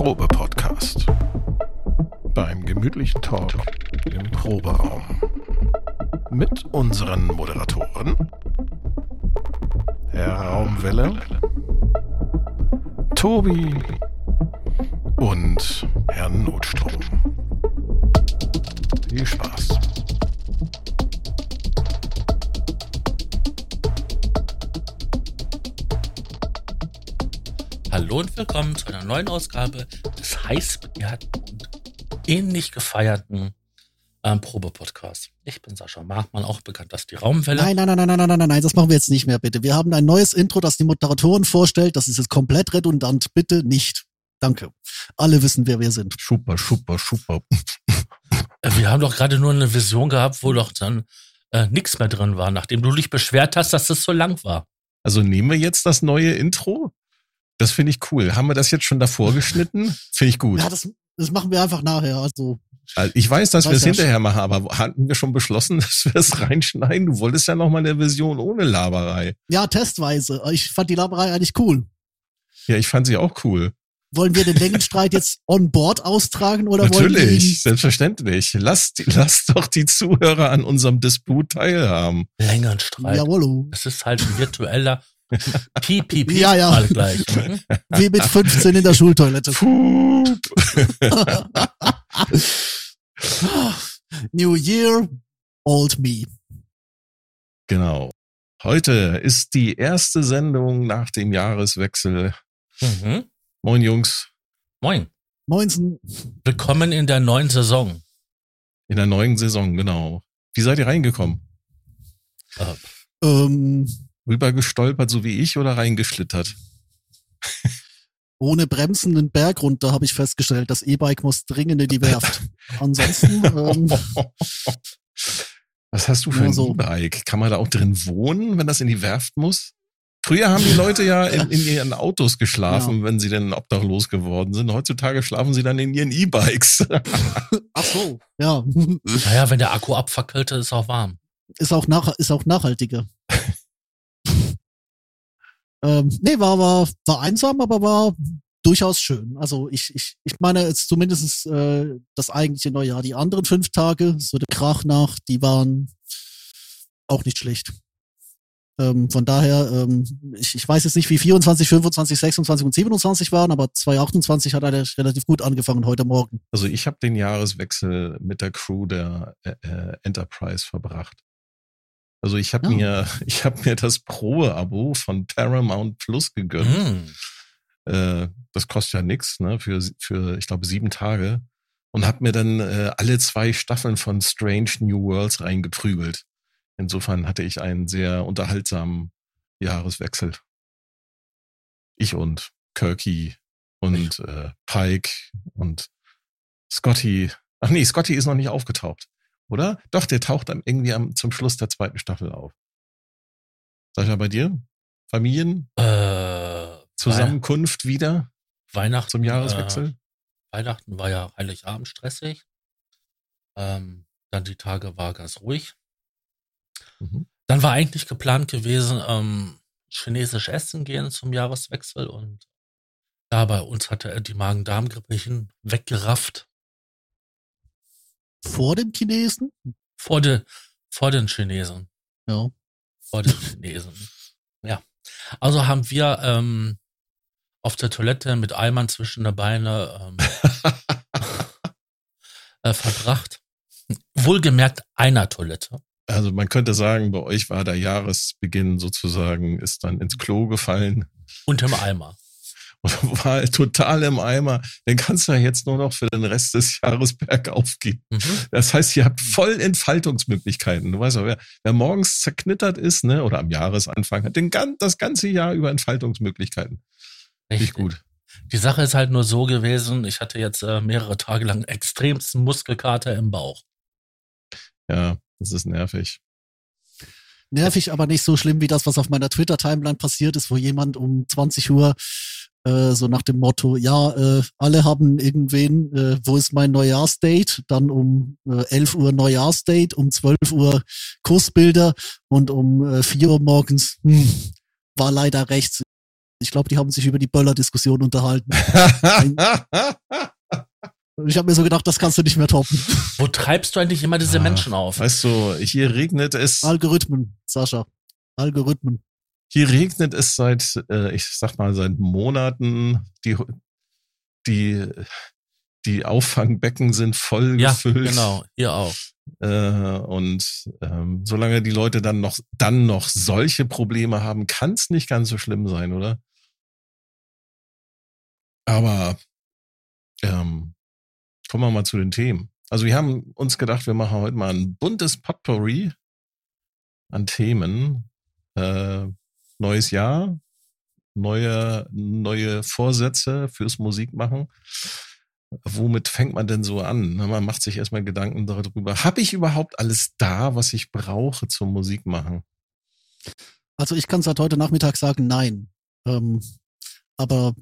Probe-Podcast. Beim gemütlichen Talk im Proberaum. Mit unseren Moderatoren Herr Raumwelle, Tobi und Herr Notstrom. Viel Spaß. Hallo und willkommen zu einer neuen Ausgabe des heiß begehrten und ähnlich gefeierten ähm, Probe-Podcasts. Ich bin Sascha Markmann, auch bekannt als die Raumwelle. Nein, nein, nein, nein, nein, nein, nein, nein, das machen wir jetzt nicht mehr, bitte. Wir haben ein neues Intro, das die Moderatoren vorstellt. Das ist jetzt komplett redundant. Bitte nicht. Danke. Alle wissen, wer wir sind. Super, super, super. Äh, Wir haben doch gerade nur eine Vision gehabt, wo doch dann äh, nichts mehr drin war, nachdem du dich beschwert hast, dass das so lang war. Also nehmen wir jetzt das neue Intro? Das finde ich cool. Haben wir das jetzt schon davor geschnitten? Finde ich gut. Ja, das, das machen wir einfach nachher. Also, Also ich weiß, dass wir es ja hinterher machen, aber hatten wir schon beschlossen, dass wir es reinschneiden? Du wolltest ja noch mal eine Version ohne Laberei. ja, testweise. Ich fand die Laberei eigentlich cool. Ja, ich fand sie auch cool. Wollen wir den Längenstreit jetzt on board austragen oder wollen wir Natürlich, ihn, selbstverständlich. Lass, lass doch die Zuhörer an unserem Disput teilhaben. Längeren Streit. Jawollo. Es ist halt ein virtueller Piep, Ja, ja. mal gleich. Wie mit 15 in der Schultoilette. New Year, Old Me. Genau. Heute ist die erste Sendung nach dem Jahreswechsel. Mhm. Moin Jungs, Moin. Moinsen. Willkommen in der neuen Saison. in der neuen Saison, genau. Wie seid ihr reingekommen? Äh, Ähm, Rüber gestolpert, so wie ich, oder reingeschlittert? ohne Bremsen den Berg runter, habe ich festgestellt. Das E-Bike muss dringend in die Werft. Ansonsten, ähm, Was hast du für Ja, ein so. E-Bike? Kann man da auch drin wohnen, wenn das in die Werft muss? Früher haben die Leute ja in, in ihren Autos geschlafen, wenn sie denn obdachlos geworden sind. Heutzutage schlafen sie dann in ihren E-Bikes. ach so, ja. naja, wenn der Akku abfackelt, ist auch warm. ist auch, nach, ist auch nachhaltiger. Ähm, nee, war, war, war einsam, aber war durchaus schön. Also ich, ich, ich meine jetzt zumindest äh, das eigentliche Neujahr. Die anderen fünf Tage, so der Krach nach, die waren auch nicht schlecht. Ähm, von daher, ähm, ich, ich weiß jetzt nicht, wie 24, 25, 26 und 27 waren, aber 2028 hat er relativ gut angefangen heute Morgen. Also ich habe den Jahreswechsel mit der Crew der äh, äh, Enterprise verbracht. Also ich habe Ja. mir, ich habe mir das Pro-Abo von Paramount Plus gegönnt. Mhm. Äh, das kostet ja nix, ne? Für für ich glaube sieben Tage und habe mir dann äh, alle zwei Staffeln von Strange New Worlds reingeprügelt. Insofern hatte ich einen sehr unterhaltsamen Jahreswechsel. Ich und Kirky und äh, Pike und Scotty. Ach nee, Scotty ist noch nicht aufgetaucht, oder? Doch, der taucht dann irgendwie am, zum Schluss der zweiten Staffel auf. Sascha, bei dir? Familien? Äh, Zusammenkunft wieder Weihnachten zum Jahreswechsel? Äh, Weihnachten war ja Heiligabend stressig. Ähm, dann die Tage war ganz ruhig. Mhm. Dann war eigentlich geplant gewesen, ähm, chinesisch essen gehen zum Jahreswechsel und da bei uns hatte er die Magen-Darm-Grippe hin weggerafft Vor dem Chinesen? vor, de, vor den Chinesen. Ja. Vor den Chinesen. Ja. Also haben wir ähm, auf der Toilette mit Eimern zwischen den Beine ähm, äh, verbracht. Wohlgemerkt einer Toilette. Also man könnte sagen, bei euch war der Jahresbeginn sozusagen, ist dann ins Klo gefallen Und im Eimer. Und war total im Eimer. Dann kannst du ja jetzt nur noch für den Rest des Jahres bergauf gehen. Mhm. Das heißt, ihr habt voll Entfaltungsmöglichkeiten. Du weißt ja, wer, wer morgens zerknittert ist, ne, oder am Jahresanfang, hat den, gan- das ganze Jahr über Entfaltungsmöglichkeiten. Richtig. gut. Die Sache ist halt nur so gewesen, ich hatte jetzt äh, mehrere Tage lang extremsten Muskelkater im Bauch. Ja, das ist nervig. nervig, aber nicht so schlimm wie das, was auf meiner Twitter-Timeline passiert ist, wo jemand um 20 Uhr äh, so nach dem Motto, ja, äh, alle haben irgendwen, äh, wo ist mein Neujahrsdate? Dann um äh, 11 Uhr Neujahrsdate, um 12 Uhr Kursbilder und um äh, 4 Uhr morgens, hm, war leider rechts. Ich glaube, die haben sich über die Böller-Diskussion unterhalten. ich habe mir so gedacht, das kannst du nicht mehr toppen. Wo treibst du eigentlich immer diese Ah, Menschen auf? Weißt du, hier regnet es, Algorithmen, Sascha. Algorithmen. Hier regnet es seit, äh, ich sag mal, seit Monaten. Die, die, die Auffangbecken sind voll Ja, gefüllt. genau, hier auch. Äh, und ähm, solange die Leute dann noch, dann noch solche Probleme haben, kann es nicht ganz so schlimm sein, oder? Aber ähm, kommen wir mal zu den Themen. Also wir haben uns gedacht, wir machen heute mal ein buntes Potpourri an Themen. Äh, neues Jahr, neue, neue Vorsätze fürs Musikmachen. Womit fängt man denn so an? Man macht sich erstmal Gedanken darüber. Habe ich überhaupt alles da, was ich brauche zum Musikmachen? Also ich kann seit heute Nachmittag sagen, nein. Ähm, aber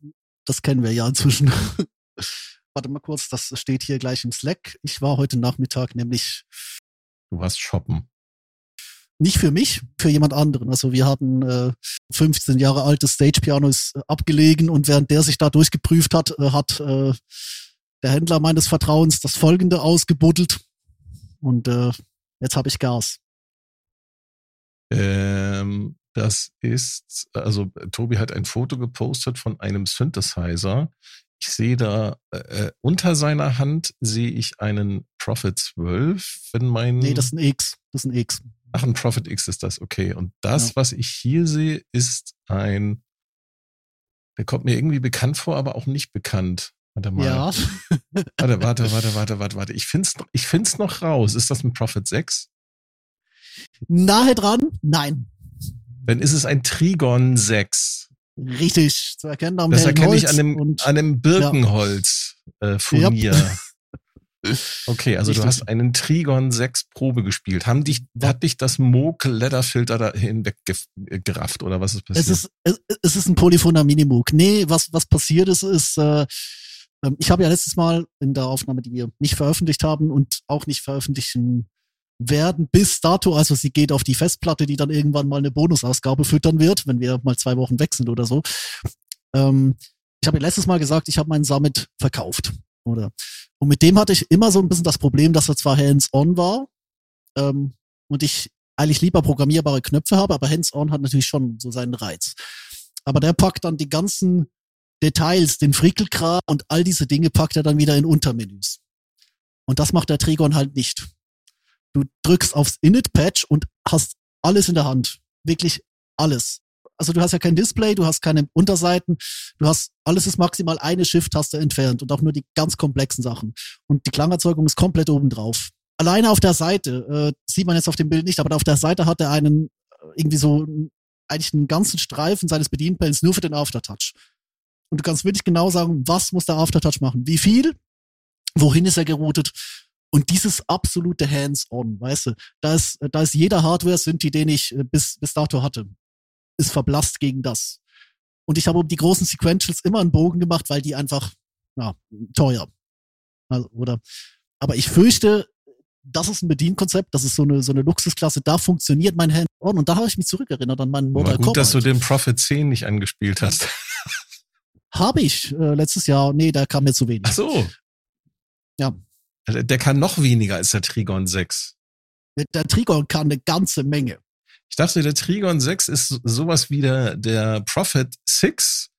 das kennen wir ja inzwischen. Warte mal kurz, das steht hier gleich im Slack. Ich war heute Nachmittag nämlich Du warst shoppen. Nicht für mich, für jemand anderen. Also wir hatten äh, 15 Jahre altes Stage-Piano ist äh, abgelegen und während der sich da durchgeprüft hat, äh, hat äh, der Händler meines Vertrauens das folgende ausgebuddelt. Und äh, jetzt habe ich Gas. Ähm, das ist, also Tobi hat ein Foto gepostet von einem Synthesizer. Ich sehe da äh, unter seiner Hand sehe ich einen Prophet 12, wenn mein Nee, das ist ein X. Das ist ein X. Ach, ein Prophet X ist das, okay. Und das, Ja. was ich hier sehe, ist ein, der kommt mir irgendwie bekannt vor, aber auch nicht bekannt. Warte mal. Ja. Warte, warte, warte, warte, warte, warte. Ich find's, ich find's noch raus. Ist das ein Prophet 6? Nahe dran? Nein. Dann ist es ein Trigon 6. Richtig. Zu erkennen am Das erkenne ich an dem, an dem Birkenholz äh, Furnier. Okay, also du Richtig. hast einen Trigon 6 Probe gespielt. Haben dich, hat dich das Moog Leatherfilter da hinweggerafft oder was ist passiert? es ist, es, es ist ein polyphoner Minimoog. Nee, was, was passiert ist, ist, äh, ähm, ich habe ja letztes Mal in der Aufnahme, die wir nicht veröffentlicht haben und auch nicht veröffentlichen werden bis dato, also sie geht auf die Festplatte, die dann irgendwann mal eine Bonusausgabe füttern wird, wenn wir mal zwei Wochen weg sind oder so. Ähm, ich habe ja letztes Mal gesagt, ich habe meinen Summit verkauft, oder? Und mit dem hatte ich immer so ein bisschen das Problem, dass er zwar hands-on war ähm, und ich eigentlich lieber programmierbare Knöpfe habe, aber hands-on hat natürlich schon so seinen Reiz. Aber der packt dann die ganzen Details, den Frickelkram und all diese Dinge packt er dann wieder in Untermenüs. Und das macht der Trigon halt nicht. Du drückst aufs Init-Patch und hast alles in der Hand. Wirklich alles. Also du hast ja kein Display, du hast keine Unterseiten, du hast, alles ist maximal eine Shift-Taste entfernt und auch nur die ganz komplexen Sachen. Und die Klangerzeugung ist komplett oben drauf. Alleine auf der Seite, äh, sieht man jetzt auf dem Bild nicht, aber auf der Seite hat er einen, äh, irgendwie so, eigentlich einen ganzen Streifen seines Bedienpells nur für den Aftertouch. Und du kannst wirklich genau sagen, was muss der Aftertouch machen? Wie viel? Wohin ist er geroutet? Und dieses absolute Hands-on, weißt du, da ist, da ist jeder Hardware-Synthi, den ich äh, bis, bis dato hatte, ist verblasst gegen das. Und ich habe um die großen Sequentials immer einen Bogen gemacht, weil die einfach, ja, teuer. Also, oder, aber ich fürchte, das ist ein Bedienkonzept, das ist so eine, so eine Luxusklasse, da funktioniert mein Hands-on. Und da habe ich mich zurückerinnert an meinen Mortal gut, dass du Kombat. den Prophet 10 nicht angespielt hast. Habe ich äh, letztes Jahr, nee, da kam mir zu wenig. Ach so. Ja. Der der kann noch weniger als der Trigon 6. Der Trigon kann eine ganze Menge. Ich dachte, der Trigon 6 ist sowas wie der, der Prophet 6,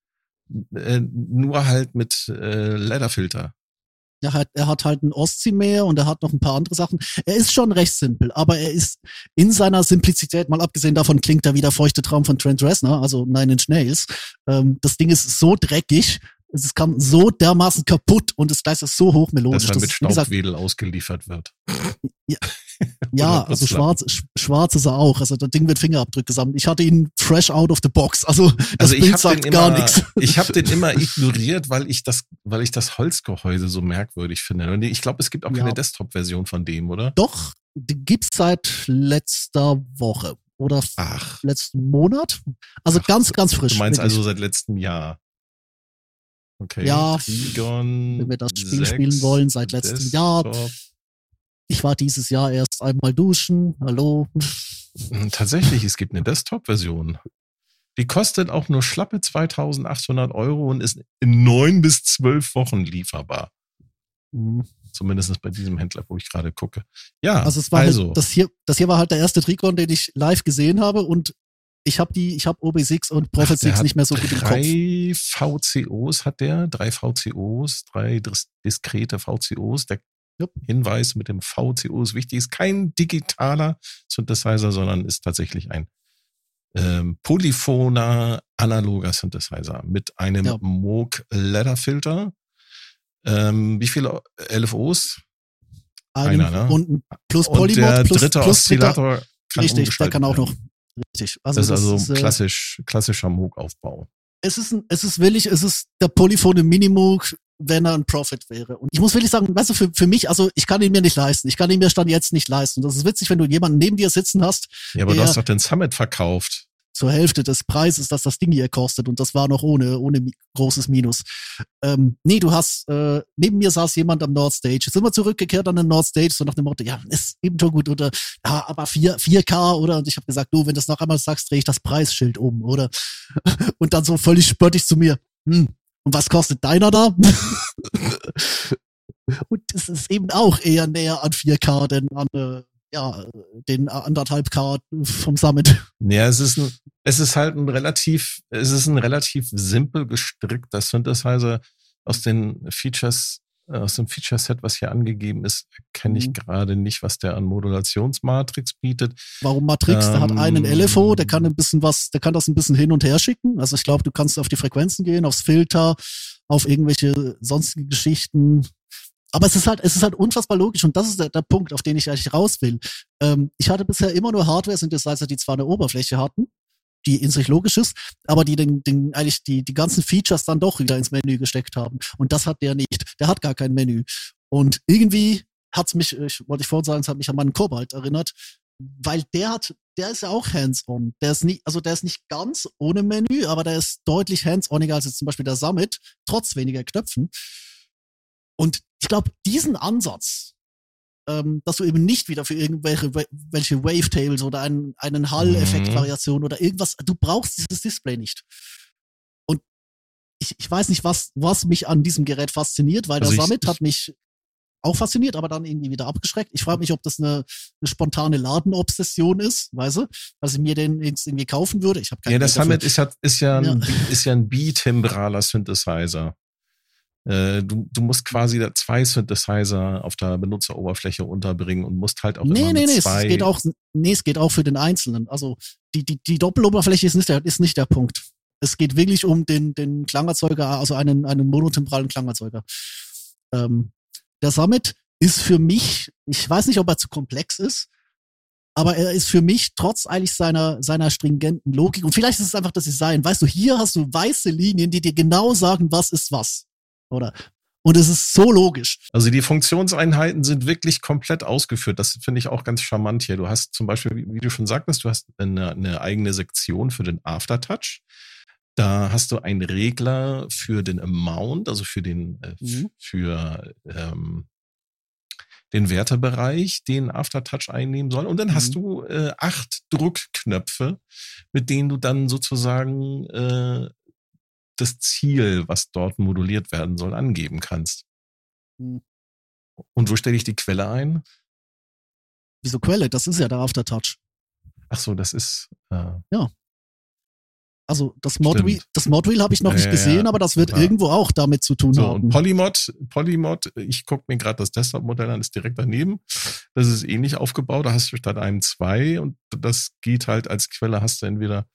äh, nur halt mit äh, Leatherfilter. Er hat, er hat halt ein Ostsee-Meer und er hat noch ein paar andere Sachen. Er ist schon recht simpel, aber er ist in seiner Simplizität, mal abgesehen davon klingt er wie der feuchte Traum von Trent Reznor, also Nine Inch Nails. Ähm, das Ding ist so dreckig, es kam so dermaßen kaputt und das Gleis ist so hochmelodisch. dass er mit wie gesagt, Staubwedel ausgeliefert wird. Ja, Oder also schwarz, sch- schwarz ist er auch. Also das Ding wird Fingerabdrück gesammelt. Ich hatte ihn fresh out of the box. Also das Also ich Bild habe sagt den gar immer, nichts. ich habe den immer ignoriert, weil ich das, weil ich das Holzgehäuse so merkwürdig finde. Und ich glaube, es gibt auch keine Ja. Desktop-Version von dem, oder? Doch, die gibt's seit letzter Woche oder Ach, letzten Monat. Also Ach, ganz, ganz frisch. du meinst wirklich. also seit letztem Jahr? Okay. Ja, Trigon wenn wir das Spiel 6, spielen wollen, seit letztem Jahr. Desktop. Ich war dieses Jahr erst einmal duschen. Hallo. Hm, Tatsächlich, es gibt eine Desktop-Version. Die kostet auch nur schlappe 2800 Euro und ist in neun bis zwölf Wochen lieferbar. Mhm. Zumindest bei diesem Händler, wo ich gerade gucke. Ja, Also es war also halt, das hier, das hier war halt der erste Tricon, den ich live gesehen habe und ich habe die, ich habe OB6 und Prophet Ach, der 6 hat nicht mehr so gut im Kopf. drei VCOs hat der, drei VCOs, drei dis- diskrete VCOs. Der Jupp. Hinweis mit dem VCO ist wichtig, ist kein digitaler Synthesizer, sondern ist tatsächlich ein ähm, polyphoner analoger Synthesizer mit einem Ja. Moog Ladder Filter. Ähm, wie viele LFOs? Einer, ne? und plus Polymod der plus, dritte plus dritter- Oszillator kann Richtig, der kann auch noch. Richtig. Also das ist also ist, äh, klassisch, klassischer Moog-Aufbau. es ist, ein, es ist wirklich, es ist der polyphone Minimoog, wenn er ein Profit wäre. Und ich muss wirklich sagen, weißt du, für, für mich, also ich kann ihn mir nicht leisten. Ich kann ihn mir Stand jetzt nicht leisten. Das ist witzig, wenn du jemanden neben dir sitzen hast, Ja, aber du hast doch den Summit verkauft. Zur Hälfte des Preises, dass das Ding hier kostet. Und das war noch ohne, ohne großes Minus. Ähm, nee, du hast, äh, neben mir saß jemand am Nord Stage. Jetzt sind wir zurückgekehrt an den Nord Stage, so nach dem Motto, ja, ist eben schon gut, oder, ja, aber 4, 4K, oder? Und ich habe gesagt, du, wenn du das noch einmal sagst, drehe ich das Preisschild um, oder? Und dann so völlig spöttisch zu mir, hm, und was kostet deiner da? und das ist eben auch eher näher an 4K, denn an, äh, ja, den anderthalb K vom Summit. Ja, es ist ein, es ist halt ein relativ, es ist ein relativ simpel gestrickter Synthesizer aus den Features, äh, aus dem Feature-Set, was hier angegeben ist, erkenne ich Mhm. gerade nicht, was der an Modulationsmatrix bietet. Warum Matrix? Der hat einen Ähm. LFO, der kann ein bisschen was, der kann das ein bisschen hin und her schicken. Also ich glaube, du kannst auf die Frequenzen gehen, aufs Filter, auf irgendwelche sonstige Geschichten. Aber es ist halt, es ist halt unfassbar logisch und das ist der, der Punkt, auf den ich eigentlich raus will. Ähm, ich hatte bisher immer nur Hardware-Synthesizer, die zwar eine Oberfläche hatten, die in sich logisch ist, aber die den, den eigentlich die, die ganzen Features dann doch wieder ins Menü gesteckt haben. Und das hat der nicht. Der hat gar kein Menü. Und irgendwie hat's mich, ich wollte ich vorhin sagen, es hat mich an meinen Kobalt erinnert, weil der hat, der ist ja auch hands-on. Der ist nicht, also der ist nicht ganz ohne Menü, aber der ist deutlich hands-oniger als jetzt zum Beispiel der Summit, trotz weniger Knöpfen. Und ich glaube, diesen Ansatz, ähm, dass du eben nicht wieder für irgendwelche welche Wavetables oder einen, einen Hall-Effekt-Variation oder irgendwas, du brauchst dieses Display nicht. Und ich, ich weiß nicht, was, was mich an diesem Gerät fasziniert, weil Also der ich- Summit hat mich auch fasziniert, aber dann irgendwie wieder abgeschreckt. Ich frage mich, ob das eine, eine spontane Ladenobsession ist, weißt du, dass ich mir den jetzt irgendwie kaufen würde. Ich habe keine Ja, der. Summit ist ja, ist ja, ein, Ja. ist ja ein bitimbraler Synthesizer. Äh, Du, du musst quasi da zwei Synthesizer auf der Benutzeroberfläche unterbringen und musst halt auch Nee, immer nee, mit nee, zwei es geht auch, nee, es geht auch für den Einzelnen. Also die, die, die Doppeloberfläche ist nicht der, ist nicht der Punkt. Es geht wirklich um den, den Klangerzeuger, also einen, einen monotemporalen Klangerzeuger. Ähm, der Summit ist für mich, ich weiß nicht, ob er zu komplex ist, aber er ist für mich trotz eigentlich seiner, seiner stringenten Logik, und vielleicht ist es einfach das Design, weißt du, hier hast du weiße Linien, die dir genau sagen, was ist was. Oder? Und es ist so logisch. Also die Funktionseinheiten sind wirklich komplett ausgeführt. Das finde ich auch ganz charmant hier. Du hast zum Beispiel, wie, du schon sagtest, du hast eine, eine eigene Sektion für den Aftertouch. Da hast du einen Regler für den Amount, also für den äh, Mhm. für ähm, den Wertebereich, den Aftertouch einnehmen soll. Und dann hast Mhm. du äh, acht Druckknöpfe, mit denen du dann sozusagen äh, das Ziel, was dort moduliert werden soll, angeben kannst. Mhm. Und wo stelle ich die Quelle ein? Wieso Quelle? Das ist ja der Aftertouch. Ach so, das ist äh, Also das Modwheel, das Modwheel habe ich noch Ja, nicht ja, gesehen, ja. aber das wird Ja. irgendwo auch damit zu tun so. haben. Und Polymod, Polymod, ich gucke mir gerade das Desktop-Modell an, ist direkt daneben. Das ist ähnlich aufgebaut. Da hast du statt einem zwei und das geht halt als Quelle hast du entweder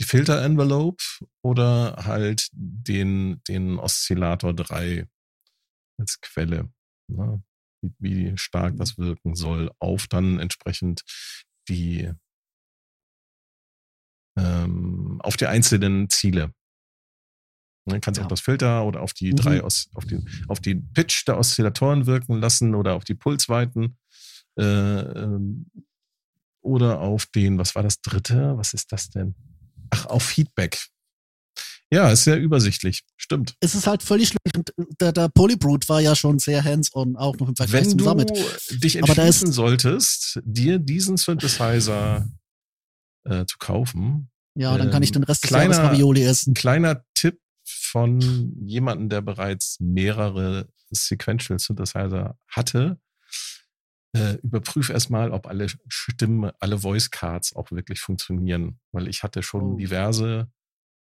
die Filter-Envelope oder halt den, den Oszillator 3 als Quelle. Ne? Wie, wie stark das wirken soll auf dann entsprechend die ähm, auf die einzelnen Ziele. Ne, kannst Ja. auf das Filter oder auf die Mhm. drei Os auf die auf den Pitch der Oszillatoren wirken lassen oder auf die Pulsweiten äh, ähm, oder auf den, was war das dritte? Was ist das denn? Ach, auf Feedback. Ja, ist sehr übersichtlich. Stimmt. es ist halt völlig schlecht. Und der, der Polybrute war ja schon sehr hands-on, auch noch im Vergleich Wenn zum du Summit. dich Aber da ist- entschließen solltest, dir diesen Synthesizer äh, zu kaufen, Ja, dann kann ich den Rest des kleiner- Jahres Ravioli Ein essen. kleiner Tipp von jemandem, der bereits mehrere Sequential Synthesizer hatte. Äh, überprüf erstmal, ob alle Stimmen, alle Voice Cards auch wirklich funktionieren. Weil ich hatte schon Oh. diverse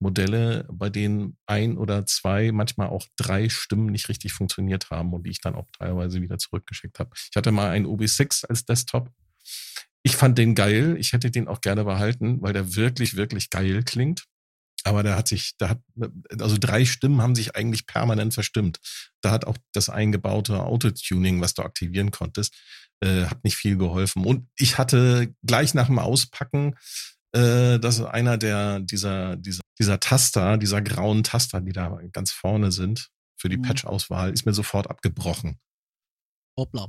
Modelle, bei denen ein oder zwei, manchmal auch drei Stimmen nicht richtig funktioniert haben und die ich dann auch teilweise wieder zurückgeschickt habe. Ich hatte mal einen OB6 als Desktop. Ich fand den geil. Ich hätte den auch gerne behalten, weil der wirklich, wirklich geil klingt. Aber der hat sich, da hat, also drei Stimmen haben sich eigentlich permanent verstimmt. Da hat auch das eingebaute Autotuning, was du aktivieren konntest, äh, hat nicht viel geholfen. Und ich hatte gleich nach dem Auspacken, äh, dass einer der, dieser, dieser, dieser Taster, dieser grauen Taster, die da ganz vorne sind, für die Mhm. Patch-Auswahl, ist mir sofort abgebrochen. Hoppla.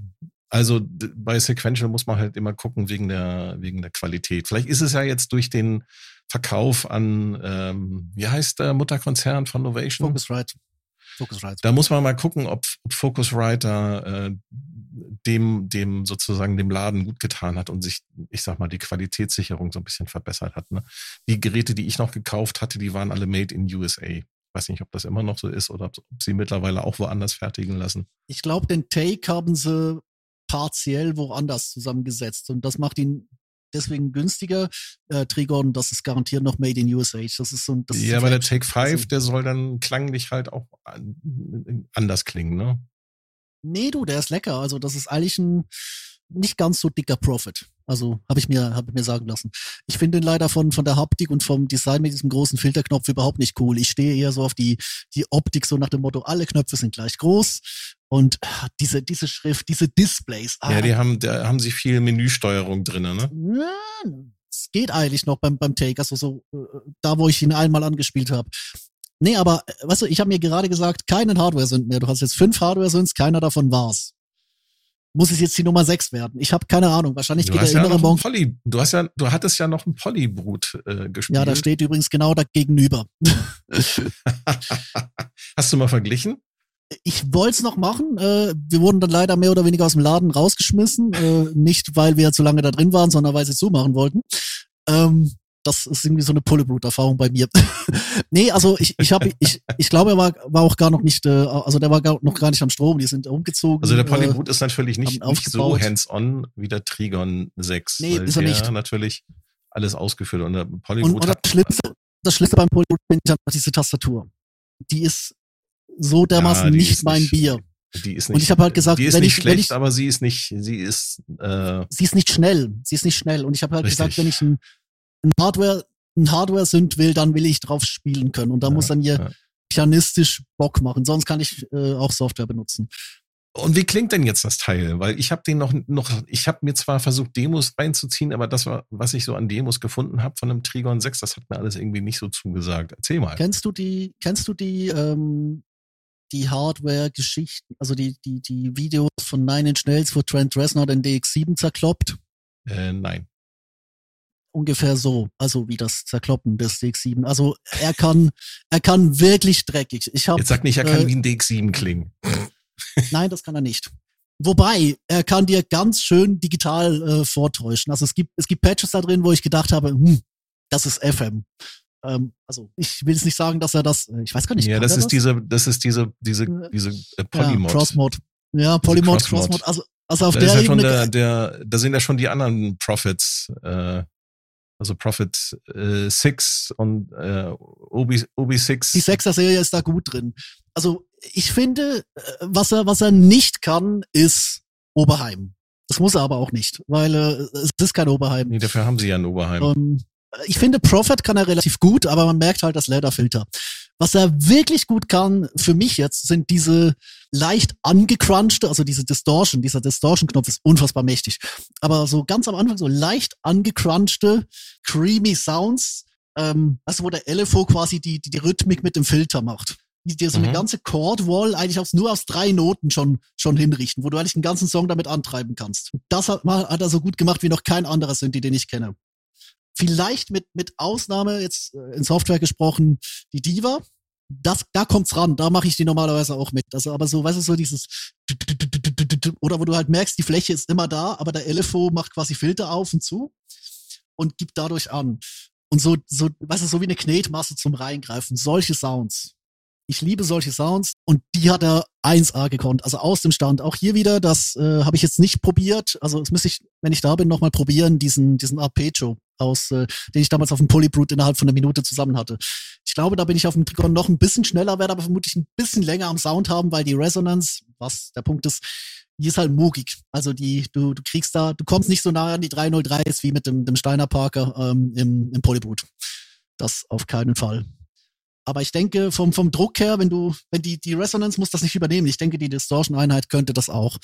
Also bei Sequential muss man halt immer gucken wegen der, wegen der Qualität. Vielleicht ist es ja jetzt durch den Verkauf an, ähm, wie heißt der Mutterkonzern von Novation? Focusrite. Focusrite. Da muss man mal gucken, ob, ob Focusrite äh, dem, dem sozusagen dem Laden gut getan hat und sich, ich sag mal, die Qualitätssicherung so ein bisschen verbessert hat. Ne? Die Geräte, die ich noch gekauft hatte, die waren alle made in USA. Ich weiß nicht, ob das immer noch so ist oder ob sie mittlerweile auch woanders fertigen lassen. Ich glaube, den Take haben sie partiell woanders zusammengesetzt und das macht ihn deswegen günstiger. Äh, Trigon, das ist garantiert noch Made in USA. Das ist so ein, das ja, aber der. Take 5, Also- der soll dann klanglich halt auch an- anders klingen, ne? Nee, du, der ist lecker. Also das ist eigentlich ein nicht ganz so dicker Profit. Also habe ich mir habe ich mir sagen lassen. Ich finde ihn leider von von der Haptik und vom Design mit diesem großen Filterknopf überhaupt nicht cool. Ich stehe eher so auf die die Optik so nach dem Motto alle Knöpfe sind gleich groß und ah, diese diese Schrift, diese Displays. Ah, Ja, die haben, da haben sie viel Menüsteuerung drinne, ne? ja, es geht eigentlich noch beim, beim Take, also so äh, da, wo ich ihn einmal angespielt habe. Nee, aber äh, weißt du, ich habe mir gerade gesagt, keinen Hardware-Synth mehr. Du hast jetzt fünf Hardware-Synths, keiner davon war's. Muss es jetzt die Nummer sechs werden? Ich habe keine Ahnung. Wahrscheinlich Du geht der ja innere Monk. Poly, du hast ja, du hattest ja noch ein Polybrut äh, gespielt. Ja, da steht übrigens genau da gegenüber. Hast du mal verglichen? Ich wollte es noch machen. Äh, wir wurden dann leider mehr oder weniger aus dem Laden rausgeschmissen. Äh, nicht, weil wir zu lange da drin waren, sondern weil sie zumachen wollten. Ähm, das ist irgendwie so eine Pulleblut-Erfahrung bei mir. nee, also ich, ich habe, ich, ich glaube, er war, war auch gar noch nicht, äh, also der war gar, noch gar nicht am Strom, die sind umgezogen. Also der äh, Polybrut ist natürlich nicht, nicht so hands-on wie der Trigon 6. Nee, ist er der nicht. natürlich alles ausgeführt und der Und, Polybrut und das hat Schlimmste, das Schlimmste beim Polybrut finde ich einfach diese Tastatur. Die ist so dermaßen Ja, nicht mein nicht- Bier. die ist nicht, Und ich habe halt gesagt, die ist wenn nicht ich- wenn schlecht, ich- aber sie ist nicht, sie ist äh, sie ist nicht schnell. Sie ist nicht schnell. Und ich habe halt Richtig. gesagt, wenn ich ein, ein Hardware, ein Hardware-Synth will, dann will ich drauf spielen können. Und da Ja, muss dann hier ja. pianistisch Bock machen. Sonst kann ich äh, auch Software benutzen. Und wie klingt denn jetzt das Teil? Weil ich habe den noch, noch, ich habe mir zwar versucht, Demos reinzuziehen, aber das war, was ich so an Demos gefunden habe von einem Trigon 6, das hat mir alles irgendwie nicht so zugesagt. Erzähl mal. Kennst du die, kennst du die, ähm, die Hardware-Geschichten, also die, die, die Videos von Nine Inch Nails, wo Trent Reznor den DX7 zerkloppt? Äh, nein. Ungefähr so, also wie das Zerkloppen des DX7. Also er kann, er kann wirklich dreckig. Ich habe, Jetzt sag nicht, er kann äh, wie ein DX7 klingen. nein, das kann er nicht. Wobei, er kann dir ganz schön digital äh, vortäuschen. Also es gibt, es gibt Patches da drin, wo ich gedacht habe, hm, das ist FM. Ähm, also ich will jetzt nicht sagen, dass er das, äh, ich weiß gar nicht. Ja, kann das ist diese, das ist diese, diese, Äh, diese äh, ja, Polymod. Crossmode. Ja, Polymod, Crossmod. Also, also auf da der ist ja schon Ebene. der, der, da sind ja schon die anderen Profits, äh, also äh, 6 und äh, OB, OB6. die Sechser-Serie ist da gut drin. Also ich finde, äh, was er, was er nicht kann, ist Oberheim. Das muss er aber auch nicht, weil äh, es ist kein Oberheim. Nee, dafür haben sie ja ein Oberheim. Ähm, ich finde, Prophet kann er relativ gut, aber man merkt halt das Lederfilter. Was er wirklich gut kann, für mich jetzt, sind diese leicht angecrunchte, also diese Distortion, dieser Distortion-Knopf ist unfassbar mächtig. Aber so ganz am Anfang so leicht angecrunchte, creamy Sounds, ähm, du, wo der LFO quasi die, die, die Rhythmik mit dem Filter macht. Die dir so eine Mhm. ganze Chord-Wall eigentlich aus, nur aus drei Noten schon, schon hinrichten, wo du eigentlich einen ganzen Song damit antreiben kannst. Das hat, hat er so gut gemacht wie noch kein anderer Synthi, den ich kenne vielleicht mit, mit Ausnahme, jetzt äh, in Software gesprochen, die Diva. Das, da kommt's ran, da mache ich die normalerweise auch mit. Also, aber so, weißt du, so dieses oder wo du halt merkst, die Fläche ist immer da, aber der LFO macht quasi Filter auf und zu und gibt dadurch an. Und so, so, weißt du, so wie eine Knetmasse zum Reingreifen. Solche Sounds. Ich liebe solche Sounds und die hat er 1A gekonnt, also aus dem Stand. Auch hier wieder, das äh, habe ich jetzt nicht probiert. Also das müsste ich, wenn ich da bin, nochmal probieren, diesen, diesen Arpeggio aus, äh, den ich damals auf dem Polybrute innerhalb von einer Minute zusammen hatte. Ich glaube, da bin ich auf dem Trigon noch ein bisschen schneller, werde aber vermutlich ein bisschen länger am Sound haben, weil die Resonance, was der Punkt ist, die ist halt mugig. Also die, du, du kriegst da, du kommst nicht so nah an die 303s wie mit dem, dem Steiner Parker ähm, im, im Polybrute. Das auf keinen Fall. Aber ich denke, vom, vom Druck her, wenn du, wenn die, die Resonance muss das nicht übernehmen. Ich denke, die Distortion-Einheit könnte das auch.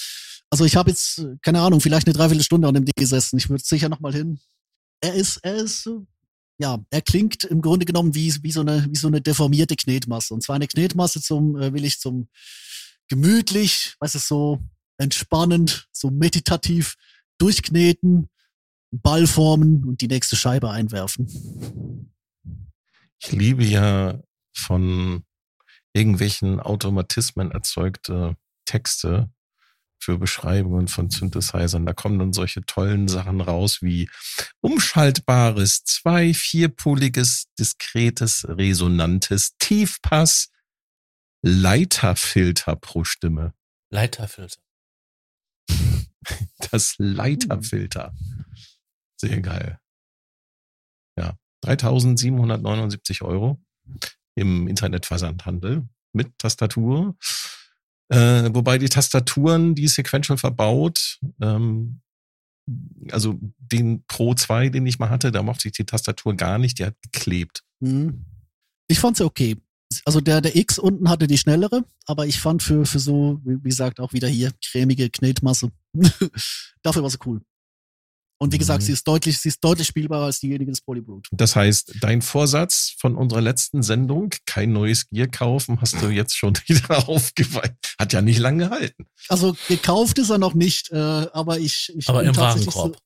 Also ich habe jetzt, keine Ahnung, vielleicht eine Dreiviertelstunde an dem Ding gesessen. Ich würde sicher nochmal hin. Er ist, er ist, ja, er klingt im Grunde genommen wie, wie so eine, wie so eine deformierte Knetmasse. Und zwar eine Knetmasse zum, äh, will ich zum gemütlich, weißt du, so entspannend, so meditativ durchkneten, Ball formen und die nächste Scheibe einwerfen. Ich liebe ja von irgendwelchen Automatismen erzeugte Texte für Beschreibungen von Synthesizern. Da kommen dann solche tollen Sachen raus wie umschaltbares, zwei-, vierpoliges, diskretes, resonantes Tiefpass, Leiterfilter pro Stimme. Leiterfilter. Das Leiterfilter. Sehr geil. Ja, 3779 Euro im Internetversandhandel mit Tastatur. Äh, wobei die Tastaturen, die Sequential verbaut, ähm, also den Pro 2, den ich mal hatte, da mochte ich die Tastatur gar nicht, die hat geklebt. Mhm. Ich fand sie okay. Also der, der X unten hatte die schnellere, aber ich fand für, für so, wie gesagt, auch wieder hier cremige Knetmasse. Dafür war sie cool. Und wie gesagt, Mhm. sie ist deutlich, sie ist deutlich spielbarer als diejenige des Polybrute. Das heißt, dein Vorsatz von unserer letzten Sendung, kein neues Gear kaufen, hast du jetzt schon wieder aufgeweicht. Hat ja nicht lange gehalten. Also gekauft ist er noch nicht, äh, aber ich, ich Aber bin im tatsächlich Warenkorb.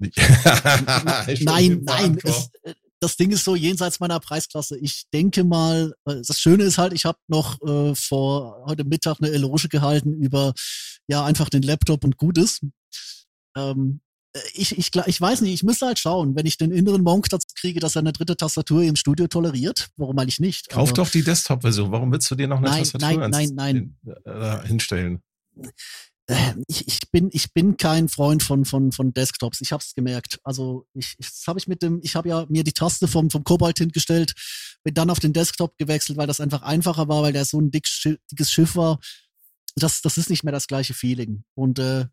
So, nein, nein. Es, äh, das Ding ist so jenseits meiner Preisklasse. Ich denke mal, äh, das Schöne ist halt, ich habe noch äh, vor heute Mittag eine Eloge gehalten über ja einfach den Laptop und gut ist. Ähm, äh, ich, ich, ich weiß nicht, ich müsste halt schauen, wenn ich den inneren Monk dazu kriege, dass er eine dritte Tastatur im Studio toleriert. Warum eigentlich nicht? Kauf Aber- doch die Desktop-Version. Warum willst du dir noch eine Nein, Tastatur nein, ans- nein, in- äh, hinstellen? Äh, ich, ich bin ich bin kein Freund von von von Desktops. Ich habe es gemerkt. Also ich ich- habe ich mit dem ich habe ja mir die Taste vom vom Cobalt hingestellt, bin dann auf den Desktop gewechselt, weil das einfach einfacher war, weil der so ein dick, dickes Schiff war. Das das ist nicht mehr das gleiche Feeling. Und äh,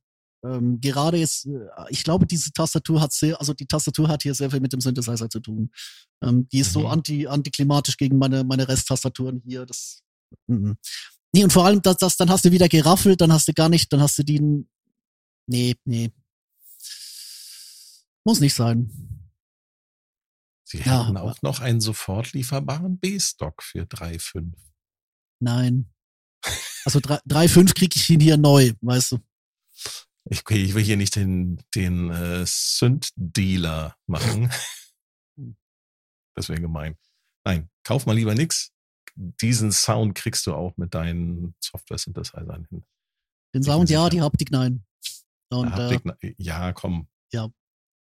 ähm, gerade jetzt, äh, ich glaube, diese Tastatur hat sehr, also die Tastatur hat hier sehr viel mit dem Synthesizer zu tun. Ähm, die ist so Mhm. anti antiklimatisch gegen meine meine Resttastaturen hier. Das mhm. Nee, und vor allem, das, das, dann hast du wieder geraffelt, dann hast du gar nicht, dann hast du den. Nee, nee. Muss nicht sein. Sie Ja, hätten auch noch einen sofort lieferbaren B-Stock für 3,5. Nein. Also 3,5 krieg ich ihn hier neu, weißt du. Ich, okay, ich will hier nicht den, den äh, Synth-Dealer machen. Das wäre gemein. Nein, kauf mal lieber nix. Diesen Sound kriegst du auch mit deinen Software-Synthesizern hin. Den Sound ja, die Haptik nein. Und äh, Haptik, na- ja, komm.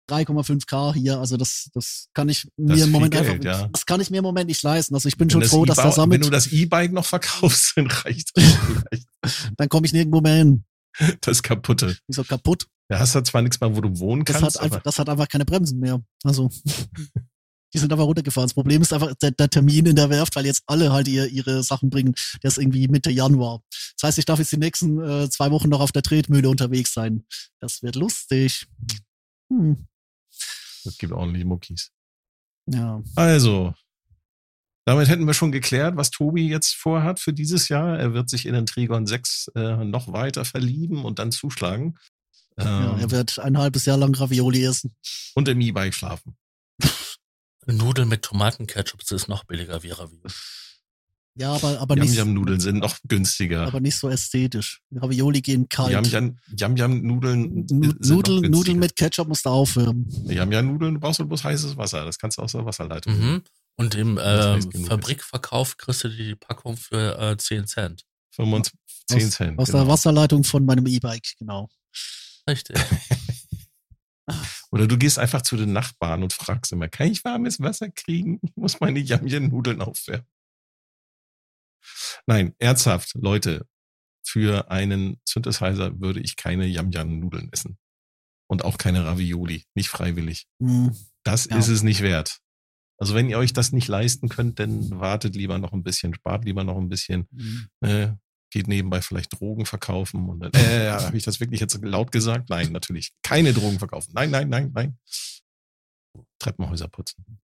3,5K hier, also das, das kann ich mir im Moment Geld, einfach, ja. das kann ich mir im Moment nicht leisten. Also ich bin Wenn schon froh, dass E-Bau- das wenn damit, du das E-Bike noch verkaufst, dann reicht das vielleicht. dann komme ich nirgendwo mehr hin. Das kaputte. Wieso kaputt? Da hast du zwar nichts mehr, wo du wohnen Das kannst, hat einfach, das hat einfach keine Bremsen mehr. Also, die sind einfach runtergefahren. Das Problem ist einfach der, der Termin in der Werft, weil jetzt alle halt ihr, ihre Sachen bringen. Der ist irgendwie Mitte Januar. Das heißt, ich darf jetzt die nächsten äh, zwei Wochen noch auf der Tretmühle unterwegs sein. Das wird lustig. Hm. es gibt ordentlich Muckis. Ja. Also, damit hätten wir schon geklärt, was Tobi jetzt vorhat für dieses Jahr. Er wird sich in den Trigon 6 äh, noch weiter verlieben und dann zuschlagen. ja, Ähm, er wird ein halbes Jahr lang Ravioli essen. und im E-Bike schlafen. Nudeln mit Tomatenketchup, das ist noch billiger wie Ravioli. Ja, aber, aber nicht, Yam-Yam-Nudeln sind noch günstiger. aber nicht so ästhetisch. Ravioli gehen kalt. Yam-Yam- Yam-Yam-Nudeln Nudeln, Nudeln mit Ketchup musst du aufwärmen. Yam-Yam-Nudeln brauchst du bloß heißes Wasser. Das kannst du aus der Wasserleitung. Mhm. Und im äh. Fabrikverkauf kriegst du die Packung für äh, 10 Cent. 25, 10 aus, Cent. Aus genau. der Wasserleitung von meinem E-Bike, genau. Richtig. Oder du gehst einfach zu den Nachbarn und fragst immer, kann ich warmes Wasser kriegen? Ich muss meine Yamjen-Nudeln aufwärmen. Nein, ernsthaft, Leute, für einen Synthesizer würde ich keine Yamjan-Nudeln essen. Und auch keine Ravioli, nicht freiwillig. Hm. Das Ja. ist es nicht wert. Also wenn ihr euch das nicht leisten könnt, dann wartet lieber noch ein bisschen, spart lieber noch ein bisschen, Hm. äh, geht nebenbei vielleicht Drogen verkaufen und dann, äh, habe ich das wirklich jetzt laut gesagt? Nein, natürlich. Keine Drogen verkaufen. Nein, nein, nein, nein. Treppenhäuser putzen.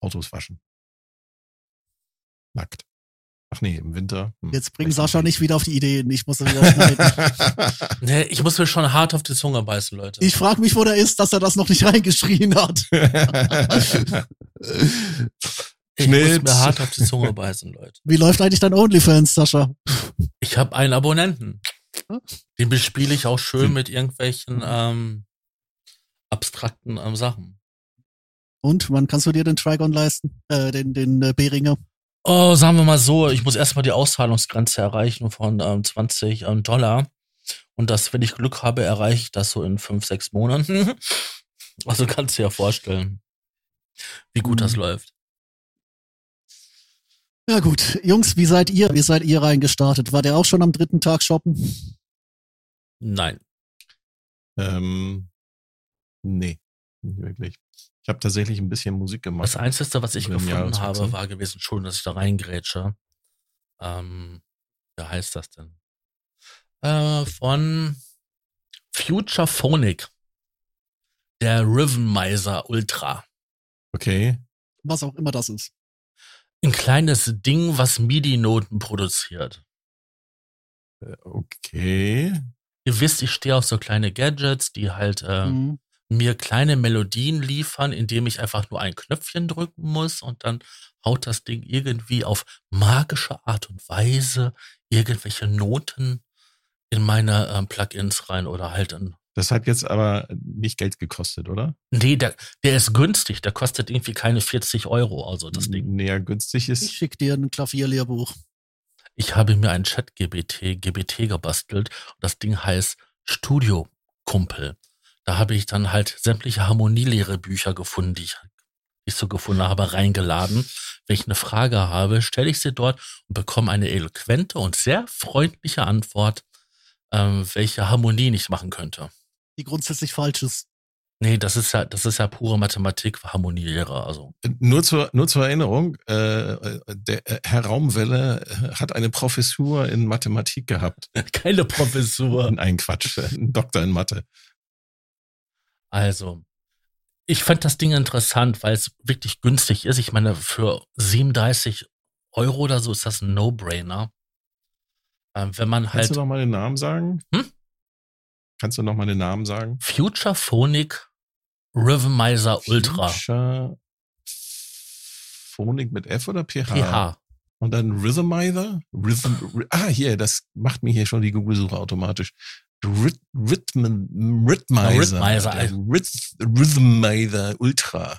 Autos waschen. Nackt. Ach nee, im Winter. hm, Jetzt bring vielleicht Sascha nicht wieder auf die Ideen. Ich muss wieder schneiden. Nee, ich muss mir schon hart auf die Zunge beißen, Leute. Ich frage mich, wo der ist, dass er das noch nicht reingeschrien hat. ich muss Schnitt. mir hart auf die Zunge beißen, Leute. Wie läuft eigentlich dein OnlyFans, Sascha? Ich habe einen Abonnenten. Den bespiele ich auch schön Hm. mit irgendwelchen ähm, abstrakten ähm, Sachen. Und wann kannst du dir den Trigon leisten? Äh, den, den äh, Beringer? Oh, sagen wir mal so, ich muss erstmal die Auszahlungsgrenze erreichen von ähm, 20 ähm, Dollar. Und das, wenn ich Glück habe, erreiche ich das so in fünf, sechs Monaten. Also kannst du dir ja vorstellen, wie gut das Mhm. läuft. Ja gut, Jungs, wie seid ihr? Wie seid ihr reingestartet? War der auch schon am dritten Tag shoppen? Nein. ähm, nee, nicht wirklich. Ich habe tatsächlich ein bisschen Musik gemacht. Das Einzige, was ich gefunden habe, war gewesen, schon, dass ich da reingrätsche. Ähm, wie heißt das denn? Äh, von Future Phonic. Der Rhythmizer Ultra. Okay. Was auch immer das ist. Ein kleines Ding, was MIDI-Noten produziert. Äh, Okay. Ihr wisst, ich stehe auf so kleine Gadgets, die halt äh, Mhm. Mir kleine Melodien liefern, indem ich einfach nur ein Knöpfchen drücken muss und dann haut das Ding irgendwie auf magische Art und Weise irgendwelche Noten in meine ähm, Plugins rein oder halt in. Das hat jetzt aber nicht Geld gekostet, oder? Nee, der, der ist günstig, der kostet irgendwie keine 40 Euro, also das Ding. Näher günstig Ich ist. schick dir ein Klavierlehrbuch. Ich habe mir ein Chat-GBT GBT gebastelt und das Ding heißt Studio Kumpel. Da habe ich dann halt sämtliche Harmonielehre-Bücher gefunden, die ich, die ich so gefunden habe, reingeladen. Wenn ich eine Frage habe, stelle ich sie dort und bekomme eine eloquente und sehr freundliche Antwort, ähm, welche Harmonien ich machen könnte. Die grundsätzlich falsch ist. Nee, das ist ja, das ist ja pure Mathematik, Harmonielehre, also. Nur zur, nur zur Erinnerung, äh, der äh, Herr Raumwelle äh, hat eine Professur in Mathematik gehabt. Keine Professur. Nein, Quatsch, ein Doktor in Mathe. Also, ich fand das Ding interessant, weil es wirklich günstig ist. Ich meine, für 37 Euro oder so ist das ein No-Brainer. Ähm, wenn man Kannst halt du noch mal den Namen sagen? Hm? Kannst du noch mal den Namen sagen? Future Phonic Rhythmizer Ultra Future Phonik mit F oder PH? PH. Und dann Rhythmizer? Rhythm, ah, hier, das macht mir hier schon die Google-Suche automatisch. Rhyth- Rhythm, Rhythmizer. Rhythmizer, Rhyth, Rhythmizer Ultra.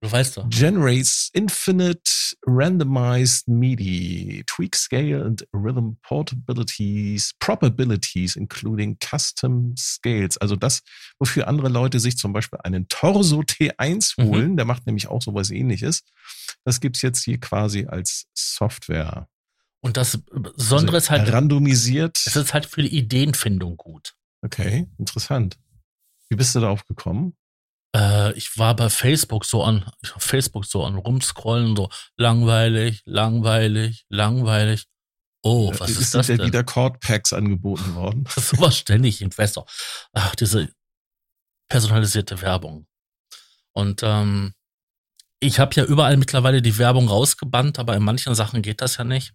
Du weißt doch. Generates infinite randomized MIDI, tweak scale and rhythm portabilities, probabilities, including custom scales. Also das, wofür andere Leute sich zum Beispiel einen Torso T1 Mhm. holen, der macht nämlich auch sowas ähnliches. Das gibt's jetzt hier quasi als Software. Und das Besondere Also ist halt, randomisiert. es ist halt für die Ideenfindung gut. Okay, interessant. Wie bist du darauf gekommen? Äh, ich war bei Facebook so an, ich war Facebook so an rumscrollen, so langweilig, langweilig, langweilig. Oh, was Äh, ist, ist das ja denn? wieder Chord Packs angeboten worden. sowas ständig in Investor. Ach, diese personalisierte Werbung. Und ähm, ich habe ja überall mittlerweile die Werbung rausgebannt, aber in manchen Sachen geht das ja nicht.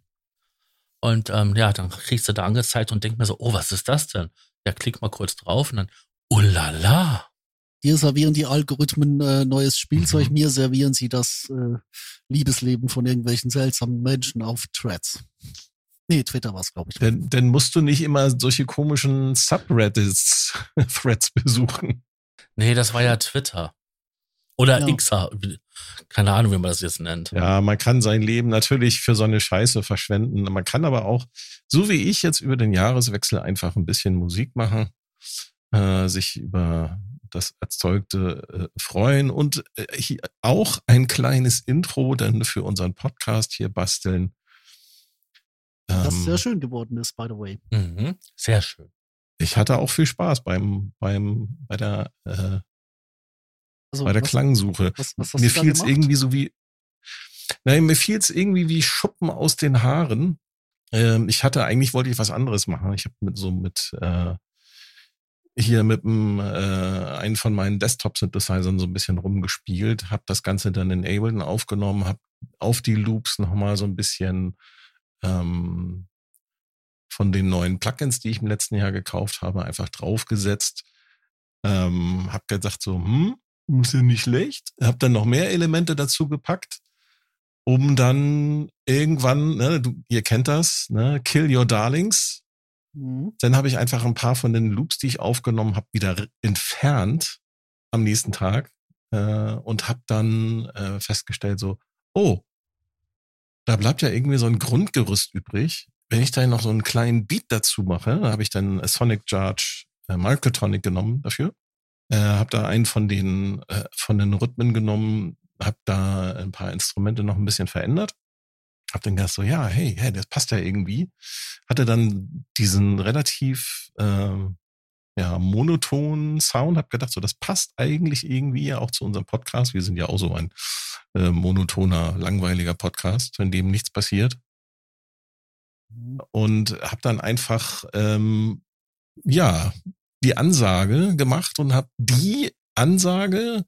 Und ähm, ja, dann kriegst du da angezeigt und denk mir so, oh, was ist das denn? Ja, klick mal kurz drauf und dann, oh la la. Dir servieren die Algorithmen äh, neues Spielzeug, Mhm. mir servieren sie das äh, Liebesleben von irgendwelchen seltsamen Menschen auf Threads. Nee, Twitter war's, glaube ich. Dann, dann musst du nicht immer solche komischen Subreddits Threads besuchen. Nee, das war ja Twitter. Oder Ja. Xer. wie- Keine Ahnung, wie man das jetzt nennt. Ja, man kann sein Leben natürlich für so eine Scheiße verschwenden. Man kann aber auch, so wie ich jetzt über den Jahreswechsel einfach ein bisschen Musik machen. äh, sich über das Erzeugte äh, freuen und äh, hier auch ein kleines Intro dann für unseren Podcast hier basteln. Das Ähm, sehr schön geworden ist, by the way. Mhm. Sehr schön. ich hatte auch viel Spaß beim, beim, bei der, äh, Also, bei der was, Klangsuche. Was, was mir fiel es irgendwie so wie, nein, mir fiel es irgendwie wie Schuppen aus den Haaren. Ähm, ich hatte eigentlich wollte ich was anderes machen. Ich habe mit so mit äh, hier mit dem, äh, einen von meinen Desktop-Synthesizern so ein bisschen rumgespielt, habe das Ganze dann in Ableton aufgenommen, habe auf die Loops nochmal so ein bisschen ähm, von den neuen Plugins, die ich im letzten Jahr gekauft habe, einfach draufgesetzt. Ähm, hab gedacht so, hm, ist ja nicht schlecht. Hab dann noch mehr Elemente dazu gepackt, um dann irgendwann, ne, du, ihr kennt das, ne, Kill Your Darlings. Mhm. Dann habe ich einfach ein paar von den Loops, die ich aufgenommen habe, wieder entfernt am nächsten Tag äh, und habe dann äh, festgestellt so, oh, da bleibt ja irgendwie so ein Grundgerüst übrig. Wenn ich da noch so einen kleinen Beat dazu mache, da habe ich dann äh, Sonic Charge äh, Microtonic genommen dafür. Äh, habe da einen von den äh, von den Rhythmen genommen, habe da ein paar Instrumente noch ein bisschen verändert. Hab dann gedacht so, ja, hey, hey, das passt ja irgendwie. Hatte dann diesen relativ ähm, ja, monotonen Sound, hab gedacht, so, das passt eigentlich irgendwie ja auch zu unserem Podcast. Wir sind ja auch so ein äh, monotoner, langweiliger Podcast, in dem nichts passiert. Mhm. Und hab dann einfach, ähm, ja, die Ansage gemacht und hab die Ansage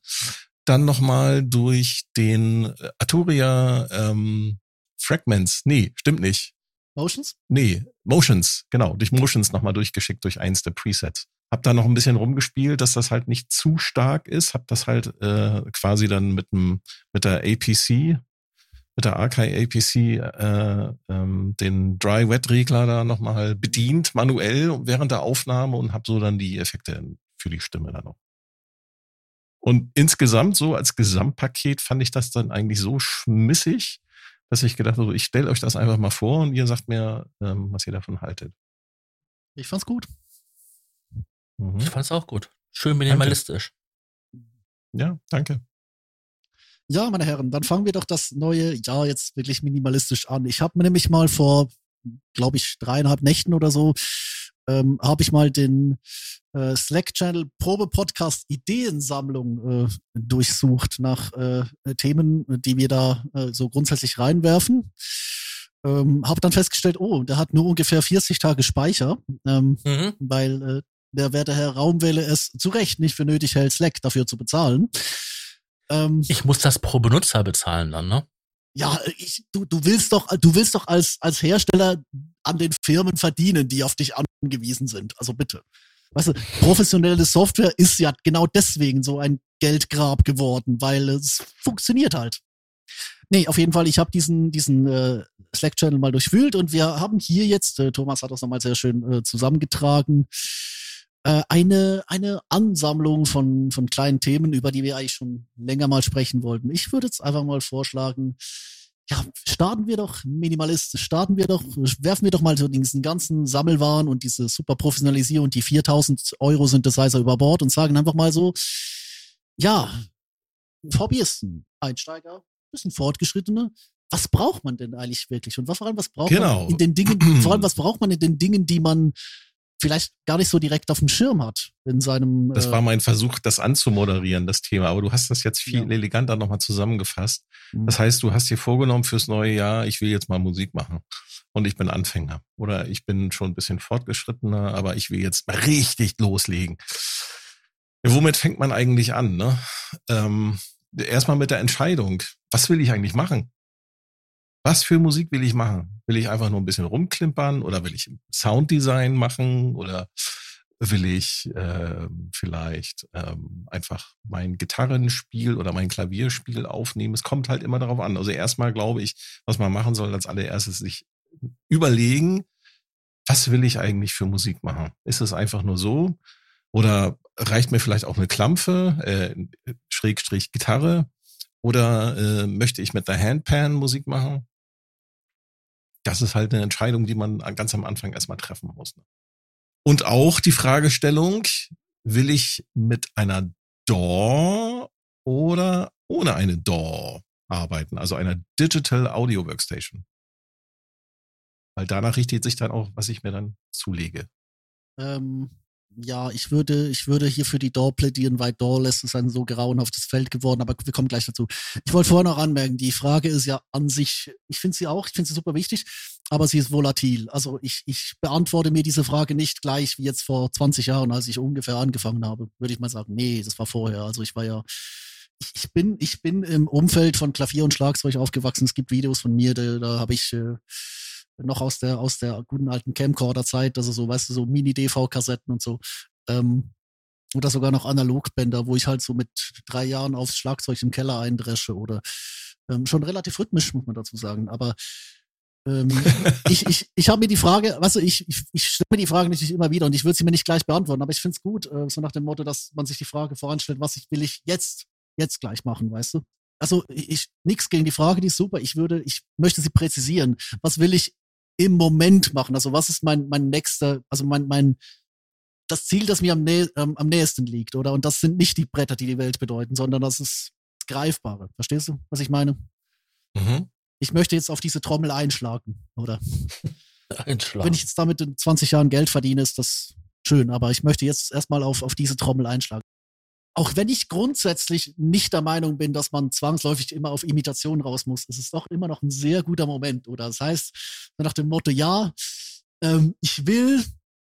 dann nochmal durch den äh, Arturia ähm, Fragments, nee, stimmt nicht. Motions? Nee, Motions, genau, durch Motions nochmal durchgeschickt durch eins der Presets. Hab da noch ein bisschen rumgespielt, dass das halt nicht zu stark ist. Hab das halt äh, quasi dann mit dem mit der APC, mit der Arkai APC äh, ähm, den Dry Wet Regler da nochmal bedient manuell während der Aufnahme und hab so dann die Effekte für die Stimme dann noch. Und insgesamt so als Gesamtpaket fand ich das dann eigentlich so schmissig, dass ich gedacht habe, ich stelle euch das einfach mal vor und ihr sagt mir, ähm, was ihr davon haltet. Ich fand's gut. Mhm. Ich fand's auch gut. Schön minimalistisch. Ja, danke. Ja, meine Herren, dann fangen wir doch das neue Jahr jetzt wirklich minimalistisch an. Ich habe mir nämlich mal vor, glaube ich, dreieinhalb Nächten oder so, ähm, habe ich mal den äh, Slack-Channel Probe-Podcast Ideensammlung äh, durchsucht nach äh, Themen, die wir da äh, so grundsätzlich reinwerfen. Ähm, habe dann festgestellt, oh, der hat nur ungefähr 40 Tage Speicher, ähm, Mhm. weil äh, der werte Herr Raumwelle es zu Recht nicht für nötig hält, Slack dafür zu bezahlen. Ähm, Ich muss das pro Benutzer bezahlen dann, ne? ja, ich, du, du willst doch, du willst doch als, als Hersteller an den Firmen verdienen, die auf dich angewiesen sind. Also bitte. Weißt du, professionelle Software ist ja genau deswegen so ein Geldgrab geworden, weil es funktioniert halt. Nee, auf jeden Fall, ich habe diesen, diesen äh, Slack-Channel mal durchwühlt und wir haben hier jetzt, äh, Thomas hat das nochmal sehr schön äh, zusammengetragen, äh, eine, eine Ansammlung von, von kleinen Themen, über die wir eigentlich schon länger mal sprechen wollten. Ich würde jetzt einfach mal vorschlagen, ja, starten wir doch minimalistisch, starten wir doch, werfen wir doch mal so diesen ganzen Sammelwahn und diese super Professionalisierung die 4000 Euro Synthesizer über Bord und sagen einfach mal so, ja, Hobbyisten, Einsteiger, bisschen Fortgeschrittene, was braucht man denn eigentlich wirklich? Und vor allem, was braucht Genau. man in den Dingen, vor allem, was braucht man in den Dingen, die man vielleicht gar nicht so direkt auf dem Schirm hat in seinem. Das äh, war mein Versuch, das anzumoderieren, das Thema. Aber du hast das jetzt viel Ja. eleganter nochmal zusammengefasst. Mhm. Das heißt, du hast dir vorgenommen fürs neue Jahr, ich will jetzt mal Musik machen. Und ich bin Anfänger. Oder ich bin schon ein bisschen fortgeschrittener, aber ich will jetzt mal richtig loslegen. Womit fängt man eigentlich an? Ne? Ähm, erstmal mit der Entscheidung. Was will ich eigentlich machen? Was für Musik will ich machen? Will ich einfach nur ein bisschen rumklimpern oder will ich Sounddesign machen oder will ich ähm, vielleicht ähm, einfach mein Gitarrenspiel oder mein Klavierspiel aufnehmen? Es kommt halt immer darauf an. Also erstmal glaube ich, was man machen soll, als allererstes sich überlegen, was will ich eigentlich für Musik machen? Ist es einfach nur so? Oder reicht mir vielleicht auch eine Klampfe, äh, Schrägstrich Gitarre? Oder äh, möchte ich mit der Handpan Musik machen? Das ist halt eine Entscheidung, die man ganz am Anfang erstmal treffen muss. ne? Und auch die Fragestellung, will ich mit einer DAW oder ohne eine DAW arbeiten, also einer Digital Audio Workstation? Weil danach richtet sich dann auch, was ich mir dann zulege. Ähm, ja, ich würde, ich würde hier für die Door plädieren, weil Doorless ist ein so grauenhaftes Feld geworden, aber wir kommen gleich dazu. Ich wollte vorher noch anmerken, die Frage ist ja an sich, ich finde sie auch, ich finde sie super wichtig, aber sie ist volatil. Also ich, ich beantworte mir diese Frage nicht gleich wie jetzt vor 20 Jahren, als ich ungefähr angefangen habe, würde ich mal sagen, nee, das war vorher. Also ich war ja, ich, ich bin, ich bin im Umfeld von Klavier und Schlagzeug aufgewachsen. Es gibt Videos von mir, da, da habe ich äh, noch aus der, aus der guten alten Camcorder-Zeit, also so, weißt du, so Mini-DV-Kassetten und so. Ähm, oder sogar noch Analogbänder, wo ich halt so mit drei Jahren aufs Schlagzeug im Keller eindresche oder ähm, schon relativ rhythmisch, muss man dazu sagen. Aber ähm, ich, ich, ich habe mir die Frage, weißt du, ich, ich, ich stelle mir die Frage natürlich immer wieder und ich würde sie mir nicht gleich beantworten, aber ich finde es gut, äh, so nach dem Motto, dass man sich die Frage voranstellt, was ich will ich jetzt, jetzt gleich machen, weißt du? Also ich nichts gegen die Frage, die ist super. Ich würde, ich möchte sie präzisieren. Was will ich im Moment machen? Also was ist mein, mein nächster, also mein, mein, das Ziel, das mir am, nä ähm, am nächsten liegt, oder? Und das sind nicht die Bretter, die die Welt bedeuten, sondern das ist das Greifbare. Verstehst du, was ich meine? Mhm. Ich möchte jetzt auf diese Trommel einschlagen, oder? Einschlagen. Wenn ich jetzt damit in 20 Jahren Geld verdiene, ist das schön, aber ich möchte jetzt erstmal auf, auf diese Trommel einschlagen. Auch wenn ich grundsätzlich nicht der Meinung bin, dass man zwangsläufig immer auf Imitation raus muss, ist es doch immer noch ein sehr guter Moment. Oder das heißt, nach dem Motto, ja, ähm, ich will,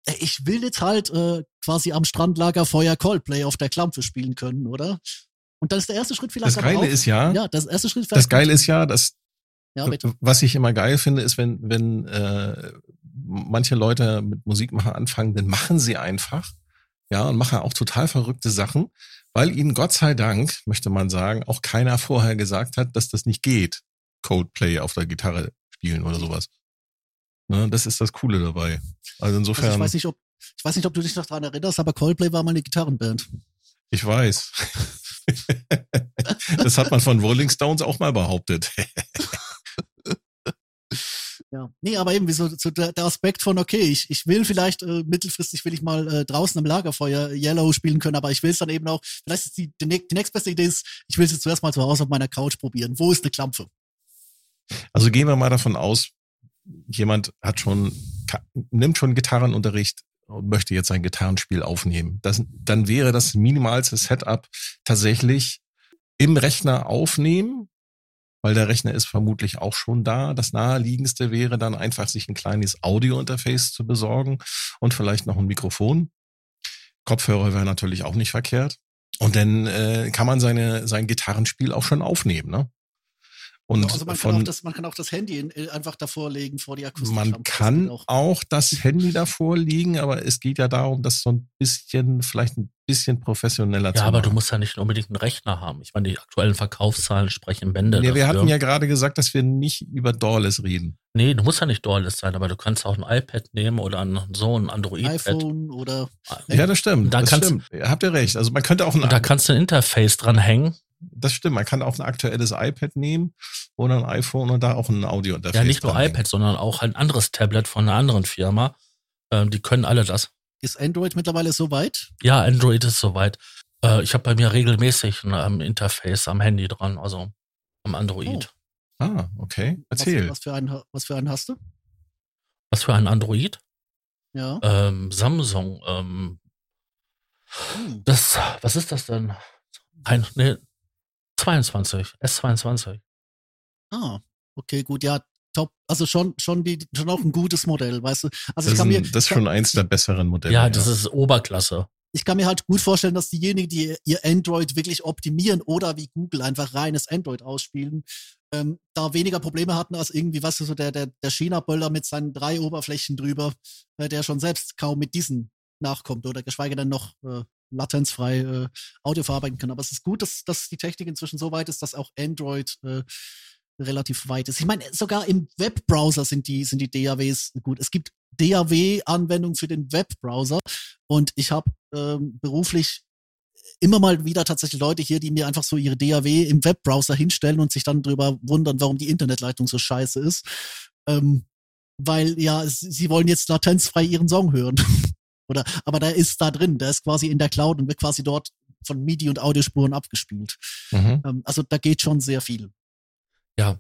äh, ich will jetzt halt äh, quasi am Strandlagerfeuer Coldplay auf der Klampe spielen können, oder? Und dann ist der erste Schritt vielleicht Das Geile auch, ist ja, ja, das erste Schritt das vielleicht Geile ist ja, dass ja, bitte. was ich immer geil finde, ist, wenn, wenn äh, manche Leute mit Musik machen anfangen, dann machen sie einfach, ja, und machen auch total verrückte Sachen, weil ihnen Gott sei Dank, möchte man sagen, auch keiner vorher gesagt hat, dass das nicht geht, Coldplay auf der Gitarre spielen oder sowas. Ne, das ist das Coole dabei. Also Also insofern, ich weiß nicht, ob ich weiß nicht, ob du dich noch daran erinnerst, aber Coldplay war mal eine Gitarrenband. ich weiß. das hat man von Rolling Stones auch mal behauptet. Ja. Nee, aber eben so, so der, der Aspekt von, okay, ich, ich will vielleicht äh, mittelfristig will ich mal äh, draußen am Lagerfeuer Yellow spielen können, aber ich will es dann eben auch, vielleicht ist die, die, die nächstbeste Idee ist, ich will es jetzt zuerst mal zu Hause auf meiner Couch probieren. Wo ist eine Klampfe? Also gehen wir mal davon aus, jemand hat schon, nimmt schon Gitarrenunterricht und möchte jetzt sein Gitarrenspiel aufnehmen. Das, dann wäre das minimalste Setup tatsächlich im Rechner aufnehmen, weil der Rechner ist vermutlich auch schon da. Das naheliegendste wäre dann einfach, sich ein kleines Audio-Interface zu besorgen und vielleicht noch ein Mikrofon. Kopfhörer wäre natürlich auch nicht verkehrt. Und dann äh, kann man seine, sein Gitarrenspiel auch schon aufnehmen. Ne? Und also man kann, von, auch das, man kann auch das Handy in, äh, einfach davor legen vor die Akustik. man kann auch das Handy davor liegen, aber es geht ja darum, das so ein bisschen, vielleicht ein bisschen professioneller zu Ja, aber machen. du musst ja nicht unbedingt einen Rechner haben. Ich meine, die aktuellen Verkaufszahlen sprechen Bände. Nee, wir dafür. hatten ja gerade gesagt, dass wir nicht über Doorless reden. Nee, du musst ja nicht Doorless sein, aber du kannst auch ein iPad nehmen oder ein, so ein Android-Pad. iPhone oder Ja, das stimmt. Da das kannst- stimmt. Habt ihr recht. Also man könnte auch ein, Und da kannst du ein Interface dran hängen. Das stimmt, man kann auch ein aktuelles iPad nehmen oder ein iPhone und da auch ein Audio-Interface. Ja, nicht nur iPad, sondern auch ein anderes Tablet von einer anderen Firma. Ähm, die können alle das. ist Android mittlerweile so weit? Ja, Android ist soweit. Äh, ich habe bei mir regelmäßig ein ähm, Interface am Handy dran, also am Android. Ah, okay. Erzähl. Was, was, für einen, was für einen hast du? Was für ein Android? Ja. Ähm, Samsung. Ähm, Hm. das, was ist das denn? Ein, nee, 22, S22. Ah, okay, gut, ja, top. Also schon, schon die, schon auch ein gutes Modell, weißt du. Also Das ich ist, kann mir, ein, das ist schon eins der besseren Modelle. Ja, das ist Oberklasse. ich kann mir halt gut vorstellen, dass diejenigen, die ihr Android wirklich optimieren oder wie Google einfach reines Android ausspielen, ähm, da weniger Probleme hatten als irgendwie, weißt du, so der, der, der China-Böller mit seinen drei Oberflächen drüber, äh, der schon selbst kaum mit diesen nachkommt oder geschweige denn noch äh, latenzfrei äh, Audio verarbeiten kann. Aber es ist gut, dass, dass die Technik inzwischen so weit ist, dass auch Android äh, relativ weit ist. Ich meine, sogar im Webbrowser sind die, sind die DAWs gut. Es gibt DAW-Anwendungen für den Webbrowser und ich habe ähm, beruflich immer mal wieder tatsächlich Leute hier, die mir einfach so ihre DAW im Webbrowser hinstellen und sich dann drüber wundern, warum die Internetleitung so scheiße ist. Ähm, weil ja, sie sie wollen jetzt latenzfrei ihren Song hören. Oder, aber der ist da drin, der ist quasi in der Cloud und wird quasi dort von MIDI und Audiospuren abgespielt. Mhm. Ähm, also da geht schon sehr viel. Ja.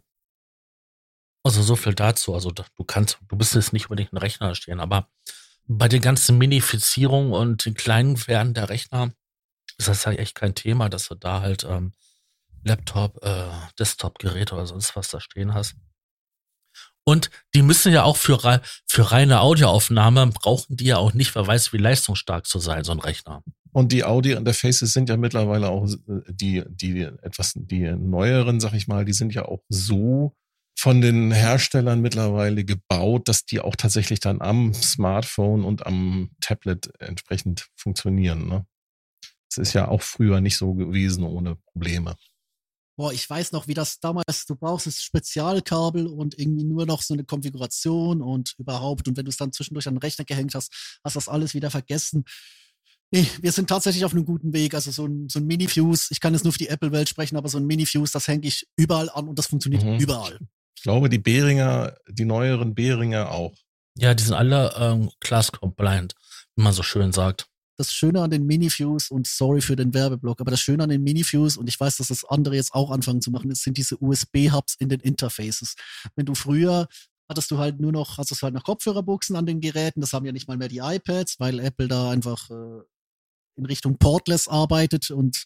Also so viel dazu. Also du kannst, du bist jetzt nicht unbedingt ein Rechner stehen, aber bei den ganzen Minifizierungen und den kleinen Werden der Rechner ist das ja echt kein Thema, dass du da halt ähm, Laptop, äh, Desktop-Geräte oder sonst was da stehen hast. Und die müssen ja auch für, für reine Audioaufnahme brauchen die ja auch nicht, wer weiß, wie leistungsstark zu sein, so ein Rechner. Und die Audio-Interfaces sind ja mittlerweile auch äh, die, die etwas, die neueren, sag ich mal, die sind ja auch so von den Herstellern mittlerweile gebaut, dass die auch tatsächlich dann am Smartphone und am Tablet entsprechend funktionieren. Ne? Das ist ja auch früher nicht so gewesen ohne Probleme boah, ich weiß noch, wie das damals, du brauchst das Spezialkabel und irgendwie nur noch so eine Konfiguration und überhaupt. Und wenn du es dann zwischendurch an den Rechner gehängt hast, hast du das alles wieder vergessen. Nee, wir sind tatsächlich auf einem guten Weg. Also so ein, so ein Mini-Fuse, ich kann jetzt nur für die Apple-Welt sprechen, aber so ein Mini-Fuse, das hänge ich überall an und das funktioniert mhm. überall. Ich glaube, die Behringer, die neueren Behringer auch. Ja, die sind alle ähm, class-compliant, wie man so schön sagt das Schöne an den Minifuse und sorry für den Werbeblock, aber das Schöne an den Minifuse und ich weiß, dass das andere jetzt auch anfangen zu machen, sind diese USB-Hubs in den Interfaces. Wenn du früher hattest du halt nur noch, hast du halt noch Kopfhörerbuchsen an den Geräten, das haben ja nicht mal mehr die iPads, weil Apple da einfach äh, in Richtung Portless arbeitet und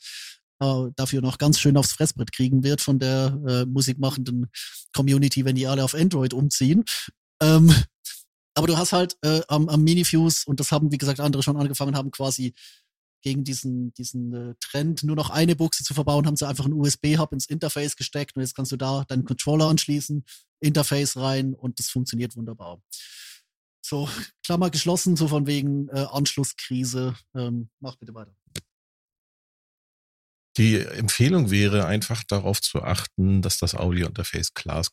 äh, dafür noch ganz schön aufs Fressbrett kriegen wird von der äh, musikmachenden Community, wenn die alle auf Android umziehen. Ähm, aber du hast halt äh, am, am Minifuse, und das haben, wie gesagt, andere schon angefangen haben, quasi gegen diesen, diesen äh, Trend nur noch eine Buchse zu verbauen, haben sie einfach einen USB-Hub ins Interface gesteckt und jetzt kannst du da deinen Controller anschließen, Interface rein und das funktioniert wunderbar. So, Klammer geschlossen, so von wegen äh, Anschlusskrise. Ähm, mach bitte weiter. Die Empfehlung wäre einfach darauf zu achten, dass das Audio-Interface Class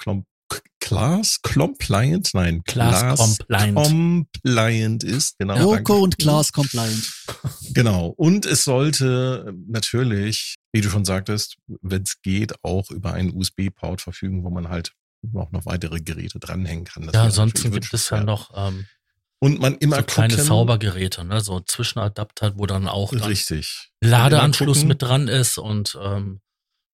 Class Compliant, nein, Class, Class Compliant. Compliant ist, genau. Loco und Class Compliant. Genau. Und es sollte natürlich, wie du schon sagtest, wenn es geht, auch über einen USB-Port verfügen, wo man halt auch noch weitere Geräte dranhängen kann. Das ja, ansonsten gibt es ja noch ähm, und man immer so kleine gucken, Saubergeräte, ne? so Zwischenadapter, wo dann auch dann richtig Ladeanschluss mit dran ist und ähm,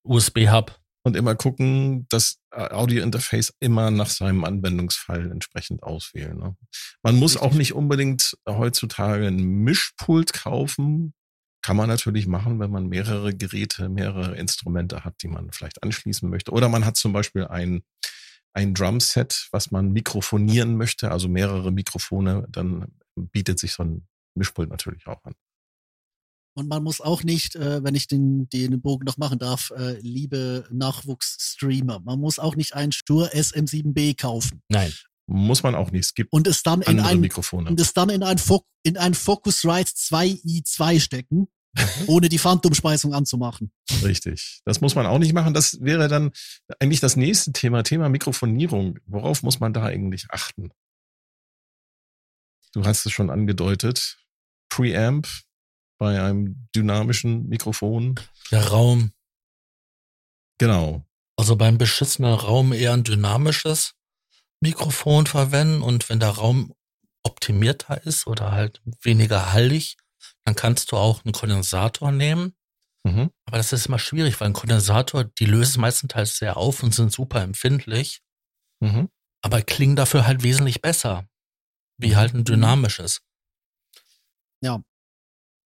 USB-Hub und immer gucken, das äh, Audio-Interface immer nach seinem Anwendungsfall entsprechend auswählen. Ne? Man muss Richtig. auch nicht unbedingt heutzutage ein Mischpult kaufen. Kann man natürlich machen, wenn man mehrere Geräte, mehrere Instrumente hat, die man vielleicht anschließen möchte. Oder man hat zum Beispiel ein, ein Drumset, was man mikrofonieren möchte, also mehrere Mikrofone, dann bietet sich so ein Mischpult natürlich auch an. Und man muss auch nicht, äh, wenn ich den, den Bogen noch machen darf, äh, liebe Nachwuchsstreamer, man muss auch nicht ein Stur SM7B kaufen. Nein. Muss man auch nicht. Es gibt und es dann in ein, Mikrofone. Und es dann in ein, Fo in ein Focusrite 2i2 stecken, mhm. ohne die Phantomspeisung anzumachen. Richtig. Das muss man auch nicht machen. Das wäre dann eigentlich das nächste Thema, Thema Mikrofonierung. Worauf muss man da eigentlich achten? Du hast es schon angedeutet. Preamp, bei einem dynamischen Mikrofon. Der Raum. Genau. Also beim beschissenen Raum eher ein dynamisches Mikrofon verwenden und wenn der Raum optimierter ist oder halt weniger hallig, dann kannst du auch einen Kondensator nehmen. Mhm. Aber das ist immer schwierig, weil ein Kondensator, die lösen meistens sehr auf und sind super empfindlich. Mhm. Aber klingen dafür halt wesentlich besser. Wie mhm. halt ein dynamisches. Ja,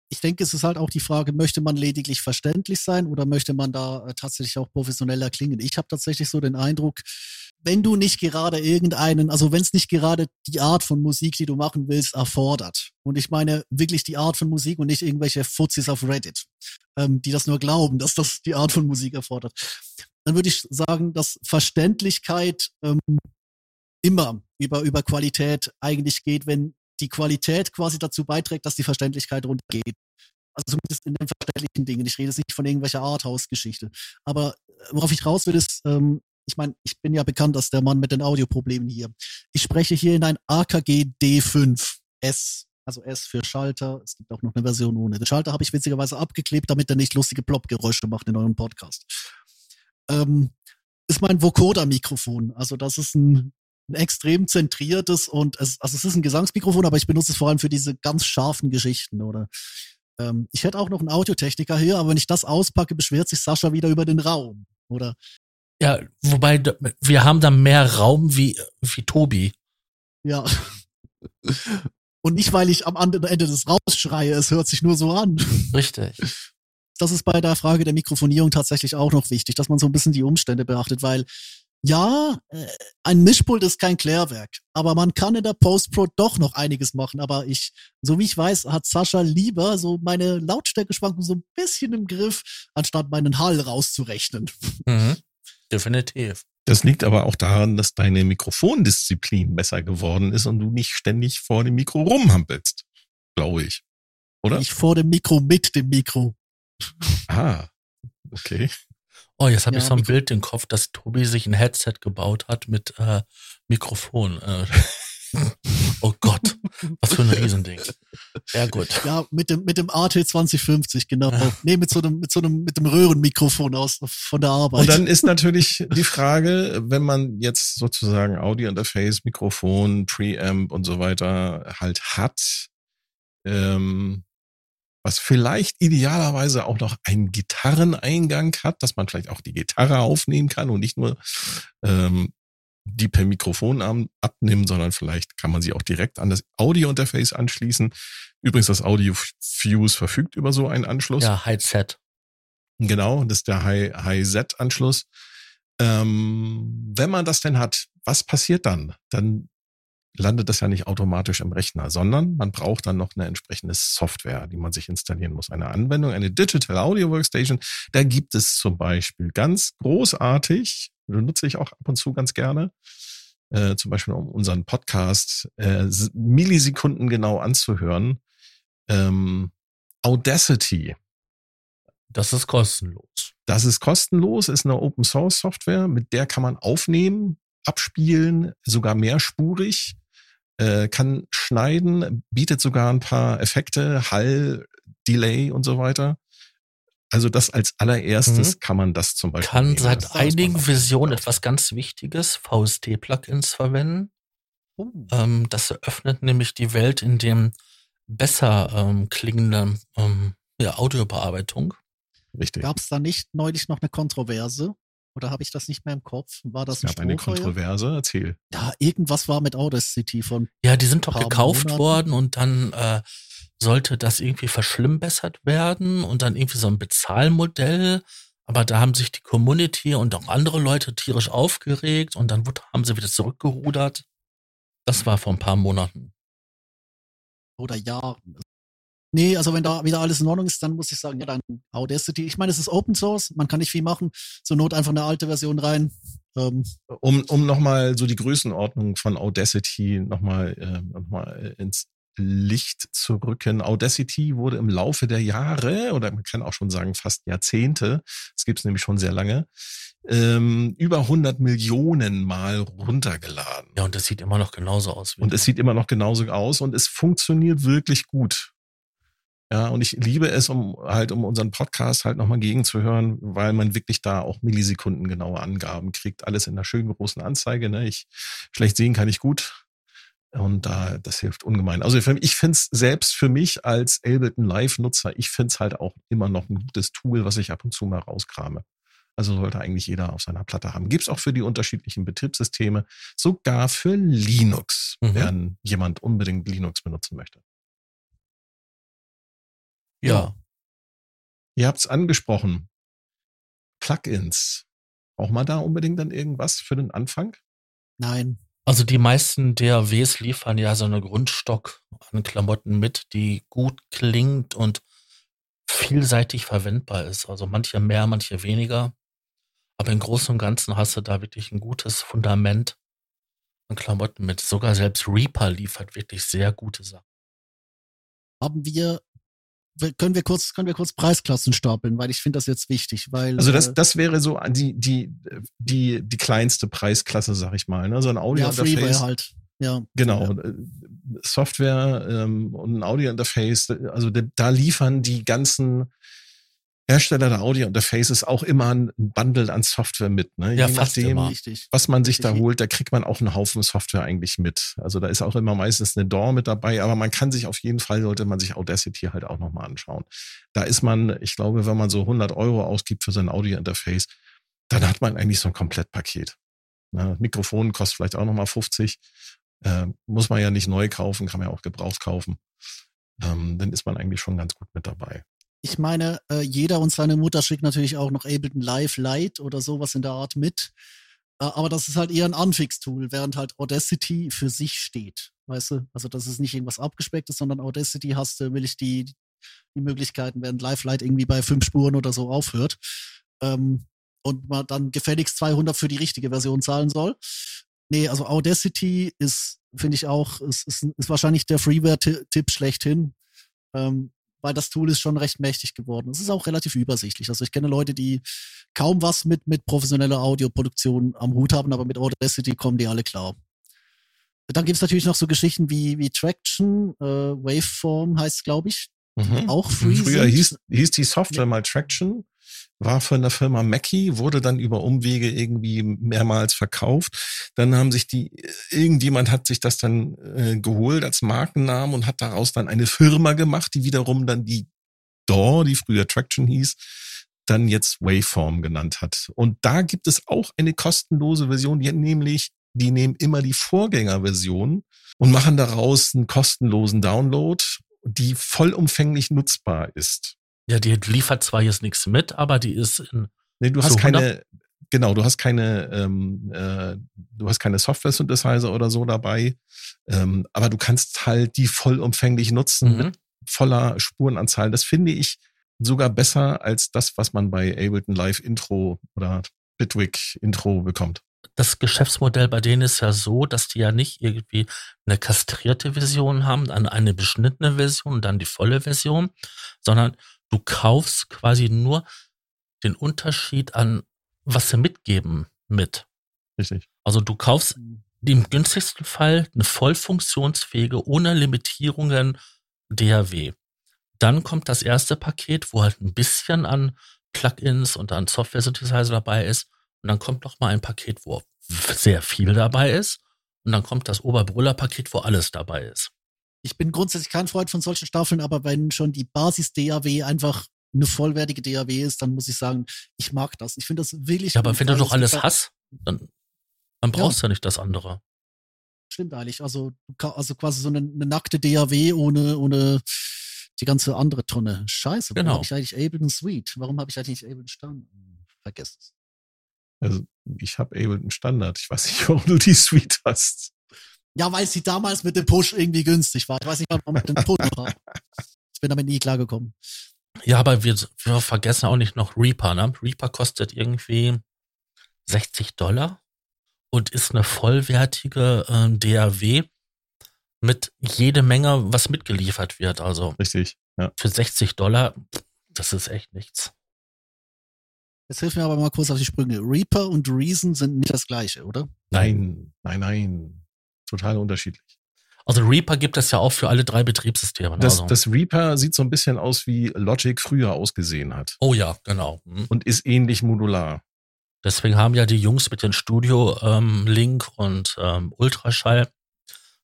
ich denke, es ist halt auch die Frage, möchte man lediglich verständlich sein oder möchte man da äh, tatsächlich auch professioneller klingen? Ich habe tatsächlich so den Eindruck, wenn du nicht gerade irgendeinen, also wenn es nicht gerade die Art von Musik, die du machen willst, erfordert. Und ich meine wirklich die Art von Musik und nicht irgendwelche Fuzis auf Reddit, ähm, die das nur glauben, dass das die Art von Musik erfordert. Dann würde ich sagen, dass Verständlichkeit ähm, immer über, über Qualität eigentlich geht, wenn die Qualität quasi dazu beiträgt, dass die Verständlichkeit runtergeht. Also zumindest in den verständlichen Dingen. Ich rede jetzt nicht von irgendwelcher Arthouse-Geschichte. Aber äh, worauf ich raus will, ist, ähm, ich meine, ich bin ja bekannt als der Mann mit den Audioproblemen hier. Ich spreche hier in ein AKG D5 S, also S für Schalter. Es gibt auch noch eine Version ohne. Den Schalter habe ich witzigerweise abgeklebt, damit er nicht lustige Plop-Geräusche macht in eurem Podcast. Ähm, ist mein Vocoder-Mikrofon. Also das ist ein ein extrem zentriertes und es, also es ist ein Gesangsmikrofon, aber ich benutze es vor allem für diese ganz scharfen Geschichten oder ähm, ich hätte auch noch einen Audiotechniker hier, aber wenn ich das auspacke, beschwert sich Sascha wieder über den Raum oder Ja, wobei wir haben da mehr Raum wie, wie Tobi. ja. Und nicht, weil ich am anderen Ende des Raums schreie, es hört sich nur so an. Richtig. das ist bei der Frage der Mikrofonierung tatsächlich auch noch wichtig, dass man so ein bisschen die Umstände beachtet, weil ja, äh, ein Mischpult ist kein Klärwerk, aber man kann in der Post-Pro doch noch einiges machen. Aber ich, so wie ich weiß, hat Sascha lieber so meine Lautstärkeschwankung so ein bisschen im Griff, anstatt meinen Hall rauszurechnen. Mhm. Definitiv. Das liegt aber auch daran, dass deine Mikrofondisziplin besser geworden ist und du nicht ständig vor dem Mikro rumhampelst. Glaube ich. Oder? Ich vor dem Mikro mit dem Mikro. Ah, okay. Oh, jetzt habe Ja, ich so ein Mikro- Bild im Kopf, dass Tobi sich ein Headset gebaut hat mit äh, Mikrofon. Äh. oh Gott, was für ein Riesending. Ja gut. Ja, mit dem, mit dem AT 2050, genau. Ja. Nee, mit so einem, mit so einem, mit dem Röhrenmikrofon aus, von der Arbeit. Und dann ist natürlich die Frage, wenn man jetzt sozusagen Audio-Interface, Mikrofon, Preamp und so weiter halt hat, ähm, was vielleicht idealerweise auch noch einen Gitarreneingang hat, dass man vielleicht auch die Gitarre aufnehmen kann und nicht nur ähm, die per Mikrofon abnimmt, sondern vielleicht kann man sie auch direkt an das Audio-Interface anschließen. Übrigens, das Audio Fuse verfügt über so einen Anschluss. Ja, Headset. Genau, das ist der High- High-Z-Anschluss. ähm, wenn man das denn hat, was passiert dann? Dann landet das ja nicht automatisch im Rechner, sondern man braucht dann noch eine entsprechende Software, die man sich installieren muss. Eine Anwendung, eine Digital Audio Workstation. Da gibt es zum Beispiel ganz großartig, benutze ich auch ab und zu ganz gerne, äh, zum Beispiel um unseren Podcast äh, Millisekunden genau anzuhören. Ähm, Audacity. Das ist kostenlos. Das ist kostenlos, ist eine Open Source Software, mit der kann man aufnehmen, abspielen, sogar mehrspurig, äh, kann schneiden, bietet sogar ein paar Effekte, Hall, Delay und so weiter. Also das als allererstes Mhm. kann man das zum Beispiel. Kann nehmen. seit Das einigen Versionen nicht etwas ganz Wichtiges, VST-Plugins verwenden. Oh. Ähm, das eröffnet nämlich die Welt in dem besser ähm, klingenden ähm, ja, Audiobearbeitung. Richtig. Gab es da nicht neulich noch eine Kontroverse? Oder habe ich das nicht mehr im Kopf? War das Es gab ein eine? Kontroverse, erzähl. Ja, irgendwas war mit Audacity von. Ja, die sind doch gekauft Monaten. worden und dann äh, sollte das irgendwie verschlimmbessert werden und dann irgendwie so ein Bezahlmodell. Aber da haben sich die Community und auch andere Leute tierisch aufgeregt und dann haben sie wieder zurückgerudert. Das war vor ein paar Monaten. oder Jahren. Nee, also wenn da wieder alles in Ordnung ist, dann muss ich sagen, ja, dann Audacity. Ich meine, es ist Open Source, man kann nicht viel machen. Zur Not einfach eine alte Version rein. Ähm, Um, um nochmal so die Größenordnung von Audacity nochmal äh, noch mal ins Licht zu rücken. Audacity wurde im Laufe der Jahre, oder man kann auch schon sagen fast Jahrzehnte, es gibt es nämlich schon sehr lange, ähm, über 100 Millionen Mal runtergeladen. Ja, und das sieht immer noch genauso aus. Wie Und es sieht immer noch genauso aus und es funktioniert wirklich gut. Ja, und ich liebe es, um halt, um unseren Podcast halt nochmal gegenzuhören, weil man wirklich da auch Millisekunden genaue Angaben kriegt. Alles in einer schönen großen Anzeige. Ne? Ich schlecht sehen kann ich gut. Und da, das hilft ungemein. Also ich finde es selbst für mich als Ableton Live-Nutzer, ich finde es halt auch immer noch ein gutes Tool, was ich ab und zu mal rauskrame. Also sollte eigentlich jeder auf seiner Platte haben. Gibt's auch für die unterschiedlichen Betriebssysteme, sogar für Linux, Mhm. wenn jemand unbedingt Linux benutzen möchte. Ja. Ihr habt's angesprochen. Plugins. Braucht man da unbedingt dann irgendwas für den Anfang? nein. Also die meisten DAWs liefern ja so eine Grundstock an Klamotten mit, die gut klingt und vielseitig verwendbar ist. Also manche mehr, manche weniger. Aber im Großen und Ganzen hast du da wirklich ein gutes Fundament an Klamotten mit. Sogar selbst Reaper liefert wirklich sehr gute Sachen. Haben wir, können wir kurz, können wir kurz Preisklassen stapeln, weil ich finde das jetzt wichtig, weil. Also das, äh, das wäre so die, die, die, die kleinste Preisklasse, sag ich mal. Ne? So ein ja, Audio-Interface. Freeware halt. Ja. Genau, Ja. äh, Software ähm, und ein Audio-Interface, also da, da liefern die ganzen Hersteller der Audio-Interfaces auch immer ein Bundle an Software mit. Ne? Ja, Je fast nachdem, was man sich da holt, da kriegt man auch einen Haufen Software eigentlich mit. Also da ist auch immer meistens eine DAW mit dabei, aber man kann sich auf jeden Fall, sollte man sich Audacity halt auch nochmal anschauen. Da ist man, ich glaube, wenn man so 100 Euro ausgibt für sein Audio-Interface, dann hat man eigentlich so ein Komplettpaket. Ne? Mikrofon kostet vielleicht auch nochmal 50. Äh, muss man ja nicht neu kaufen, kann man ja auch gebraucht kaufen. Ähm, dann ist man eigentlich schon ganz gut mit dabei. Ich meine, äh, jeder und seine Mutter schickt natürlich auch noch Ableton Live Lite oder sowas in der Art mit. Äh, aber das ist halt eher ein Anfix-Tool, während halt Audacity für sich steht. Weißt du? Also das ist nicht irgendwas abgespecktes, sondern Audacity hast du, will ich die, die Möglichkeiten, während Live Lite irgendwie bei fünf Spuren oder so aufhört. Ähm, und man dann gefälligst 200 für die richtige Version zahlen soll. Nee, also Audacity ist, finde ich auch, ist, ist, ist wahrscheinlich der Freeware-Tipp schlechthin. Ähm, weil das Tool ist schon recht mächtig geworden. Es ist auch relativ übersichtlich. Also ich kenne Leute, die kaum was mit, mit professioneller Audioproduktion am Hut haben, aber mit Audacity kommen die alle klar. Dann gibt's natürlich noch so Geschichten wie, wie Traction, äh, Waveform heißt glaube ich, Mhm. auch free Früher sind. hieß, hieß die Software mal Traction, war von der Firma Mackie, wurde dann über Umwege irgendwie mehrmals verkauft. Dann haben sich die, irgendjemand hat sich das dann äh, geholt als Markennamen und hat daraus dann eine Firma gemacht, die wiederum dann die DAW, die früher Traction hieß, dann jetzt Waveform genannt hat. Und da gibt es auch eine kostenlose Version, die nämlich, die nehmen immer die Vorgängerversion und machen daraus einen kostenlosen Download, die vollumfänglich nutzbar ist. Ja, die liefert zwar jetzt nichts mit, aber die ist in, Nee, du hast keine, genau, du hast keine, ähm, äh, du hast keine Software-Synthesizer oder so dabei, ähm, aber du kannst halt die vollumfänglich nutzen Mhm. mit voller Spurenanzahl. Das finde ich sogar besser als das, was man bei Ableton Live Intro oder Bitwig Intro bekommt. das Geschäftsmodell bei denen ist ja so, dass die ja nicht irgendwie eine kastrierte Version haben, dann eine beschnittene Version und dann die volle Version, sondern du kaufst quasi nur den Unterschied an, was sie mitgeben mit. Richtig. Also du kaufst im günstigsten Fall eine voll funktionsfähige, ohne Limitierungen DAW. Dann kommt das erste Paket, wo halt ein bisschen an Plugins und an Software-Synthesizer dabei ist. Und dann kommt noch mal ein Paket, wo sehr viel dabei ist. Und dann kommt das Oberbrüller-Paket, wo alles dabei ist. Ich bin grundsätzlich kein Freund von solchen Staffeln, aber wenn schon die Basis-DAW einfach eine vollwertige DAW ist, dann muss ich sagen, ich mag das. Ich finde das wirklich Ja, aber wenn du doch es alles hast, dann, dann brauchst du ja nicht das andere. Stimmt eigentlich. Also, also quasi so eine, eine nackte DAW ohne, ohne die ganze andere Tonne. Scheiße, warum Genau. habe ich eigentlich Ableton Suite? Warum habe ich eigentlich nicht Ableton Standard? Vergesst es. Also ich habe Ableton Standard. Ich weiß nicht, warum du die Suite hast. Ja, weil sie damals mit dem Push irgendwie günstig war. Ich weiß nicht, warum ich den Push habe. Ich bin damit nie klargekommen. Ja, aber wir, wir vergessen auch nicht noch Reaper, ne? Reaper kostet irgendwie 60 Dollar und ist eine vollwertige ähm, DAW mit jede Menge, was mitgeliefert wird. Also Richtig. Ja. für 60 Dollar, das ist echt nichts. Jetzt hilf mir aber mal kurz auf die Sprünge. Reaper und Reason sind nicht das gleiche, oder? Nein, nein, nein. Total unterschiedlich. Also Reaper gibt es ja auch für alle drei Betriebssysteme. ne? Das, also. das Reaper sieht so ein bisschen aus, wie Logic früher ausgesehen hat oh ja, genau. Mhm. und ist ähnlich modular. Deswegen haben ja die Jungs mit den Studio ähm, Link und ähm, Ultraschall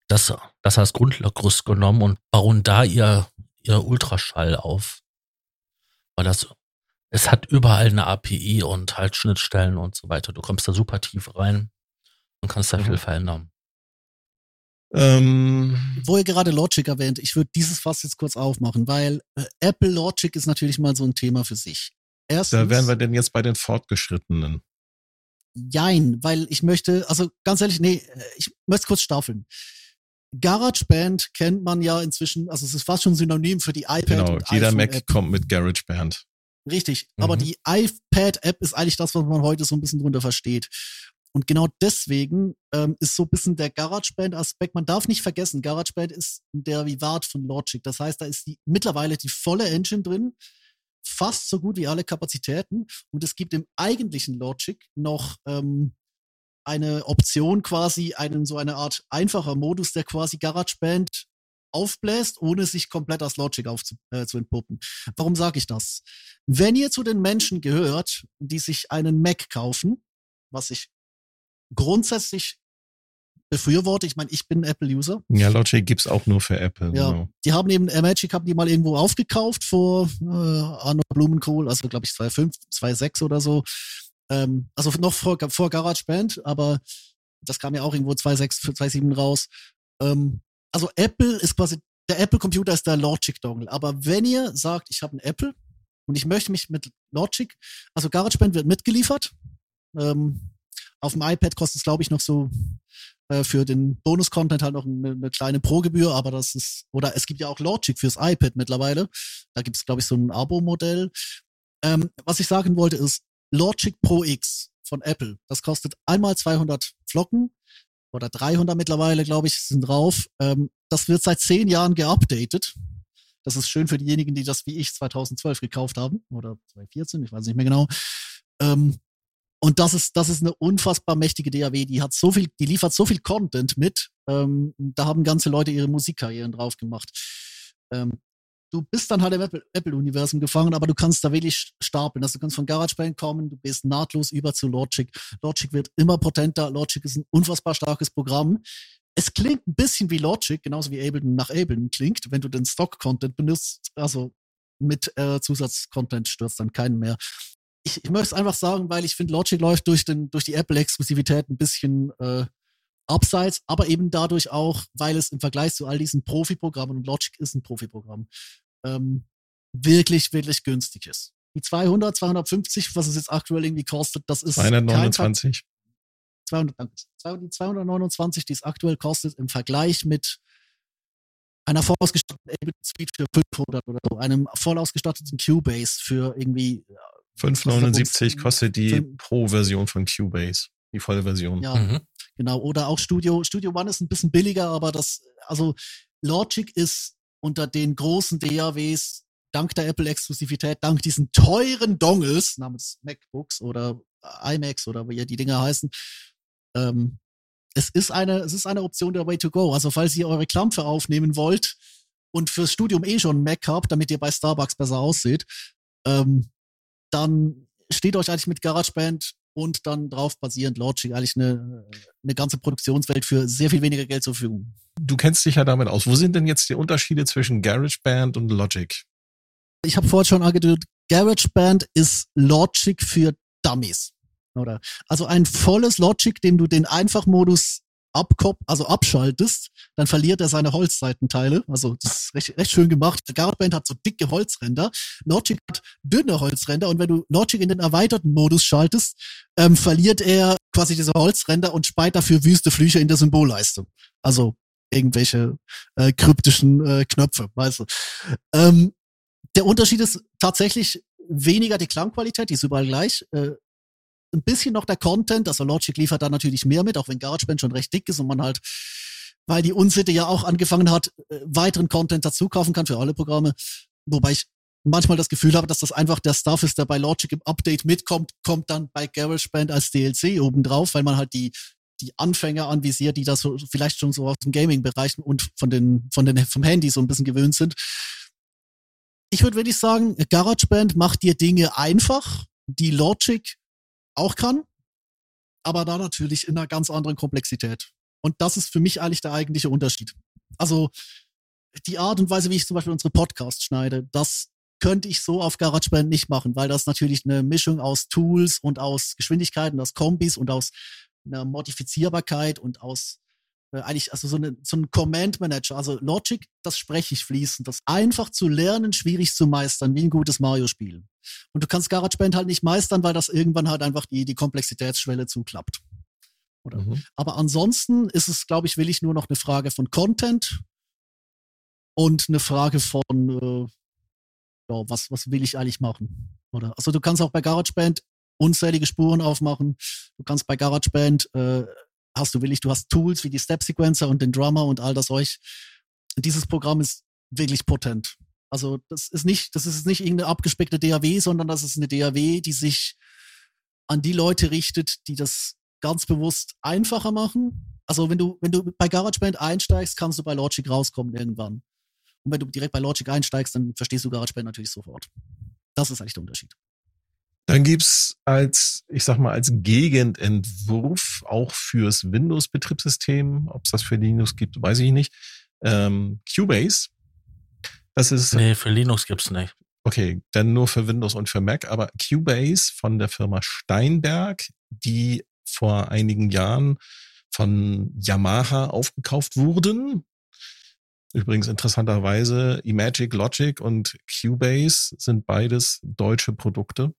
das, das als Grundgerüst genommen und bauen da ihr, ihr Ultraschall auf. Weil das, es hat überall eine API und halt Schnittstellen und so weiter. Du kommst da super tief rein und kannst da Mhm. viel verändern. Ähm, Wo ihr gerade Logic erwähnt, ich würde dieses Fass jetzt kurz aufmachen, weil äh, Apple Logic ist natürlich mal so ein Thema für sich. Erstens, da wären wir denn jetzt bei den Fortgeschrittenen. Jein, weil ich möchte, also ganz ehrlich, nee, äh, ich möchte kurz staffeln. GarageBand kennt man ja inzwischen, also es ist fast schon synonym für die iPad Genau, jeder Mac App. kommt mit GarageBand. Richtig, aber Mhm. die iPad-App ist eigentlich das, was man heute so ein bisschen drunter versteht. Und genau deswegen ähm, ist so ein bisschen der GarageBand-Aspekt, man darf nicht vergessen, GarageBand ist ein Derivat von Logic. Das heißt, da ist die, mittlerweile die volle Engine drin, fast so gut wie alle Kapazitäten. Und es gibt im eigentlichen Logic noch ähm, eine Option quasi, einen so eine Art einfacher Modus, der quasi GarageBand aufbläst, ohne sich komplett als Logic aufzu, äh, zu entpuppen. Warum sage ich das? Wenn ihr zu den Menschen gehört, die sich einen Mac kaufen, was ich grundsätzlich befürworte, ich meine, ich bin Apple-User. Ja, Logic gibt's auch nur für Apple. Ja, Genau. die haben eben, äh, Magic haben die mal irgendwo aufgekauft vor äh, Arno Blumenkohl, also glaube ich 2005, 2006 oder so. Ähm, also noch vor, vor GarageBand, aber das kam ja auch irgendwo 2006, 2007 raus. Ähm, also Apple ist quasi, der Apple-Computer ist der Logic-Dongle. Aber wenn ihr sagt, ich habe einen Apple und ich möchte mich mit Logic, also GarageBand wird mitgeliefert. Ähm, auf dem iPad kostet es, glaube ich, noch so äh, für den Bonus-Content halt noch eine, eine kleine Pro-Gebühr, aber das ist, oder es gibt ja auch Logic fürs iPad mittlerweile. Da gibt es, glaube ich, so ein Abo-Modell. Ähm, was ich sagen wollte ist, Logic Pro X von Apple, das kostet einmal 200 Flocken oder 300 mittlerweile, glaube ich, sind drauf. Ähm, das wird seit zehn Jahren geupdatet. Das ist schön für diejenigen, die das wie ich 2012 gekauft haben oder 2014, ich weiß nicht mehr genau. Ähm, und das ist, das ist eine unfassbar mächtige DAW. Die hat so viel, die liefert so viel Content mit. Ähm, da haben ganze Leute ihre Musikkarrieren drauf gemacht. Ähm, du bist dann halt im Apple- Apple-Universum gefangen, aber du kannst da wirklich stapeln. Also du kannst von GarageBand kommen, du bist nahtlos über zu Logic. Logic wird immer potenter. Logic ist ein unfassbar starkes Programm. Es klingt ein bisschen wie Logic, genauso wie Ableton nach Ableton klingt, wenn du den Stock-Content benutzt. Also mit äh, Zusatzcontent stürzt dann keinen mehr ich, ich möchte es einfach sagen, weil ich finde, Logic läuft durch, den, durch die Apple-Exklusivität ein bisschen äh, abseits, aber eben dadurch auch, weil es im Vergleich zu all diesen Profi-Programmen, und Logic ist ein Profi-Programm, ähm, wirklich, wirklich günstig ist. Die 200, 250, was es jetzt aktuell irgendwie kostet, das ist kein 229. 200, danke. 200, die 229, die es aktuell kostet, im Vergleich mit einer voll ausgestatteten Ableton Suite für 500 oder so, einem voll ausgestatteten Cubase für irgendwie 5,79 kostet die Pro-Version von Cubase. Die volle Version. Ja, Mhm. genau. Oder auch Studio. Studio One ist ein bisschen billiger, aber das, also Logic ist unter den großen DAWs dank der Apple-Exklusivität, dank diesen teuren Dongles namens MacBooks oder iMacs oder wie ja die Dinger heißen, ähm, es ist eine, es ist eine Option der Way to go. Also falls ihr eure Klampfe aufnehmen wollt und fürs Studium eh schon einen Mac habt, damit ihr bei Starbucks besser aussieht, ähm, dann steht euch eigentlich mit GarageBand und dann drauf basierend Logic eigentlich eine, eine ganze Produktionswelt für sehr viel weniger Geld zur Verfügung. Du kennst dich ja damit aus. Wo sind denn jetzt die Unterschiede zwischen GarageBand und Logic? Ich habe vorhin schon angedeutet, GarageBand ist Logic für Dummies. Oder? Also ein volles Logic, dem du den Einfachmodus abkop also abschaltest, dann verliert er seine Holzseitenteile. Also das ist recht, recht schön gemacht. GarageBand hat so dicke Holzränder. Logic hat dünne Holzränder und wenn du Logic in den erweiterten Modus schaltest, ähm, verliert er quasi diese Holzränder und speit dafür wüste Flüche in der Symbolleiste. Also irgendwelche äh, kryptischen äh, Knöpfe, weißt du. Ähm, der Unterschied ist tatsächlich weniger die Klangqualität, die ist überall gleich. Äh, ein bisschen noch der Content, also Logic liefert da natürlich mehr mit, auch wenn GarageBand schon recht dick ist und man halt, weil die Unsitte ja auch angefangen hat, äh, weiteren Content dazu kaufen kann für alle Programme. Wobei ich manchmal das Gefühl habe, dass das einfach der Stuff ist, der bei Logic im Update mitkommt, kommt dann bei GarageBand als DLC obendrauf, weil man halt die die Anfänger anvisiert, die das so, vielleicht schon so aus dem Gaming-Bereich und von den, von den, vom Handy so ein bisschen gewöhnt sind. Ich würde wirklich sagen, GarageBand macht dir Dinge einfach, die Logic auch kann, aber da natürlich in einer ganz anderen Komplexität. Und das ist für mich eigentlich der eigentliche Unterschied. Also die Art und Weise, wie ich zum Beispiel unsere Podcasts schneide, das könnte ich so auf GarageBand nicht machen, weil das natürlich eine Mischung aus Tools und aus Geschwindigkeiten, aus Kombis und aus einer Modifizierbarkeit und aus eigentlich also so, eine, so ein Command Manager, also Logic, das spreche ich fließend, das einfach zu lernen, schwierig zu meistern, wie ein gutes Mario-Spiel. Und du kannst GarageBand halt nicht meistern, weil das irgendwann halt einfach die, die Komplexitätsschwelle zuklappt. Oder? Mhm. Aber ansonsten ist es, glaube ich, will ich nur noch eine Frage von Content und eine Frage von, äh, ja, was, was will ich eigentlich machen? Oder? Also du kannst auch bei GarageBand unzählige Spuren aufmachen. Du kannst bei GarageBand, äh, hast du willig, du hast Tools wie die Step Sequencer und den Drummer und all das euch. Dieses Programm ist wirklich potent. Also das ist nicht, das ist nicht irgendeine abgespeckte DAW, sondern das ist eine DAW, die sich an die Leute richtet, die das ganz bewusst einfacher machen. Also wenn du, wenn du bei GarageBand einsteigst, kannst du bei Logic rauskommen irgendwann. Und wenn du direkt bei Logic einsteigst, dann verstehst du GarageBand natürlich sofort. Das ist eigentlich der Unterschied. Dann gibt's als, ich sag mal, als Gegendentwurf auch fürs Windows-Betriebssystem, ob es das für Linux gibt, weiß ich nicht, ähm, Cubase. Das ist. Nee, für Linux gibt's nicht. Okay, dann nur für Windows und für Mac, aber Cubase von der Firma Steinberg, die vor einigen Jahren von Yamaha aufgekauft wurden. Übrigens interessanterweise Imagic Logic und Cubase sind beides deutsche Produkte.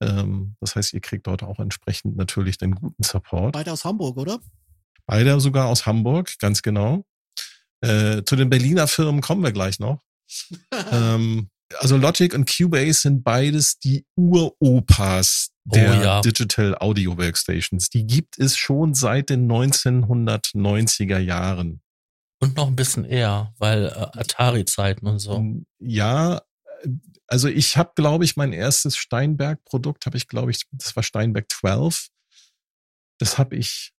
Ähm, das heißt, ihr kriegt dort auch entsprechend natürlich den guten Support. Beide aus Hamburg, oder? Beide sogar aus Hamburg, ganz genau. Äh, zu den Berliner Firmen kommen wir gleich noch. ähm, also Logic und Cubase sind beides die Uropas der Oh ja. Digital Audio Workstations. Die gibt es schon seit den 1990er Jahren. Und noch ein bisschen eher, weil äh, Atari-Zeiten und so. Ja, äh, also ich habe, glaube ich, mein erstes Steinberg-Produkt habe ich, glaube ich, das war Steinberg 12. Das habe ich,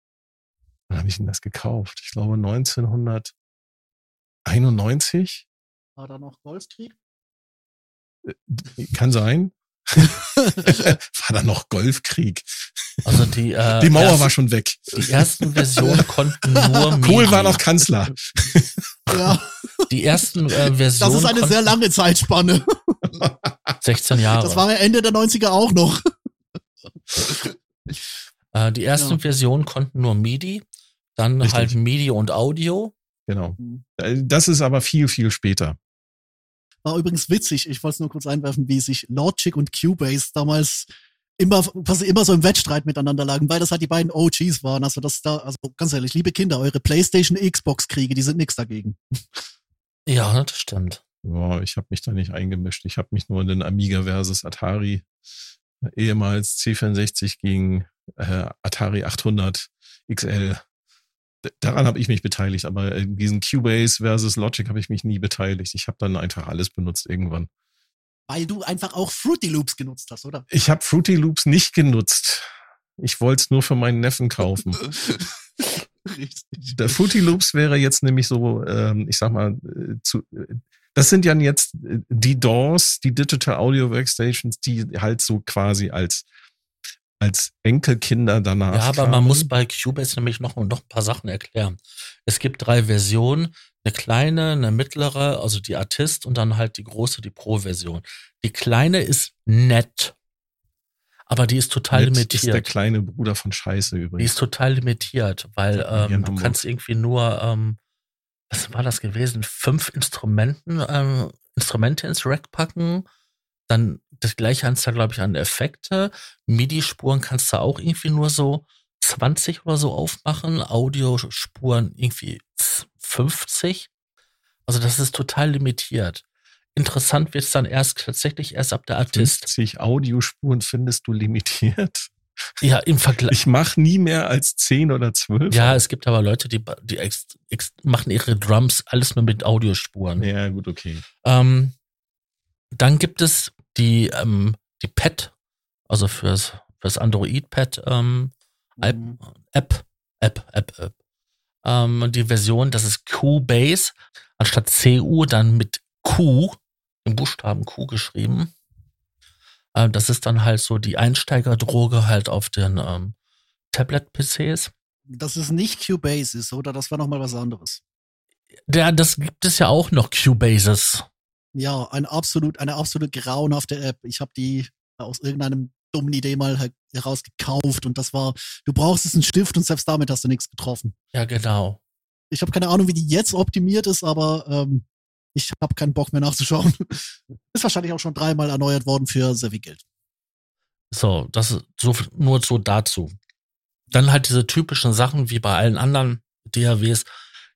wann habe ich denn das gekauft? Ich glaube 1991. War da noch Golfkrieg? Kann sein. war da noch Golfkrieg. Also die, äh, Die Mauer ersten, war schon weg. die ersten Versionen konnten nur MIDI. Kohl war noch Kanzler. Ja, Die ersten äh, das Versionen ist eine sehr lange Zeitspanne. Konnten 16 Jahre. Das war ja Ende der 90er auch noch. äh, die ersten Ja. Versionen konnten nur MIDI, dann Richtig. halt MIDI und Audio. Genau. Äh, Das ist aber viel, viel später. War übrigens witzig, ich wollte es nur kurz einwerfen, wie sich Logic und Cubase damals immer, quasi immer so im Wettstreit miteinander lagen, weil das halt die beiden OGs waren. Also das da, also ganz ehrlich, liebe Kinder, eure Playstation Xbox Kriege, die sind nix dagegen. Ja, das stimmt. Ja, ich habe mich da nicht eingemischt. Ich habe mich nur in den Amiga versus Atari, äh, ehemals C64 gegen äh, Atari 800 XL. Daran habe ich mich beteiligt, aber in diesen Cubase versus Logic habe ich mich nie beteiligt. Ich habe dann einfach alles benutzt irgendwann. Weil du einfach auch Fruity Loops genutzt hast, oder? Ich habe Fruity Loops nicht genutzt. Ich wollte es nur für meinen Neffen kaufen. Richtig. Der Fruity Loops wäre jetzt nämlich so, ähm, ich sag mal, äh, zu, äh, das sind ja jetzt äh, die DAWs, die Digital Audio Workstations, die halt so quasi als als Enkelkinder danach. Ja, aber man kamen. muss bei Cubase nämlich noch, noch ein paar Sachen erklären. Es gibt drei Versionen, eine kleine, eine mittlere, also die Artist und dann halt die große, die Pro-Version. Die kleine ist nett, aber die ist total Nett ist der limitiert. kleine Bruder von Scheiße Die übrigens. ist total limitiert, weil ähm, du kannst irgendwie nur, ähm, was war das gewesen, fünf Instrumenten, ähm, Instrumente ins Rack packen. Dann das gleiche hast du, glaube ich, an Effekte. MIDI-Spuren kannst du auch irgendwie nur so 20 oder so aufmachen. Audiospuren irgendwie 50. Also das ist total limitiert. Interessant wird es dann erst tatsächlich erst ab der Artist. 50 Audiospuren findest du limitiert. Ja, im Vergleich. Ich mache nie mehr als 10 oder 12. Ja, es gibt aber Leute, die, die ex, ex, machen ihre Drums alles nur mit Audiospuren. Ja, gut, okay. Ähm, dann gibt es die, ähm, die Pad, also fürs, fürs Android-Pad ähm, App, Mhm. App, App, App, App. Ähm, die Version, das ist Cubase, anstatt CU dann mit Q, im Buchstaben Q geschrieben. Äh, das ist dann halt so die Einsteigerdroge halt auf den ähm, Tablet-PCs. Dass es nicht Cubase ist, oder? Das war nochmal was anderes. Ja, das gibt es ja auch noch, Cubases. Ja, ein absolut, eine absolut grauenhafte App. Ich habe die aus irgendeinem dummen Idee mal halt herausgekauft und das war, du brauchst es einen Stift und selbst damit hast du nichts getroffen. Ja, genau. Ich habe keine Ahnung, wie die jetzt optimiert ist, aber ähm, ich habe keinen Bock mehr nachzuschauen. ist wahrscheinlich auch schon dreimal erneuert worden für sehr viel Geld. So, das ist so, nur so dazu. Dann halt diese typischen Sachen wie bei allen anderen DAWs.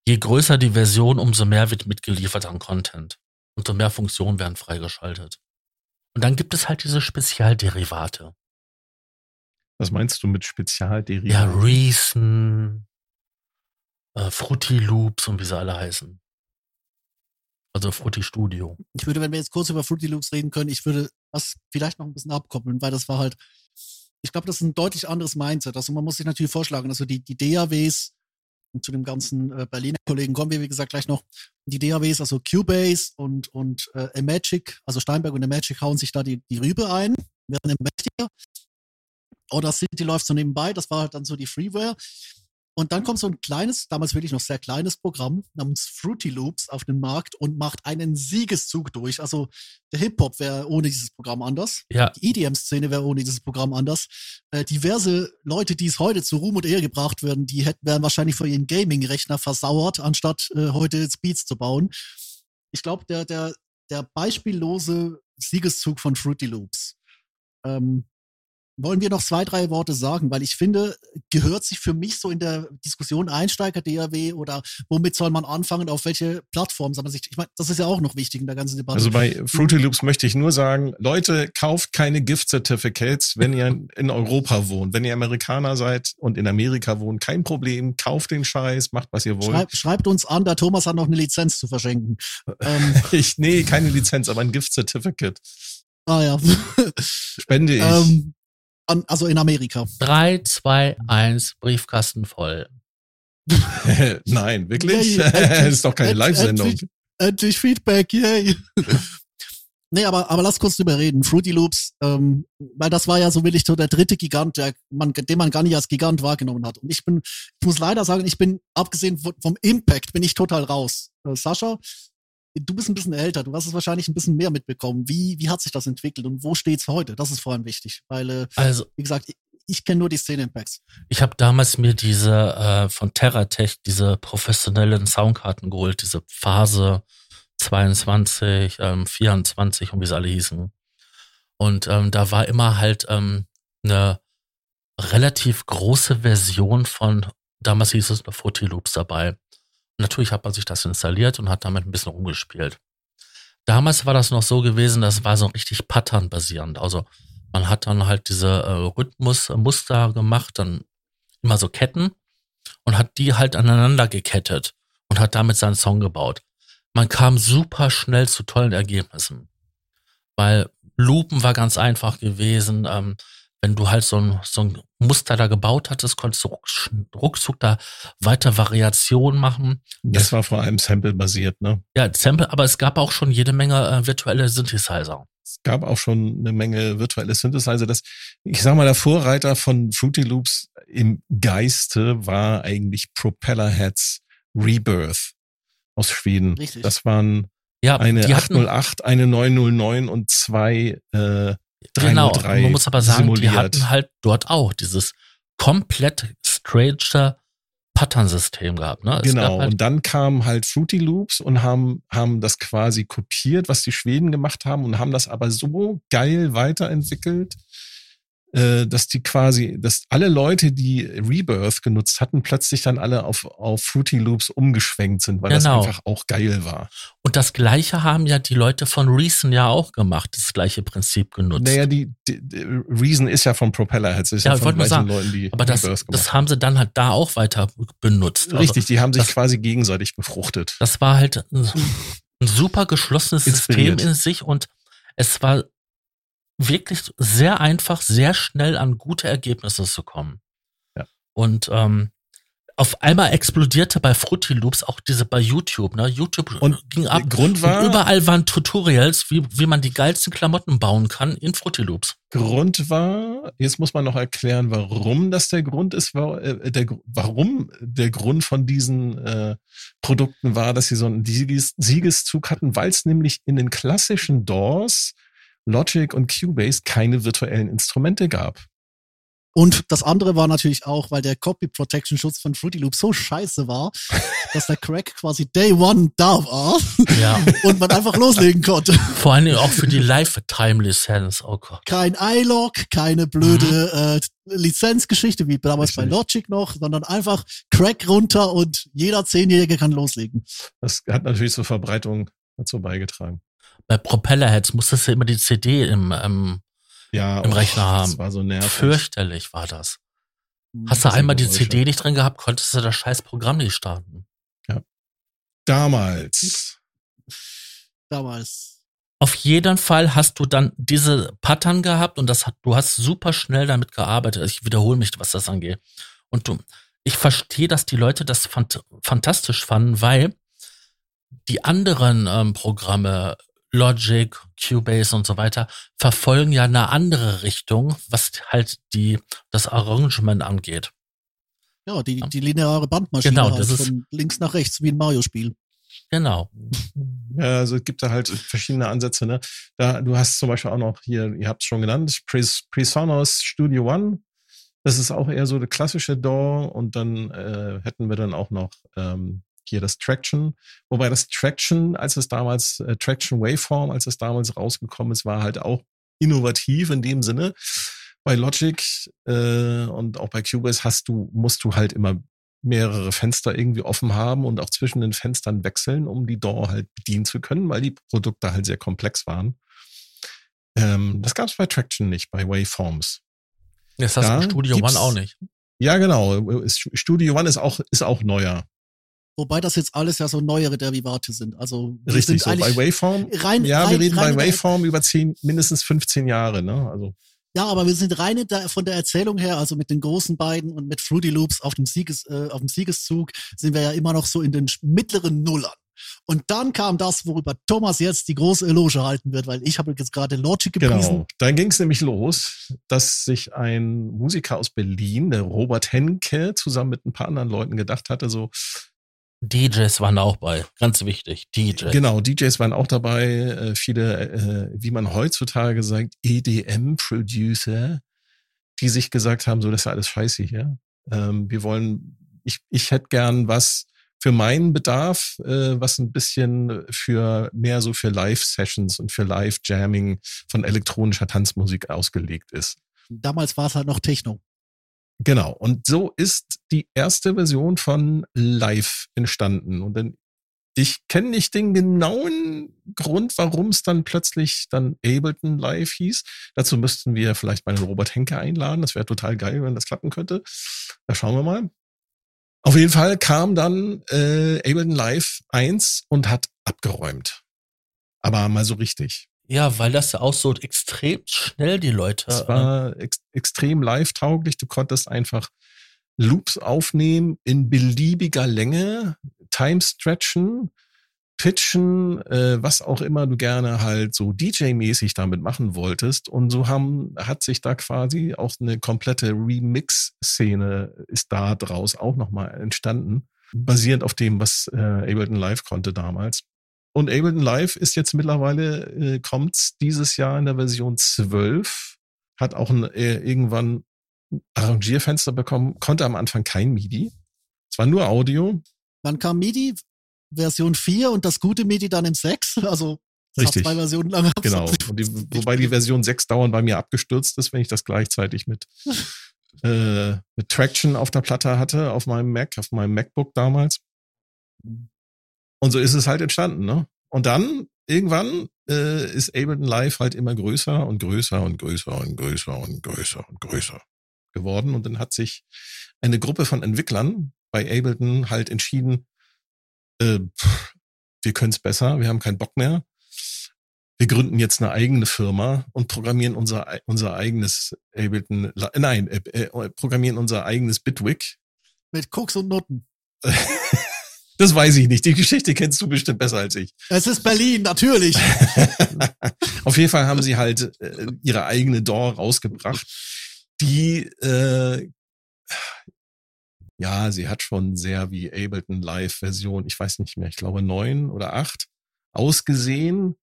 Je größer die Version, umso mehr wird mitgeliefert an Content. Umso mehr Funktionen werden freigeschaltet. Und dann gibt es halt diese Spezialderivate. Was meinst du mit Ja, Spezialderivaten? Reason, äh, Fruity Loops und wie sie alle heißen. Also Fruity Studio. Ich würde, wenn wir jetzt kurz über Fruity Loops reden können, ich würde das vielleicht noch ein bisschen abkoppeln, weil das war halt, ich glaube, das ist ein deutlich anderes Mindset. Also man muss sich natürlich vorschlagen, also die, die DAWs zu dem ganzen äh, Berliner Kollegen kommen wir, wie gesagt, gleich noch. Die DAWs, also Cubase und, und äh, Magic, also Steinberg und Magic hauen sich da die, die Rübe ein, werden mächtiger. Oder City läuft so nebenbei, das war halt dann so die Freeware. Und dann kommt so ein kleines, damals wirklich noch sehr kleines Programm namens Fruity Loops auf den Markt und macht einen Siegeszug durch. Also der Hip-Hop wäre ohne dieses Programm anders. Ja. Die EDM-Szene wäre ohne dieses Programm anders. Äh, diverse Leute, die es heute zu Ruhm und Ehre gebracht werden, die hätten, wären wahrscheinlich vor ihren Gaming-Rechner versauert, anstatt äh, heute Speeds zu bauen. Ich glaube, der, der, der beispiellose Siegeszug von Fruity Loops. Ähm, wollen wir noch zwei, drei Worte sagen, weil ich finde, gehört sich für mich so in der Diskussion Einsteiger DAW oder womit soll man anfangen, auf welche Plattform soll man sich, ich meine, das ist ja auch noch wichtig in der ganzen Debatte. Also bei Fruity Loops möchte ich nur sagen, Leute, kauft keine Gift Certificates, wenn ihr in Europa wohnt. Wenn ihr Amerikaner seid und in Amerika wohnt, kein Problem, kauft den Scheiß, macht was ihr wollt. Schreib, schreibt uns an, der Thomas hat noch eine Lizenz zu verschenken. ähm, ich, nee, keine Lizenz, aber ein Gift Certificate. Ah ja. Spende ich. Ähm, an, also in Amerika. 3, 2, 1, Briefkasten voll. Nein, wirklich? Yeah, yeah, ist doch keine Live-Sendung. Endlich, endlich, Feedback, yay. nee, aber, aber lass kurz drüber reden. Fruity Loops, ähm, weil das war ja so will ich so der dritte Gigant, der man, den man gar nicht als Gigant wahrgenommen hat. Und ich bin, ich muss leider sagen, ich bin, abgesehen vom Impact, bin ich total raus. Äh, Sascha, du bist ein bisschen älter, du hast es wahrscheinlich ein bisschen mehr mitbekommen. Wie, wie hat sich das entwickelt und wo steht's heute? Das ist vor allem wichtig, weil, äh, also, wie gesagt, ich, ich kenne nur die Szene Impacts. Ich habe damals mir diese äh, von Terratech, diese professionellen Soundkarten geholt, diese Phase 22, ähm, 24 und wie sie alle hießen. Und ähm, da war immer halt ähm, eine relativ große Version von, damals hieß es Fruity Loops dabei. Natürlich hat man sich das installiert und hat damit ein bisschen rumgespielt. Damals war das noch so gewesen, das war so richtig Pattern-basierend. Also man hat dann halt diese äh, Rhythmusmuster gemacht, dann immer so Ketten und hat die halt aneinander gekettet und hat damit seinen Song gebaut. Man kam super schnell zu tollen Ergebnissen, weil Loopen war ganz einfach gewesen. Ähm, wenn du halt so ein, so ein Muster da gebaut hattest, konntest du ruckzuck da weiter Variationen machen. Das war vor allem Sample-basiert, ne? Ja, Sample, aber es gab auch schon jede Menge äh, virtuelle Synthesizer. Es gab auch schon eine Menge virtuelle Synthesizer. Das, ich sag mal, der Vorreiter von Fruity Loops im Geiste war eigentlich Propellerheads Rebirth aus Schweden. Richtig. Das waren ja, eine 808, eine 909 und zwei äh, Genau, man muss aber sagen, simuliert. die hatten halt dort auch dieses komplett strange Pattern-System gehabt. Ne? Es genau, halt und dann kamen halt Fruity Loops und haben, haben das quasi kopiert, was die Schweden gemacht haben und haben das aber so geil weiterentwickelt, dass die quasi, dass alle Leute, die Rebirth genutzt hatten, plötzlich dann alle auf, auf Fruity Loops umgeschwenkt sind, weil genau. das einfach auch geil war. Und das Gleiche haben ja die Leute von Reason ja auch gemacht, das gleiche Prinzip genutzt. Naja, die, die, die Reason ist ja von Propellerheads, ist ja, ja von gleichen sagen, Leuten, die aber das, Rebirth gemacht das haben sie dann halt da auch weiter benutzt. Also Richtig, also, die haben sich das, quasi gegenseitig befruchtet. Das war halt ein super geschlossenes System in sich und es war wirklich sehr einfach, sehr schnell an gute Ergebnisse zu kommen. Ja. Und ähm, auf einmal explodierte bei Fruity Loops auch diese bei YouTube, ne? YouTube und ging ab. Grund war, und überall waren Tutorials, wie, wie man die geilsten Klamotten bauen kann in Fruity Loops. Grund war, jetzt muss man noch erklären, warum das der Grund ist, war, äh, der, warum der Grund von diesen äh, Produkten war, dass sie so einen Sieges, Siegeszug hatten, weil es nämlich in den klassischen Doors Logic und Cubase keine virtuellen Instrumente gab. Und das andere war natürlich auch, weil der Copy Protection Schutz von Fruity Loop so scheiße war, dass der Crack quasi Day One da war ja. und man einfach loslegen konnte. Vor allem auch für die Lifetime Lizenz. Oh Gott. Kein iLog, keine blöde mhm. äh, Lizenzgeschichte wie damals Richtig. bei Logic noch, sondern einfach Crack runter und jeder Zehnjährige kann loslegen. Das hat natürlich zur Verbreitung dazu beigetragen bei Propellerheads musstest du immer die CD im, ähm, ja, im Rechner oh, haben. Das war so nervig. Fürchterlich war das. Hm, Hast du einmal die CD nicht drin gehabt, konntest du das scheiß Programm nicht starten. Ja. Damals. Damals. Auf jeden Fall hast du dann diese Pattern gehabt und das hat, du hast super schnell damit gearbeitet. Ich wiederhole mich, was das angeht. Und du, ich verstehe, dass die Leute das fant fantastisch fanden, weil die anderen ähm, Programme, Logic, Cubase und so weiter, verfolgen ja eine andere Richtung, was halt die, das Arrangement angeht. Ja, die, die lineare Bandmaschine Genau, halt das ist- von links nach rechts, wie ein Mario-Spiel. Genau. Ja, also es gibt da halt verschiedene Ansätze. Ne? Da, du hast zum Beispiel auch noch hier, ihr habt es schon genannt, Pres Presonus Studio One. Das ist auch eher so eine klassische DAW und dann äh, hätten wir dann auch noch ähm, hier das Traction. Wobei das Traction, als es damals, äh, Traction Waveform, als es damals rausgekommen ist, war halt auch innovativ in dem Sinne. Bei Logic äh, und auch bei Cubase hast du, musst du halt immer mehrere Fenster irgendwie offen haben und auch zwischen den Fenstern wechseln, um die DAW halt bedienen zu können, weil die Produkte halt sehr komplex waren. Ähm, das gab es bei Traction nicht, bei Waveforms. Das hast du Da Studio One auch nicht. Ja, genau. Studio One ist auch, ist auch neuer. Wobei das jetzt alles ja so neuere Derivate sind. Also Richtig, sind so bei Waveform. rein, Ja, rein, wir reden bei Waveform über zehn, mindestens 15 Jahre, ne? Also, Ja, aber wir sind rein in der, von der Erzählung her, also mit den großen beiden und mit Fruity Loops auf dem Sieges, äh, auf dem Siegeszug, sind wir ja immer noch so in den mittleren Nullern. Und dann kam das, worüber Thomas jetzt die große Eloge halten wird, weil ich habe jetzt gerade Logic gepriesen. Genau. Dann ging es nämlich los, dass sich ein Musiker aus Berlin, der Robert Henke, zusammen mit ein paar anderen Leuten gedacht hatte, so, DJs waren auch bei. Ganz wichtig. DJs. genau, DJs waren auch dabei, äh, viele, äh, wie man heutzutage sagt, EDM-Producer, die sich gesagt haben, so, das ist ja alles scheiße hier. Ähm, wir wollen, ich, ich hätte gern was für meinen Bedarf, äh, was ein bisschen für mehr so für Live-Sessions und für Live-Jamming von elektronischer Tanzmusik ausgelegt ist. Damals war es halt noch Techno. Genau. Und so ist die erste Version von Live entstanden. Und dann, ich kenne nicht den genauen Grund, warum es dann plötzlich dann Ableton Live hieß. Dazu müssten wir vielleicht mal den Robert Henke einladen. Das wäre total geil, wenn das klappen könnte. Da schauen wir mal. Auf jeden Fall kam dann äh, Ableton Live 1 und hat abgeräumt. Aber mal so richtig. Ja, weil das ja auch so extrem schnell die Leute. Es äh, war ex extrem live-tauglich. Du konntest einfach Loops aufnehmen in beliebiger Länge, Time stretchen, pitchen, äh, was auch immer du gerne halt so DJ-mäßig damit machen wolltest. Und so haben, hat sich da quasi auch eine komplette Remix-Szene ist da draus auch nochmal entstanden, basierend auf dem, was äh, Ableton Live konnte damals. Und Ableton Live ist jetzt mittlerweile, äh, kommt's dieses Jahr in der Version 12, hat auch ein, äh, irgendwann ein Arrangierfenster bekommen, konnte am Anfang kein MIDI. Es war nur Audio. Dann kam MIDI Version 4 und das gute MIDI dann im 6. Also Richtig. zwei Versionen lang. Genau. Die, wobei die Version 6 dauernd bei mir abgestürzt ist, wenn ich das gleichzeitig mit, äh, mit Traction auf der Platte hatte, auf meinem Mac, auf meinem MacBook damals. Und so ist es halt entstanden, ne? Und dann irgendwann äh, ist Ableton Live halt immer größer und größer und größer und größer und größer und größer geworden. Und dann hat sich eine Gruppe von Entwicklern bei Ableton halt entschieden, äh, wir können es besser, wir haben keinen Bock mehr. Wir gründen jetzt eine eigene Firma und programmieren unser, unser eigenes Ableton, nein, äh, äh, programmieren unser eigenes Bitwig. Mit Koks und Nutten. Das weiß ich nicht. Die Geschichte kennst du bestimmt besser als ich. Es ist Berlin, natürlich. Auf jeden Fall haben sie halt äh, ihre eigene DAW rausgebracht, die äh, ja, sie hat schon sehr wie Ableton Live Version, ich weiß nicht mehr, ich glaube neun oder acht ausgesehen,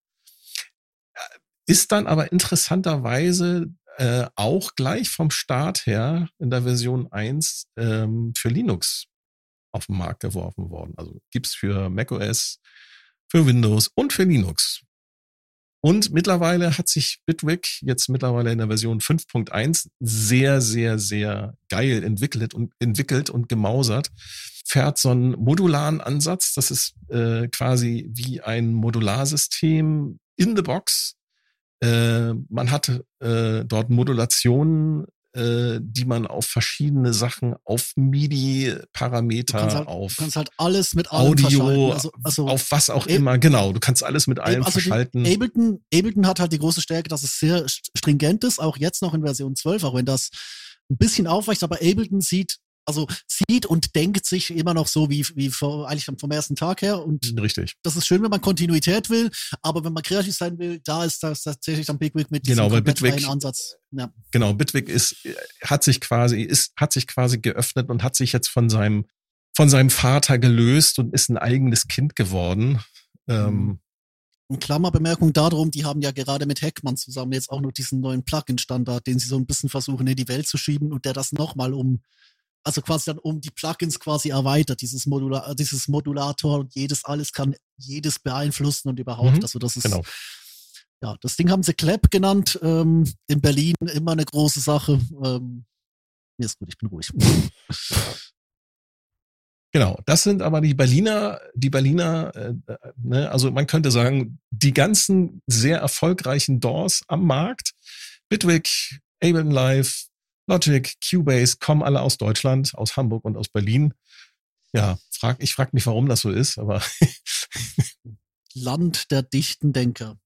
ist dann aber interessanterweise äh, auch gleich vom Start her in der Version 1 ähm, für Linux auf den Markt geworfen worden. Also gibt's für macOS, für Windows und für Linux. Und mittlerweile hat sich Bitwig jetzt mittlerweile in der Version 5.1 sehr, sehr, sehr geil entwickelt und entwickelt und gemausert. Fährt so einen modularen Ansatz. Das ist äh, quasi wie ein Modularsystem in the box. Äh, man hat äh, dort Modulationen, äh, die man auf verschiedene Sachen, auf MIDI-Parameter, halt, auf du kannst halt alles mit. Audio, Also, also auf was auch Ab- immer. Genau, du kannst alles mit allem also verschalten. Ableton, Ableton hat halt die große Stärke, dass es sehr st- stringent ist, auch jetzt noch in Version 12, auch wenn das ein bisschen aufweicht, aber Ableton sieht Also sieht und denkt sich immer noch so wie, wie vor, eigentlich vom ersten Tag her. Und Richtig. das ist schön, wenn man Kontinuität will, aber wenn man kreativ sein will, da ist das tatsächlich dann Bitwig mit Genau, komplett Bitwig- Ansatz. Ja. Genau, Bitwig ist, hat sich quasi, ist, hat sich quasi geöffnet und hat sich jetzt von seinem, von seinem Vater gelöst und ist ein eigenes Kind geworden. Ähm, Und Klammerbemerkung darum, die haben ja gerade mit Heckmann zusammen jetzt auch noch diesen neuen Plugin-Standard, den sie so ein bisschen versuchen in die Welt zu schieben und der das nochmal um, also quasi dann um die Plugins quasi erweitert, dieses Modular, dieses Modulator und jedes alles kann jedes beeinflussen und überhaupt, Mhm, also das ist, genau. ja, das Ding haben sie Clap genannt, ähm, in Berlin immer eine große Sache, ähm, mir ist gut, ich bin ruhig. Genau, das sind aber die Berliner, die Berliner, äh, äh, ne, also man könnte sagen, die ganzen sehr erfolgreichen Doors am Markt, Bitwig, Ableton Live, Logic, Cubase, kommen alle aus Deutschland, aus Hamburg und aus Berlin. Ja, frag, ich frage mich, warum das so ist, aber Land der dichten Denker.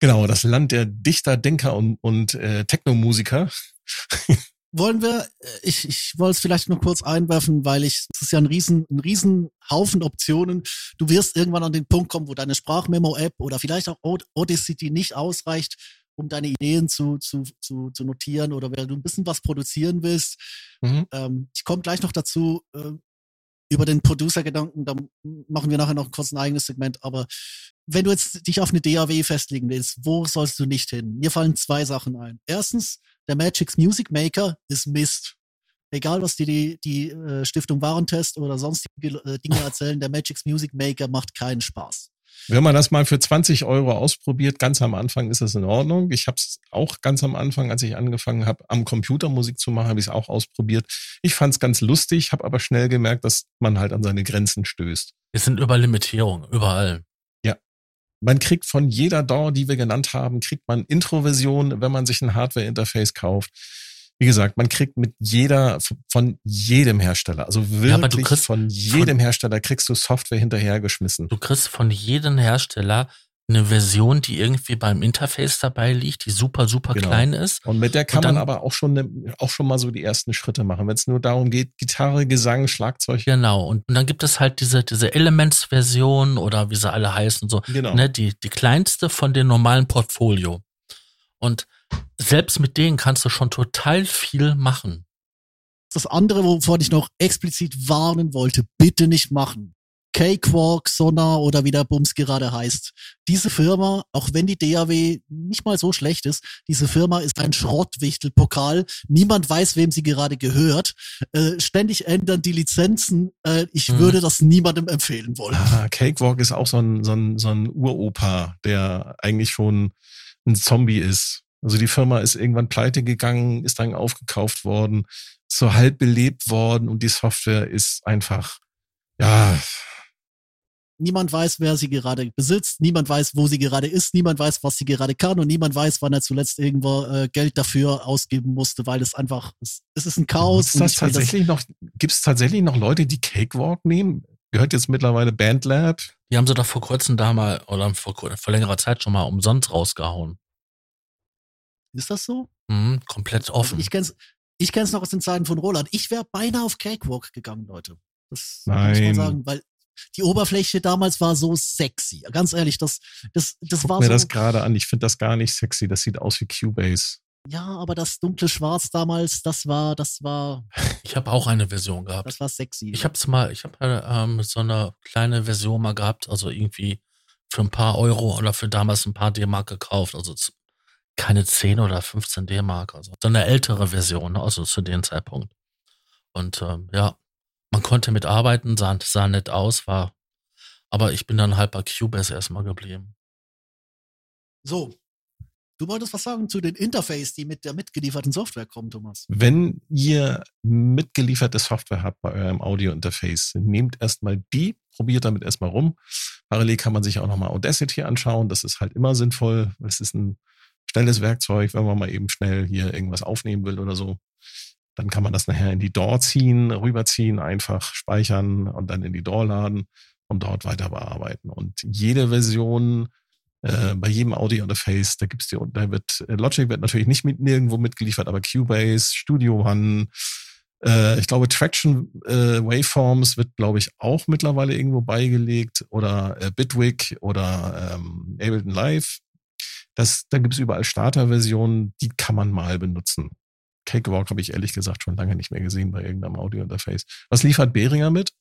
genau, das Land der Dichter, Denker und, und äh, Technomusiker. wollen wir, äh, ich, ich wollte es vielleicht noch kurz einwerfen, weil ich, es ist ja ein riesen, ein riesen Haufen Optionen. Du wirst irgendwann an den Punkt kommen, wo deine Sprachmemo-App oder vielleicht auch Aud- Audacity nicht ausreicht, um deine Ideen zu, zu, zu, zu notieren oder wenn du ein bisschen was produzieren willst. Mhm. Ähm, ich komme gleich noch dazu, äh, über den Producer-Gedanken, da machen wir nachher noch kurz ein eigenes Segment, aber wenn du jetzt dich auf eine DAW festlegen willst, wo sollst du nicht hin? Mir fallen zwei Sachen ein. Erstens, der Magix Music Maker ist Mist. Egal, was dir die, die äh, Stiftung Warentest oder sonstige äh, Dinge erzählen, der Magix Music Maker macht keinen Spaß. Wenn man das mal für 20 Euro ausprobiert, ganz am Anfang ist das in Ordnung. Ich habe es auch ganz am Anfang, als ich angefangen habe, am Computer Musik zu machen, habe ich es auch ausprobiert. Ich fand es ganz lustig, habe aber schnell gemerkt, dass man halt an seine Grenzen stößt. Es sind über Limitierungen, überall. Man kriegt von jeder DAW, die wir genannt haben, kriegt man Intro-Version, wenn man sich ein Hardware-Interface kauft. Wie gesagt, man kriegt mit jeder, von jedem Hersteller, also Ja, wirklich kriegst von jedem Hersteller kriegst du Software hinterhergeschmissen. Du kriegst von jedem Hersteller eine Version, die irgendwie beim Interface dabei liegt, die super, super Genau. klein ist. Und mit der kann dann- man aber auch schon, ne, auch schon mal so die ersten Schritte machen. Wenn es nur darum geht, Gitarre, Gesang, Schlagzeug. Genau. Und, und dann gibt es halt diese, diese Elements-Version oder wie sie alle heißen, so, Genau. ne, die, die kleinste von dem normalen Portfolio. Und selbst mit denen kannst du schon total viel machen. Das andere, wovon ich noch explizit warnen wollte, bitte nicht machen. Cakewalk, Sonar oder wie der Bums gerade heißt. Diese Firma, auch wenn die DAW nicht mal so schlecht ist, diese Firma ist ein Schrottwichtelpokal. Niemand weiß, wem sie gerade gehört. Äh, ständig ändern die Lizenzen. Äh, ich Mhm. würde das niemandem empfehlen wollen. Ah, Cakewalk ist auch so ein, so ein, so ein Uropa, der eigentlich schon ein Zombie ist. Also die Firma ist irgendwann pleite gegangen, ist dann aufgekauft worden, ist so halb belebt worden und die Software ist einfach, ja, Niemand weiß, wer sie gerade besitzt. Niemand weiß, wo sie gerade ist. Niemand weiß, was sie gerade kann. Und niemand weiß, wann er zuletzt irgendwo äh, Geld dafür ausgeben musste, weil es einfach, es, es ist ein Chaos. Will das- tatsächlich noch, gibt's tatsächlich noch Leute, die Cakewalk nehmen? Gehört jetzt mittlerweile Bandlab? Die haben sie doch vor kurzem da mal, oder vor, vor längerer Zeit schon mal umsonst rausgehauen. Ist das so? Mhm, komplett Also offen. ich kenn's, ich kenn's noch aus den Zeiten von Roland. Ich wäre beinahe auf Cakewalk gegangen, Leute. Das muss man Nein. sagen, weil die Oberfläche damals war so sexy. Ganz ehrlich, das, das, das Guck war mir so. das gerade an. Ich finde das gar nicht sexy. Das sieht aus wie Cubase. ja, aber das dunkle Schwarz damals, das war, das war, Ich habe auch eine Version gehabt. das war sexy. Ich hab's mal, ich habe ähm, so eine kleine Version mal gehabt, also irgendwie für ein paar Euro oder für damals ein paar D-Mark gekauft, also keine 10 oder 15 D-Mark, also so eine ältere Version, ne, also zu dem Zeitpunkt. Und ähm, ja, man konnte mitarbeiten, sah, sah nett aus, war, aber ich bin dann halt bei Cubase erstmal geblieben. So. Du wolltest was sagen zu den Interface, die mit der mitgelieferten Software kommen, Thomas. Wenn ihr mitgelieferte Software habt bei eurem Audio-Interface, nehmt erstmal die, probiert damit erstmal rum. Parallel kann man sich auch nochmal Audacity anschauen. Das ist halt immer sinnvoll. Es ist ein schnelles Werkzeug, wenn man mal eben schnell hier irgendwas aufnehmen will oder so. Dann kann man das nachher in die DAW ziehen, rüberziehen, einfach speichern und dann in die DAW laden und dort weiter bearbeiten. Und jede Version äh, bei jedem Audio-Interface, da gibt's die, da wird, äh, Logic wird natürlich nicht mit nirgendwo mitgeliefert, aber Cubase, Studio One, Äh, ich glaube, Traction äh, Waveforms wird, glaube ich, auch mittlerweile irgendwo beigelegt oder äh, Bitwig oder ähm, Ableton Live. Das, da gibt es überall Starterversionen, die kann man mal benutzen. Cakewalk habe ich ehrlich gesagt schon lange nicht mehr gesehen bei irgendeinem Audio-Interface. Was liefert Behringer mit?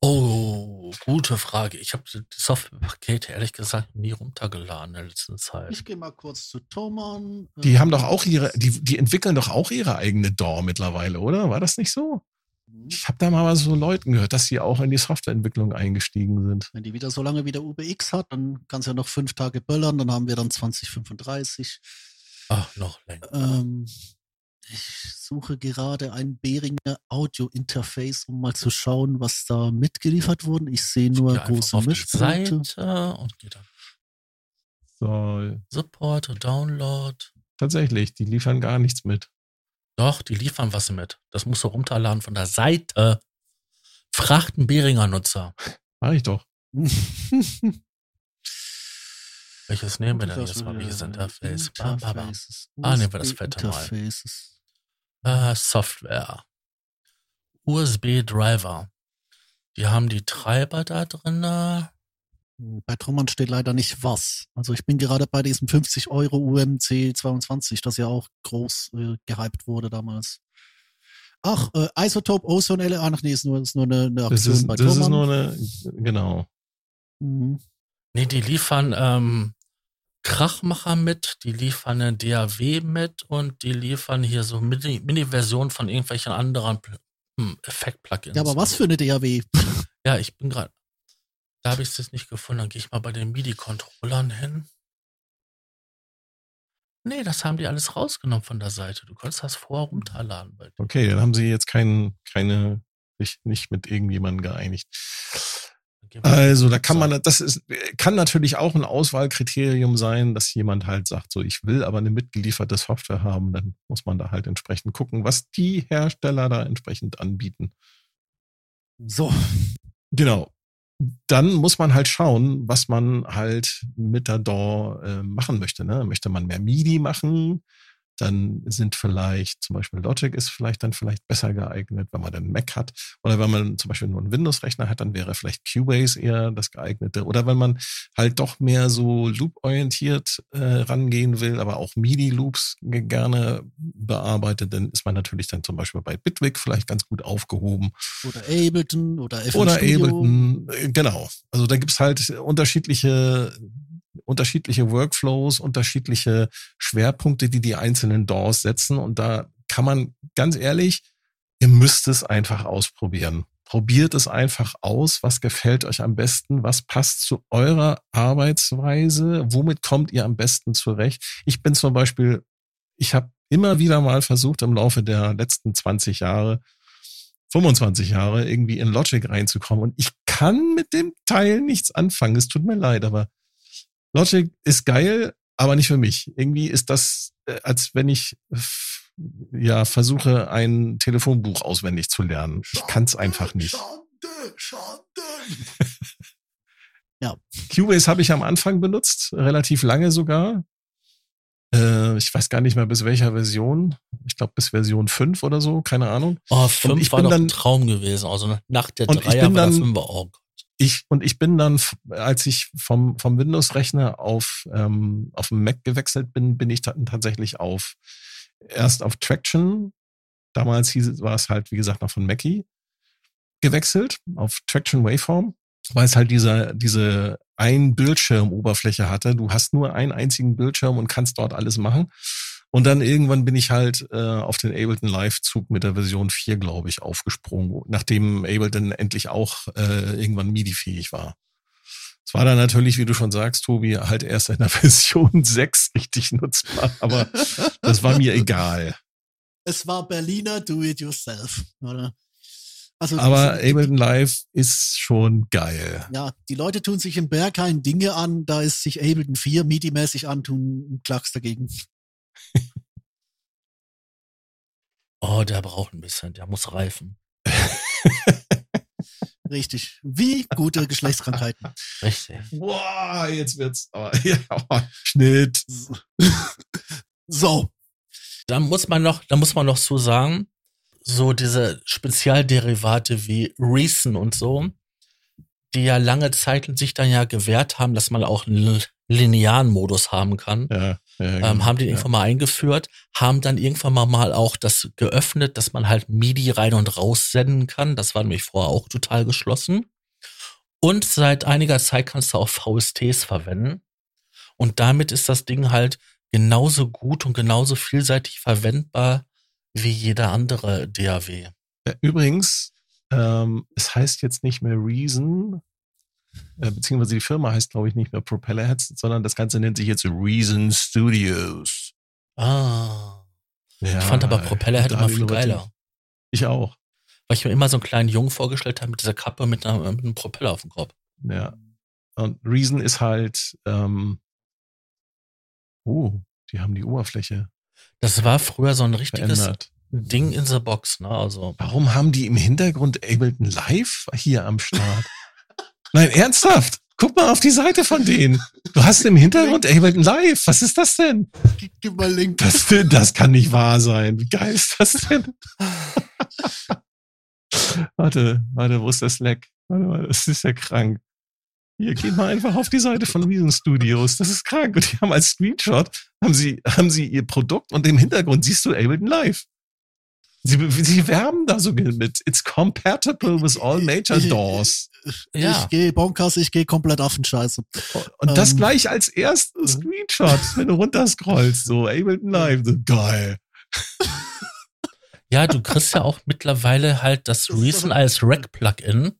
Oh, gute Frage. Ich habe die Softwarepakete ehrlich gesagt nie runtergeladen in der letzten Zeit. Ich gehe mal kurz zu Thomann. Die haben doch auch ihre, die, die entwickeln doch auch ihre eigene DAW mittlerweile, oder? War das nicht so? Mhm. Ich habe da mal so Leuten gehört, dass sie auch in die Softwareentwicklung eingestiegen sind. Wenn die wieder so lange wie der UBX hat, dann kann es ja noch fünf Tage böllern, dann haben wir dann 2035. Ach, noch länger. Ähm, ich suche gerade ein Behringer Audio-Interface, um mal zu schauen, was da mitgeliefert wurde. Ich sehe nur einfach große auf die Mischpunkte. Seite und geht dann So, Support, Download. tatsächlich, die liefern gar nichts mit. Doch, die liefern was mit. Das musst du runterladen von der Seite. Fragt einen Behringer Nutzer. Mach ich doch. Welches nehmen wir denn jetzt mal? Welches Interface? Bam, bam, bam. Ah, nehmen wir das fette mal. Interfaces. Äh, Software. USB Driver. Wir haben die Treiber da drin. Bei Trummern steht leider nicht was. Also ich bin gerade bei diesem 50 Euro UMC 22, das ja auch groß äh, gehypt wurde damals. Ach, äh, Isotope Ozone LA. Ach nee, ist nur, ist nur eine, eine Das Aktion ist, bei das ist Trummern. nur eine, genau. Mhm. Nee, die liefern ähm, Krachmacher mit, die liefern eine DAW mit und die liefern hier so Mini- Mini-Versionen von irgendwelchen anderen hm, Effekt-Plugins. Ja, aber was für eine DAW? Ja, ich bin gerade. Da habe ich es jetzt nicht gefunden. Dann gehe ich mal bei den MIDI-Controllern hin. Nee, das haben die alles rausgenommen von der Seite. Du konntest das vorher runterladen. Bei Okay, dann haben sie jetzt kein, keine, sich nicht mit irgendjemandem geeinigt. Also da kann man, das ist, kann natürlich auch ein Auswahlkriterium sein, dass jemand halt sagt, so ich will aber eine mitgelieferte Software haben, dann muss man da halt entsprechend gucken, was die Hersteller da entsprechend anbieten. So. Genau. Dann muss man halt schauen, was man halt mit der DAW äh, machen möchte. Ne? Möchte man mehr MIDI machen? Dann sind vielleicht, zum Beispiel Logic ist vielleicht dann vielleicht besser geeignet, wenn man dann einen Mac hat. Oder wenn man zum Beispiel nur einen Windows-Rechner hat, dann wäre vielleicht Cubase eher das geeignete. Oder wenn man halt doch mehr so loop-orientiert äh, rangehen will, aber auch MIDI-Loops ge- gerne bearbeitet, dann ist man natürlich dann zum Beispiel bei Bitwig vielleicht ganz gut aufgehoben. Oder Ableton oder FL Oder Studio. Ableton, äh, genau. Also da gibt's halt unterschiedliche, unterschiedliche Workflows, unterschiedliche Schwerpunkte, die die einzelnen DAWs setzen. Und da kann man ganz ehrlich, ihr müsst es einfach ausprobieren. Probiert es einfach aus, was gefällt euch am besten, was passt zu eurer Arbeitsweise, womit kommt ihr am besten zurecht. Ich bin zum Beispiel, ich habe immer wieder mal versucht im Laufe der letzten 20 Jahre, 25 Jahre irgendwie in Logic reinzukommen. Und ich kann mit dem Teil nichts anfangen. Es tut mir leid, aber Logic ist geil, aber nicht für mich. Irgendwie ist das, äh, als wenn ich ja versuche, ein Telefonbuch auswendig zu lernen. Ich kann es einfach nicht. Schande, Schande. Cubase habe ich am Anfang benutzt, relativ lange sogar. Äh, ich weiß gar nicht mehr bis welcher Version. Ich glaube bis Version 5 oder so, keine Ahnung. Oh, fünf ich war bin doch dann- ein Traum gewesen. Also nach der Und ich Dreier bin war der dann- Fünfer. Oh Gott. Ich und ich bin dann, als ich vom vom Windows-Rechner auf ähm, auf den Mac gewechselt bin, bin ich dann tatsächlich auf erst auf Traction. Damals hieß war es halt wie gesagt noch von Mackie gewechselt auf Traction Waveform, weil es halt diese diese ein Bildschirm-Oberfläche hatte. Du hast nur einen einzigen Bildschirm und kannst dort alles machen. Und dann irgendwann bin ich halt äh, auf den Ableton Live-Zug mit der Version 4, glaube ich, aufgesprungen, nachdem Ableton endlich auch äh, irgendwann MIDI-fähig war. Es war dann natürlich, wie du schon sagst, Tobi, halt erst in der Version 6 richtig nutzbar, aber das war mir egal. Es war Berliner Do-It-Yourself, oder? Also Aber Ableton Live ist schon geil. Ja, die Leute tun sich im Berghain Dinge an, da ist sich Ableton 4 MIDI-mäßig antun, Klacks dagegen. Oh, der braucht ein bisschen. Der muss reifen. Richtig. Wie gute Geschlechtskrankheiten. Richtig. Boah, jetzt wird's, aber ja, oh, Schnitt. So, Da muss man noch, da muss man noch zu sagen, so diese Spezialderivate wie Reason und so, die ja lange Zeit sich dann ja gewehrt haben, dass man auch einen linearen Modus haben kann. Ja, ja, ähm, genau. haben den irgendwann mal eingeführt, haben dann irgendwann mal, mal auch das geöffnet, dass man halt MIDI rein und raus senden kann. Das war nämlich vorher auch total geschlossen. Und seit einiger Zeit kannst du auch VSTs verwenden. Und damit ist das Ding halt genauso gut und genauso vielseitig verwendbar wie jeder andere DAW. Ja, Übrigens, ähm, es heißt jetzt nicht mehr Reason, äh, beziehungsweise die Firma heißt, glaube ich, nicht mehr Propellerheads, sondern das Ganze nennt sich jetzt Reason Studios. Ah. Ja, ich fand aber Propellerhead immer viel innovativ. geiler. Ich auch. Weil ich mir immer so einen kleinen Jungen vorgestellt habe mit dieser Kappe mit, einer, mit einem Propeller auf dem Kopf. Ja. Und Reason ist halt, ähm, oh, die haben die Oberfläche Das war früher so ein richtiges verändert. Ding in the Box, ne? Also. Warum haben die im Hintergrund Ableton Live hier am Start? Nein, ernsthaft. Guck mal auf die Seite von denen. Du hast im Hintergrund Ableton Live. Was ist das denn? Gib, mal Link. Das, das kann nicht wahr sein. Wie geil ist das denn? warte, warte, wo ist das Slack? Warte mal, das ist ja krank. Hier, geht mal einfach auf die Seite von Reason Studios. Das ist krank. Und die haben als Screenshot, haben sie, haben sie ihr Produkt und im Hintergrund siehst du Ableton Live. Sie, sie werben da sogar mit. It's compatible with all major DAWs. Ja. Ich gehe Bonkers, ich gehe komplett Affenscheiße. Und das Ähm. gleich als ersten Screenshot, wenn du runterscrollst. So, Ableton Live. So, geil. Ja, du kriegst ja auch mittlerweile halt das Das Reason als Rack-Plugin.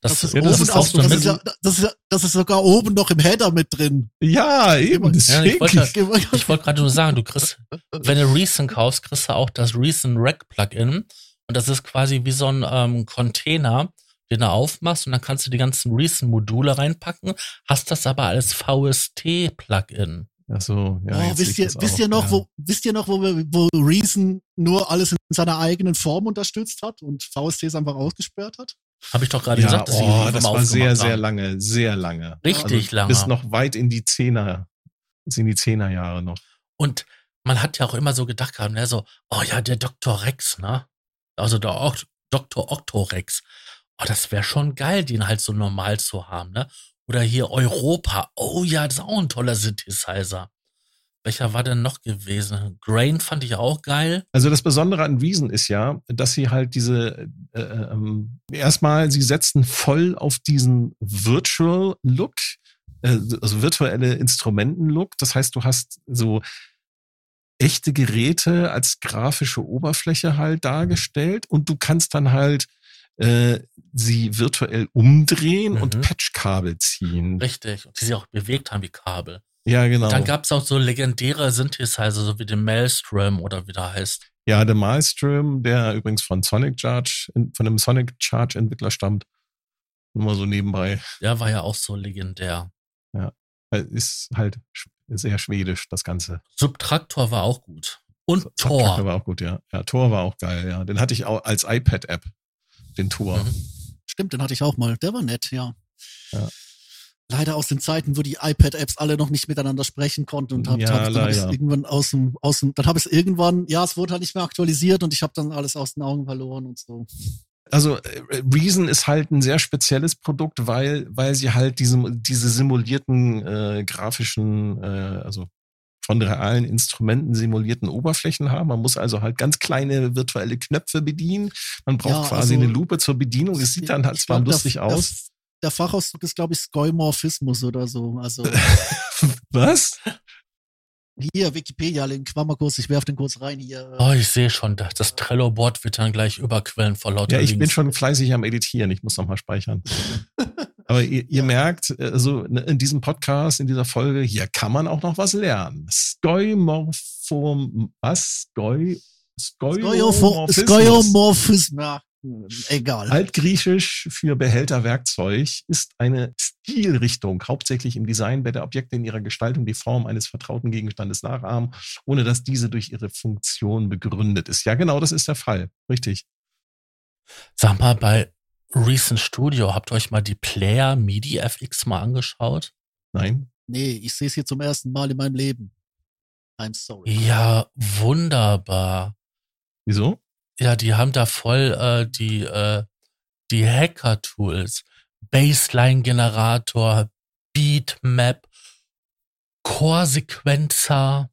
Das, Das ist, Ja, das ist auch, das, ist ja, das, ist das ist sogar oben noch im Header mit drin. Ja, eben. Ja, ich wollte- Ich wollte gerade nur sagen, du kriegst, wenn du Reason kaufst, kriegst du auch das Reason Rack Plugin. Und das ist quasi wie so ein ähm, Container, den du aufmachst und dann kannst du die ganzen Reason Module reinpacken, hast das aber als VST Plugin. Ach so, ja. oh, wisst ihr, wisst auch, ihr noch, ja. wo, wisst ihr noch, wo, wo Reason nur alles in seiner eigenen Form unterstützt hat und VSTs einfach ausgesperrt hat? Habe ich doch gerade Ja, gesagt, dass oh, irgendwann das war sehr, aufgemacht sehr haben. lange, sehr lange. Richtig lange. Bis noch weit in die Zehner, in die Zehnerjahre noch. Und man hat ja auch immer so gedacht gehabt, ne, so, oh ja, der Dr. Rex, ne? Also der Oct Dr. Octorex. Oh, das wäre schon geil, den halt so normal zu haben, ne? Oder hier Europa. Oh ja, das ist auch ein toller Synthesizer. Welcher war denn noch gewesen? Grain fand ich auch geil. Also das Besondere an Reason ist ja, dass sie halt diese, äh, ähm, erstmal, sie setzen voll auf diesen Virtual Look, äh, also virtuelle Instrumenten-Look. Das heißt, du hast so echte Geräte als grafische Oberfläche halt dargestellt und du kannst dann halt äh, sie virtuell umdrehen Mhm. und Patchkabel ziehen. Richtig. Und die sich auch bewegt haben wie Kabel. Ja, genau. Dann gab's auch so legendäre Synthesizer, so wie den Maelstrom oder wie der heißt. Ja, der Maelstrom, der übrigens von Sonic Charge, von dem Sonic Charge Entwickler stammt. Nur mal so nebenbei. Der war ja auch so legendär. Weil Ist halt sehr schwedisch, das Ganze. Subtraktor war auch gut. Und Tor. war auch gut, ja. Ja, Tor war auch geil, ja. Den hatte ich auch als iPad-App, den Tor. Mhm. Stimmt, den hatte ich auch mal. Der war nett, ja. Ja. Leider aus den Zeiten, wo die iPad-Apps alle noch nicht miteinander sprechen konnten und hab, Ja, hab, dann hab ich irgendwann aus dem, aus dem, dann habe ich es irgendwann, ja, es wurde halt nicht mehr aktualisiert und ich habe dann alles aus den Augen verloren und so. Also äh, Reason ist halt ein sehr spezielles Produkt, weil, weil sie halt diese, diese simulierten äh, grafischen, äh, also von realen Instrumenten simulierten Oberflächen haben. Man muss also halt ganz kleine virtuelle Knöpfe bedienen. Man braucht Ja, quasi also- eine Lupe zur Bedienung. Es sieht dann halt zwar glaub, lustig der, aus. Der, der Fachausdruck ist, glaube ich, Skoimorphismus oder so. Also Was? hier, Wikipedia-Link, warte mal kurz, ich werf den kurz rein hier. Oh, ich sehe schon, das, Trello-Board wird dann gleich überquellen vor lauter Ja, ich bin Links. schon fleißig am Editieren. Ich muss noch mal speichern. Aber ihr, ihr merkt, also in diesem Podcast, in dieser Folge, hier kann man auch noch was lernen. Skoimorphom, was? Skoi, Skoiomorphismus. Skoiomorphismus, ja, egal. Altgriechisch für Behälterwerkzeug ist eine Stilrichtung, hauptsächlich im Design, bei der Objekte in ihrer Gestaltung die Form eines vertrauten Gegenstandes nachahmen, ohne dass diese durch ihre Funktion begründet ist. Ja, genau, das ist der Fall. Richtig. Sag mal, bei Recent Studio, habt ihr euch mal die Player MIDI FX mal angeschaut? Nein? Nee, ich sehe es hier zum ersten Mal in meinem Leben. I'm sorry. Ja, wunderbar. Wieso? Ja, die haben da voll äh, die, äh, die Hacker-Tools. Baseline-Generator, Beatmap, Core-Sequencer,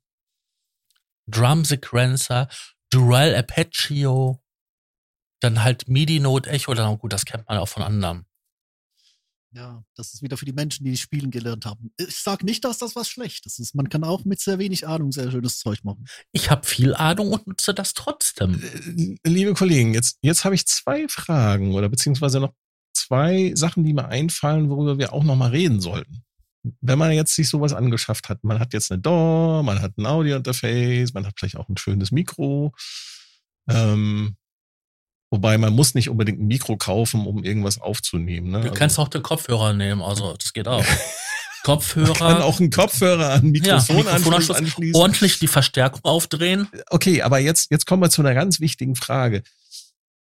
Drum-Sequencer, Dural Apache, dann halt MIDI-Note-Echo, dann gut, das kennt man auch von anderen. Ja, das ist wieder für die Menschen, die, die spielen gelernt haben. Ich sag nicht, dass das was Schlechtes ist. Man kann auch mit sehr wenig Ahnung sehr schönes Zeug machen. Ich habe viel Ahnung und nutze das trotzdem. Äh, liebe Kollegen, jetzt, jetzt habe ich zwei Fragen oder beziehungsweise noch zwei Sachen, die mir einfallen, worüber wir auch nochmal reden sollten. Wenn man jetzt sich sowas angeschafft hat, man hat jetzt eine DAW, man hat ein Audio-Interface, man hat vielleicht auch ein schönes Mikro. Ähm, Wobei man muss nicht unbedingt ein Mikro kaufen, um irgendwas aufzunehmen. Ne? Du Also- kannst auch den Kopfhörer nehmen, also das geht auch. Kopfhörer, kann auch ein Kopfhörer an ein ja, Mikrofon anschließen. ordentlich die Verstärkung aufdrehen. Okay, aber jetzt, jetzt kommen wir zu einer ganz wichtigen Frage.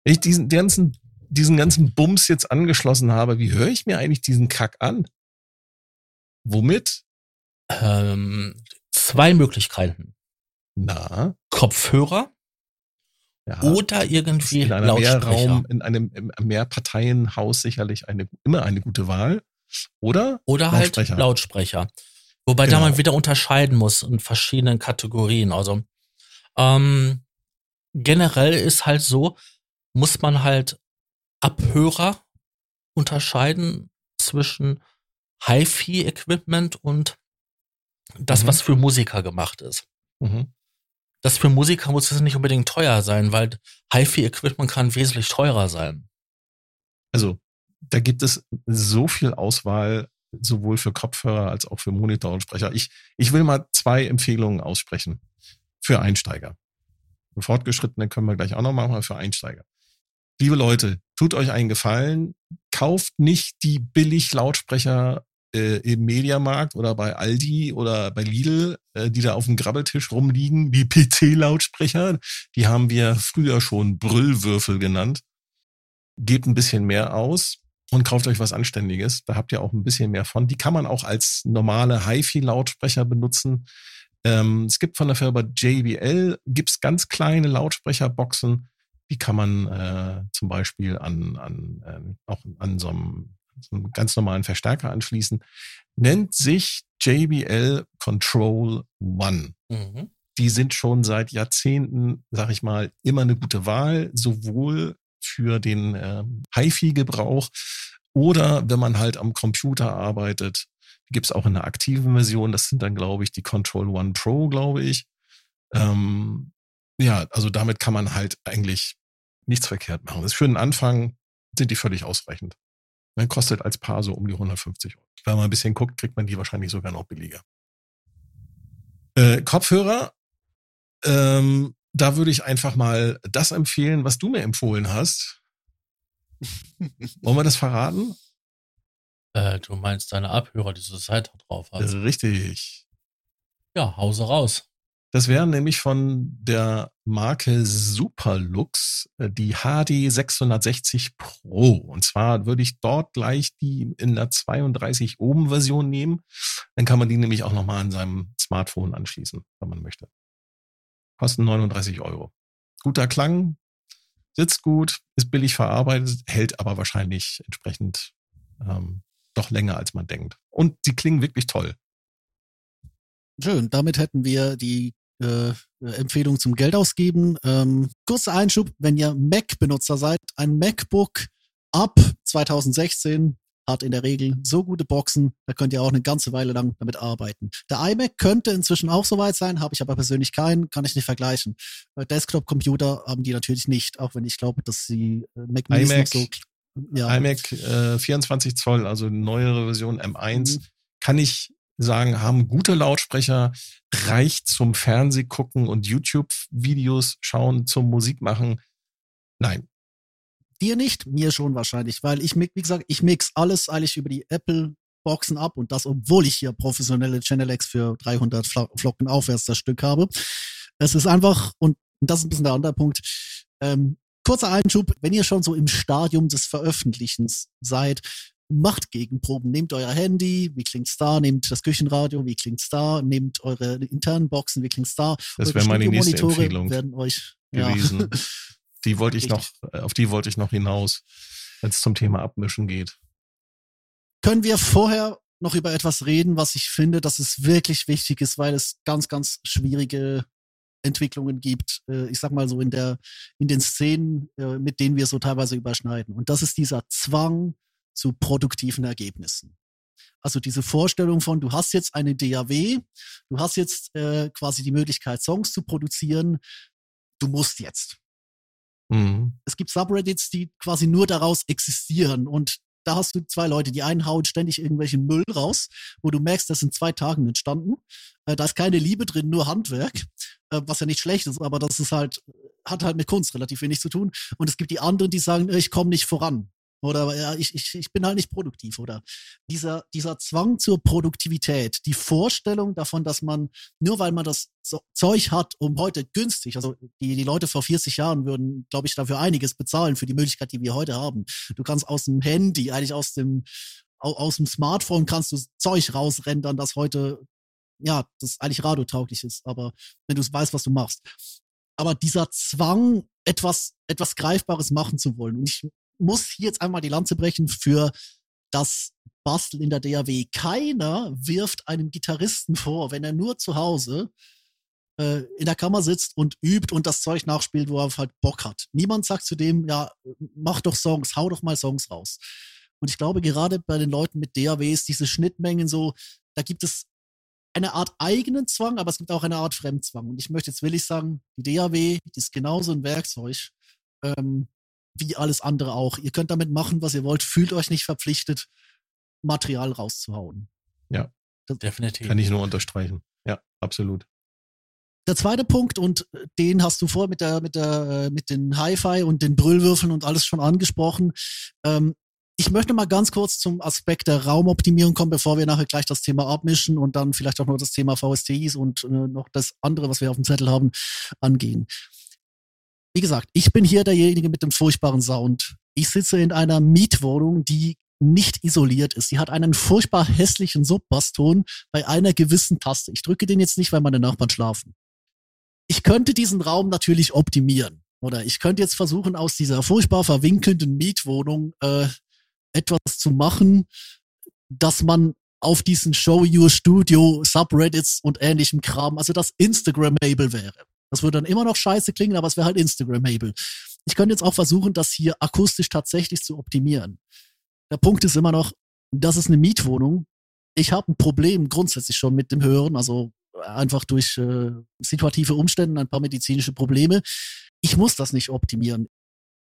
Wenn ich diesen ganzen, diesen ganzen Bums jetzt angeschlossen habe, wie höre ich mir eigentlich diesen Kack an? Womit? Ähm, zwei Möglichkeiten. Na, Kopfhörer ja. oder irgendwie in einem. Mehrraum, in einem Mehrparteienhaus sicherlich eine, immer eine gute Wahl. Oder? Oder halt Lautsprecher. Lautsprecher. Wobei Genau. da man wieder unterscheiden muss in verschiedenen Kategorien. Also ähm, generell ist halt so, muss man halt Abhörer unterscheiden zwischen HiFi-Equipment und das, Mhm. was für Musiker gemacht ist. Mhm. Das für Musiker muss es nicht unbedingt teuer sein, weil HiFi-Equipment kann wesentlich teurer sein. Also, da gibt es so viel Auswahl, sowohl für Kopfhörer als auch für Monitor und Sprecher. Ich, ich will mal zwei Empfehlungen aussprechen für Einsteiger. Für Fortgeschrittene können wir gleich auch noch machen, aber für Einsteiger. Liebe Leute, tut euch einen Gefallen, kauft nicht die billig Lautsprecher äh, im Mediamarkt oder bei Aldi oder bei Lidl, äh, die da auf dem Grabbeltisch rumliegen, die PC-Lautsprecher. Die haben wir früher schon Brüllwürfel genannt. Gebt ein bisschen mehr aus und kauft euch was Anständiges. Da habt ihr auch ein bisschen mehr von. Die kann man auch als normale HiFi-Lautsprecher benutzen. Ähm, es gibt von der Firma JBL gibt's ganz kleine Lautsprecherboxen. Die kann man äh, zum Beispiel an, an äh, auch an so einem, so einem ganz normalen Verstärker anschließen. Nennt sich JBL Control One Mhm. die sind schon seit Jahrzehnten, sag ich mal, immer eine gute Wahl, sowohl für den ähm, HiFi-Gebrauch oder wenn man halt am Computer arbeitet. Die gibt's auch in einer aktiven Version. Das sind dann, glaube ich, die Control One Pro, glaube ich. Ähm, ja, also damit kann man halt eigentlich nichts verkehrt machen. Das ist für den Anfang sind die völlig ausreichend. Man kostet als Paar so um die 150 Euro. Wenn man ein bisschen guckt, kriegt man die wahrscheinlich sogar noch billiger. Äh, Kopfhörer, ähm, da würde ich einfach mal das empfehlen, was du mir empfohlen hast. Wollen wir das verraten? Äh, du meinst deine Abhörer, die du Seite drauf hast. Richtig. Ja, Hause raus. Das wären nämlich von der Marke Superlux äh, die HD 660 Pro. Und zwar würde ich dort gleich die in der 32 oben Version nehmen. Dann kann man die nämlich auch nochmal an seinem Smartphone anschließen, wenn man möchte. Kosten 39 Euro. Guter Klang, sitzt gut, ist billig verarbeitet, hält aber wahrscheinlich entsprechend ähm, doch länger, als man denkt. Und sie klingen wirklich toll. Schön, damit hätten wir die äh, Empfehlung zum Geld ausgeben. Ähm, kurzer Einschub, wenn ihr Mac-Benutzer seid, ein MacBook ab 2016 hat in der Regel so gute Boxen, da könnt ihr auch eine ganze Weile lang damit arbeiten. Der iMac könnte inzwischen auch soweit sein, habe ich aber persönlich keinen, kann ich nicht vergleichen. Äh, Desktop-Computer haben die natürlich nicht, auch wenn ich glaube, dass sie äh, Mac Minis iMac, so ja, iMac äh, 24 Zoll, also neuere Version M1, Mhm. kann ich sagen, haben gute Lautsprecher, reicht zum Fernseh gucken und YouTube-Videos schauen, zum Musik machen. Nein, Dir nicht, mir schon wahrscheinlich, weil ich, wie gesagt, ich mix alles eigentlich über die Apple Boxen ab und das, obwohl ich hier professionelle Channel X für 300 Flo- Flocken aufwärts das Stück habe. Es ist einfach, und das ist ein bisschen der andere Punkt, ähm, kurzer Einschub, wenn ihr schon so im Stadium des Veröffentlichens seid, macht Gegenproben, nehmt euer Handy, wie klingt's da, nehmt das Küchenradio, wie klingt's da, nehmt eure internen Boxen, wie klingt's da. das wäre meine nächste Empfehlung werden euch, ja. gewesen. die wollte ich noch, auf die wollte ich noch hinaus, wenn es zum Thema Abmischen geht. Können wir vorher noch über etwas reden, was ich finde, dass es wirklich wichtig ist, weil es ganz, ganz schwierige Entwicklungen gibt, äh, ich sag mal so in der, in den Szenen, äh, mit denen wir so teilweise überschneiden. Und das ist dieser Zwang zu produktiven Ergebnissen. Also diese Vorstellung von, du hast jetzt eine DAW, du hast jetzt äh, quasi die Möglichkeit, Songs zu produzieren, du musst jetzt. Mhm. Es gibt Subreddits, die quasi nur daraus existieren und da hast du zwei Leute, die einen hauen ständig irgendwelchen Müll raus, wo du merkst, das sind zwei Tagen entstanden. Äh, da ist keine Liebe drin, nur Handwerk, äh, was ja nicht schlecht ist, aber das ist halt, hat halt mit Kunst relativ wenig zu tun. Und es gibt die anderen, die sagen, ich komme nicht voran. Oder ja, ich, ich, ich bin halt nicht produktiv. Oder dieser, dieser Zwang zur Produktivität, die Vorstellung davon, dass man, nur weil man das Zeug hat, um heute günstig, also die, die Leute vor 40 Jahren würden, glaube ich, dafür einiges bezahlen für die Möglichkeit, die wir heute haben. Du kannst aus dem Handy, eigentlich aus dem, aus dem Smartphone kannst du Zeug rausrendern, das heute, ja, das eigentlich radiotauglich ist, aber wenn du weißt, was du machst. Aber dieser Zwang, etwas, etwas Greifbares machen zu wollen. Und ich muss hier jetzt einmal die Lanze brechen für das Basteln in der DAW. Keiner wirft einem Gitarristen vor, wenn er nur zu Hause äh, in der Kammer sitzt und übt und das Zeug nachspielt, wo er halt Bock hat. Niemand sagt zu dem, ja, mach doch Songs, hau doch mal Songs raus. Und ich glaube, gerade bei den Leuten mit DAWs, diese Schnittmengen so, da gibt es eine Art eigenen Zwang, aber es gibt auch eine Art Fremdzwang. Und ich möchte jetzt willig sagen, die DAW, ist genauso ein Werkzeug. Ähm, wie alles andere auch. Ihr könnt damit machen, was ihr wollt. Fühlt euch nicht verpflichtet, Material rauszuhauen. Ja, das definitiv. Kann ich nur unterstreichen. Ja, absolut. Der zweite Punkt, und den hast du vor mit der, mit der, äh, mit den Hi-Fi und den Brüllwürfeln und alles schon angesprochen. Ähm, ich möchte mal ganz kurz zum Aspekt der Raumoptimierung kommen, bevor wir nachher gleich das Thema abmischen und dann vielleicht auch noch das Thema VSTIs und äh, noch das andere, was wir auf dem Zettel haben, angehen. Wie gesagt, ich bin hier derjenige mit dem furchtbaren Sound. Ich sitze in einer Mietwohnung, die nicht isoliert ist. Sie hat einen furchtbar hässlichen Subbasston bei einer gewissen Taste. Ich drücke den jetzt nicht, weil meine Nachbarn schlafen. Ich könnte diesen Raum natürlich optimieren. Oder ich könnte jetzt versuchen, aus dieser furchtbar verwinkelnden Mietwohnung äh, etwas zu machen, dass man auf diesen Show Your Studio Subreddits und ähnlichem Kram, also das Instagram-Label wäre. Das würde dann immer noch scheiße klingen, aber es wäre halt Instagram-Able. Ich könnte jetzt auch versuchen, das hier akustisch tatsächlich zu optimieren. Der Punkt ist immer noch, das ist eine Mietwohnung. Ich habe ein Problem grundsätzlich schon mit dem Hören, also einfach durch äh, situative Umstände, ein paar medizinische Probleme. Ich muss das nicht optimieren.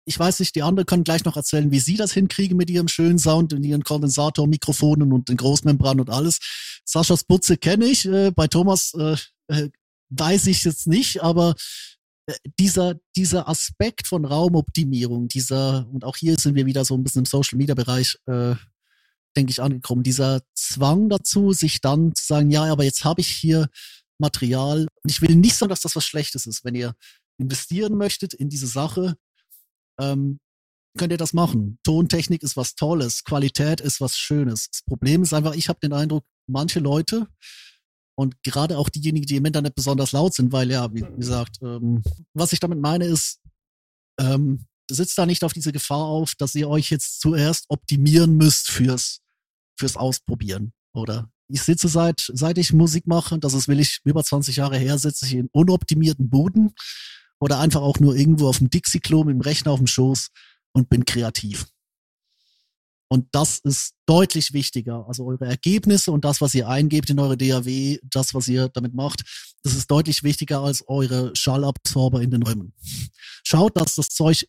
Ich weiß nicht, die anderen können gleich noch erzählen, wie sie das hinkriegen mit ihrem schönen Sound und ihren Kondensatormikrofonen und den Großmembranen und alles. Saschas Butze kenne ich, äh, bei Thomas äh, äh weiß ich jetzt nicht, aber äh, dieser, dieser Aspekt von Raumoptimierung, dieser, und auch hier sind wir wieder so ein bisschen im Social Media Bereich, äh, denke ich, angekommen, dieser Zwang dazu, sich dann zu sagen, ja, aber jetzt habe ich hier Material. Und ich will nicht sagen, dass das was Schlechtes ist. Wenn ihr investieren möchtet in diese Sache, ähm, könnt ihr das machen. Tontechnik ist was Tolles, Qualität ist was Schönes. Das Problem ist einfach, ich habe den Eindruck, manche Leute und gerade auch diejenigen, die im Internet besonders laut sind, weil ja, wie gesagt, ähm, was ich damit meine ist, ähm, sitzt da nicht auf diese Gefahr auf, dass ihr euch jetzt zuerst optimieren müsst fürs, fürs Ausprobieren. Oder ich sitze seit, seit ich Musik mache, das ist will ich über 20 Jahre her, sitze ich in unoptimierten Buden oder einfach auch nur irgendwo auf dem Dixie-Klo mit dem Rechner auf dem Schoß und bin kreativ. Und das ist deutlich wichtiger. Also eure Ergebnisse und das, was ihr eingebt in eure DAW, das, was ihr damit macht, das ist deutlich wichtiger als eure Schallabsorber in den Räumen. Schaut, dass das Zeug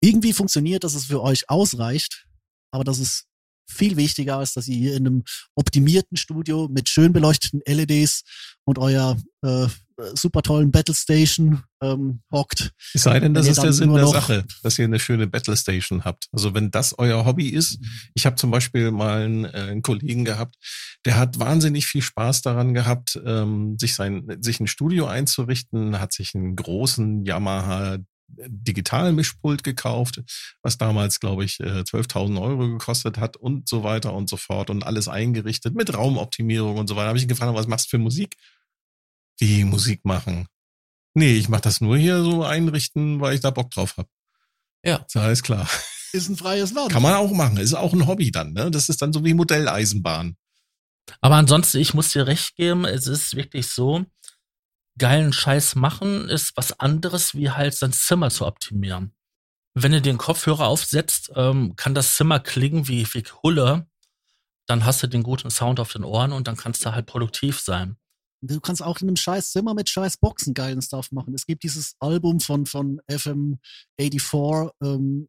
irgendwie funktioniert, dass es für euch ausreicht, aber das ist viel wichtiger, als dass ihr hier in einem optimierten Studio mit schön beleuchteten LEDs und euer äh, super tollen Battle Station ähm, hockt. Es sei denn, das ist der Sinn der Sache, dass ihr eine schöne Battle Station habt. Also wenn das euer Hobby ist, mhm. ich habe zum Beispiel mal einen, äh, einen, Kollegen gehabt, der hat wahnsinnig viel Spaß daran gehabt, ähm, sich sein, sich ein Studio einzurichten, hat sich einen großen Yamaha Digitalmischpult gekauft, was damals, glaube ich, 12.000 äh, Euro gekostet hat und so weiter und so fort und alles eingerichtet mit Raumoptimierung und so weiter. Da habe ich ihn gefragt, was machst du für Musik? Wie Musik machen? Nee, ich mache das nur hier so einrichten, weil ich da Bock drauf habe. Ja. Ist alles klar. Ist ein freies Land. Kann man auch machen. Ist auch ein Hobby dann, ne? Das ist dann so wie Modelleisenbahn. Aber ansonsten, ich muss dir recht geben, es ist wirklich so, geilen Scheiß machen ist was anderes, wie halt sein Zimmer zu optimieren. Wenn du den Kopfhörer aufsetzt, ähm, kann das Zimmer klingen wie, wie Hulle. Dann hast du den guten Sound auf den Ohren und dann kannst du halt produktiv sein. Du kannst auch in einem scheiß Zimmer mit scheiß Boxen geilen Stuff machen. Es gibt dieses Album von, von FM84, ähm,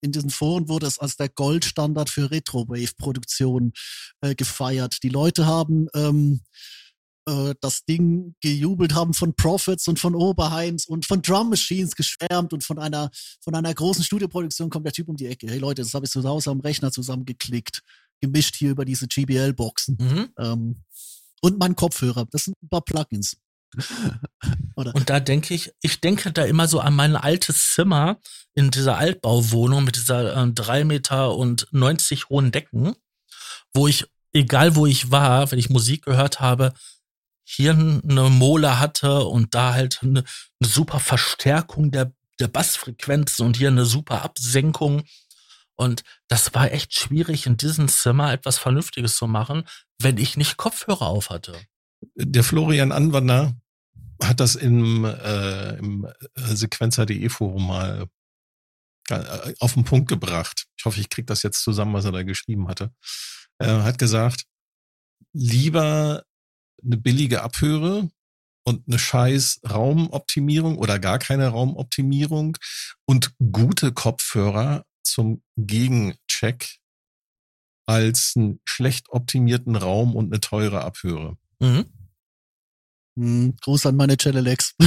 in diesen Foren wurde es als der Goldstandard für Retrowave-Produktion äh, gefeiert. Die Leute haben ähm, äh, das Ding gejubelt, haben von Profits und von Oberheims und von Drum Machines geschwärmt und von einer, von einer großen Studioproduktion kommt der Typ um die Ecke. Hey Leute, das habe ich zu Hause am Rechner zusammengeklickt, gemischt hier über diese GBL-Boxen. Mhm. Ähm, und mein Kopfhörer. Das sind ein paar Plugins. Oder? Und da denke ich, ich denke da immer so an mein altes Zimmer in dieser Altbauwohnung mit dieser äh, drei Meter und 90 hohen Decken, wo ich, egal wo ich war, wenn ich Musik gehört habe, hier eine Mole hatte und da halt eine, eine super Verstärkung der, der Bassfrequenzen und hier eine super Absenkung. Und das war echt schwierig, in diesem Zimmer etwas Vernünftiges zu machen, wenn ich nicht Kopfhörer auf hatte. Der Florian Anwander hat das im, äh, im Sequenzer.de Forum mal äh, auf den Punkt gebracht. Ich hoffe, ich kriege das jetzt zusammen, was er da geschrieben hatte. Er hat gesagt, lieber eine billige Abhöre und eine scheiß Raumoptimierung oder gar keine Raumoptimierung und gute Kopfhörer zum Gegencheck als einen schlecht optimierten Raum und eine teure Abhöre. Mhm. Hm, Gruß an meine Cellelex.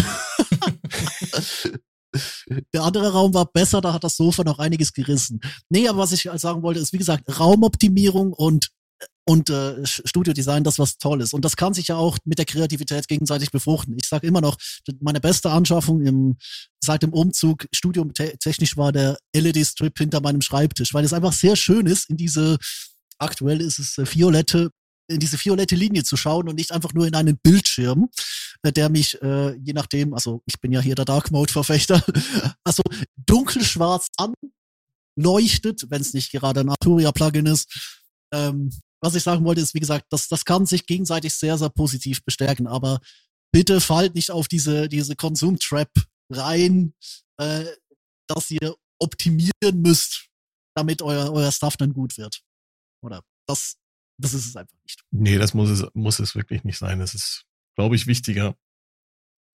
Der andere Raum war besser, da hat das Sofa noch einiges gerissen. Nee, aber was ich halt sagen wollte, ist wie gesagt Raumoptimierung und und äh, Studiodesign, das was toll ist. Und das kann sich ja auch mit der Kreativität gegenseitig befruchten. Ich sage immer noch, meine beste Anschaffung im, seit dem Umzug studiumtechnisch war der LED-Strip hinter meinem Schreibtisch, weil es einfach sehr schön ist, in diese, aktuell ist es äh, violette, in diese violette Linie zu schauen und nicht einfach nur in einen Bildschirm, äh, der mich, äh, je nachdem, also ich bin ja hier der Dark Mode-Verfechter, also dunkelschwarz anleuchtet, wenn es nicht gerade ein Arturia-Plugin ist. Ähm, was ich sagen wollte, ist, wie gesagt, das, das kann sich gegenseitig sehr, sehr positiv bestärken, aber bitte fallt nicht auf diese, diese Konsum-Trap rein, äh, dass ihr optimieren müsst, damit euer, euer Stuff dann gut wird. Oder das, das ist es einfach nicht. Nee, das muss es, muss es wirklich nicht sein. Es ist, glaube ich, wichtiger,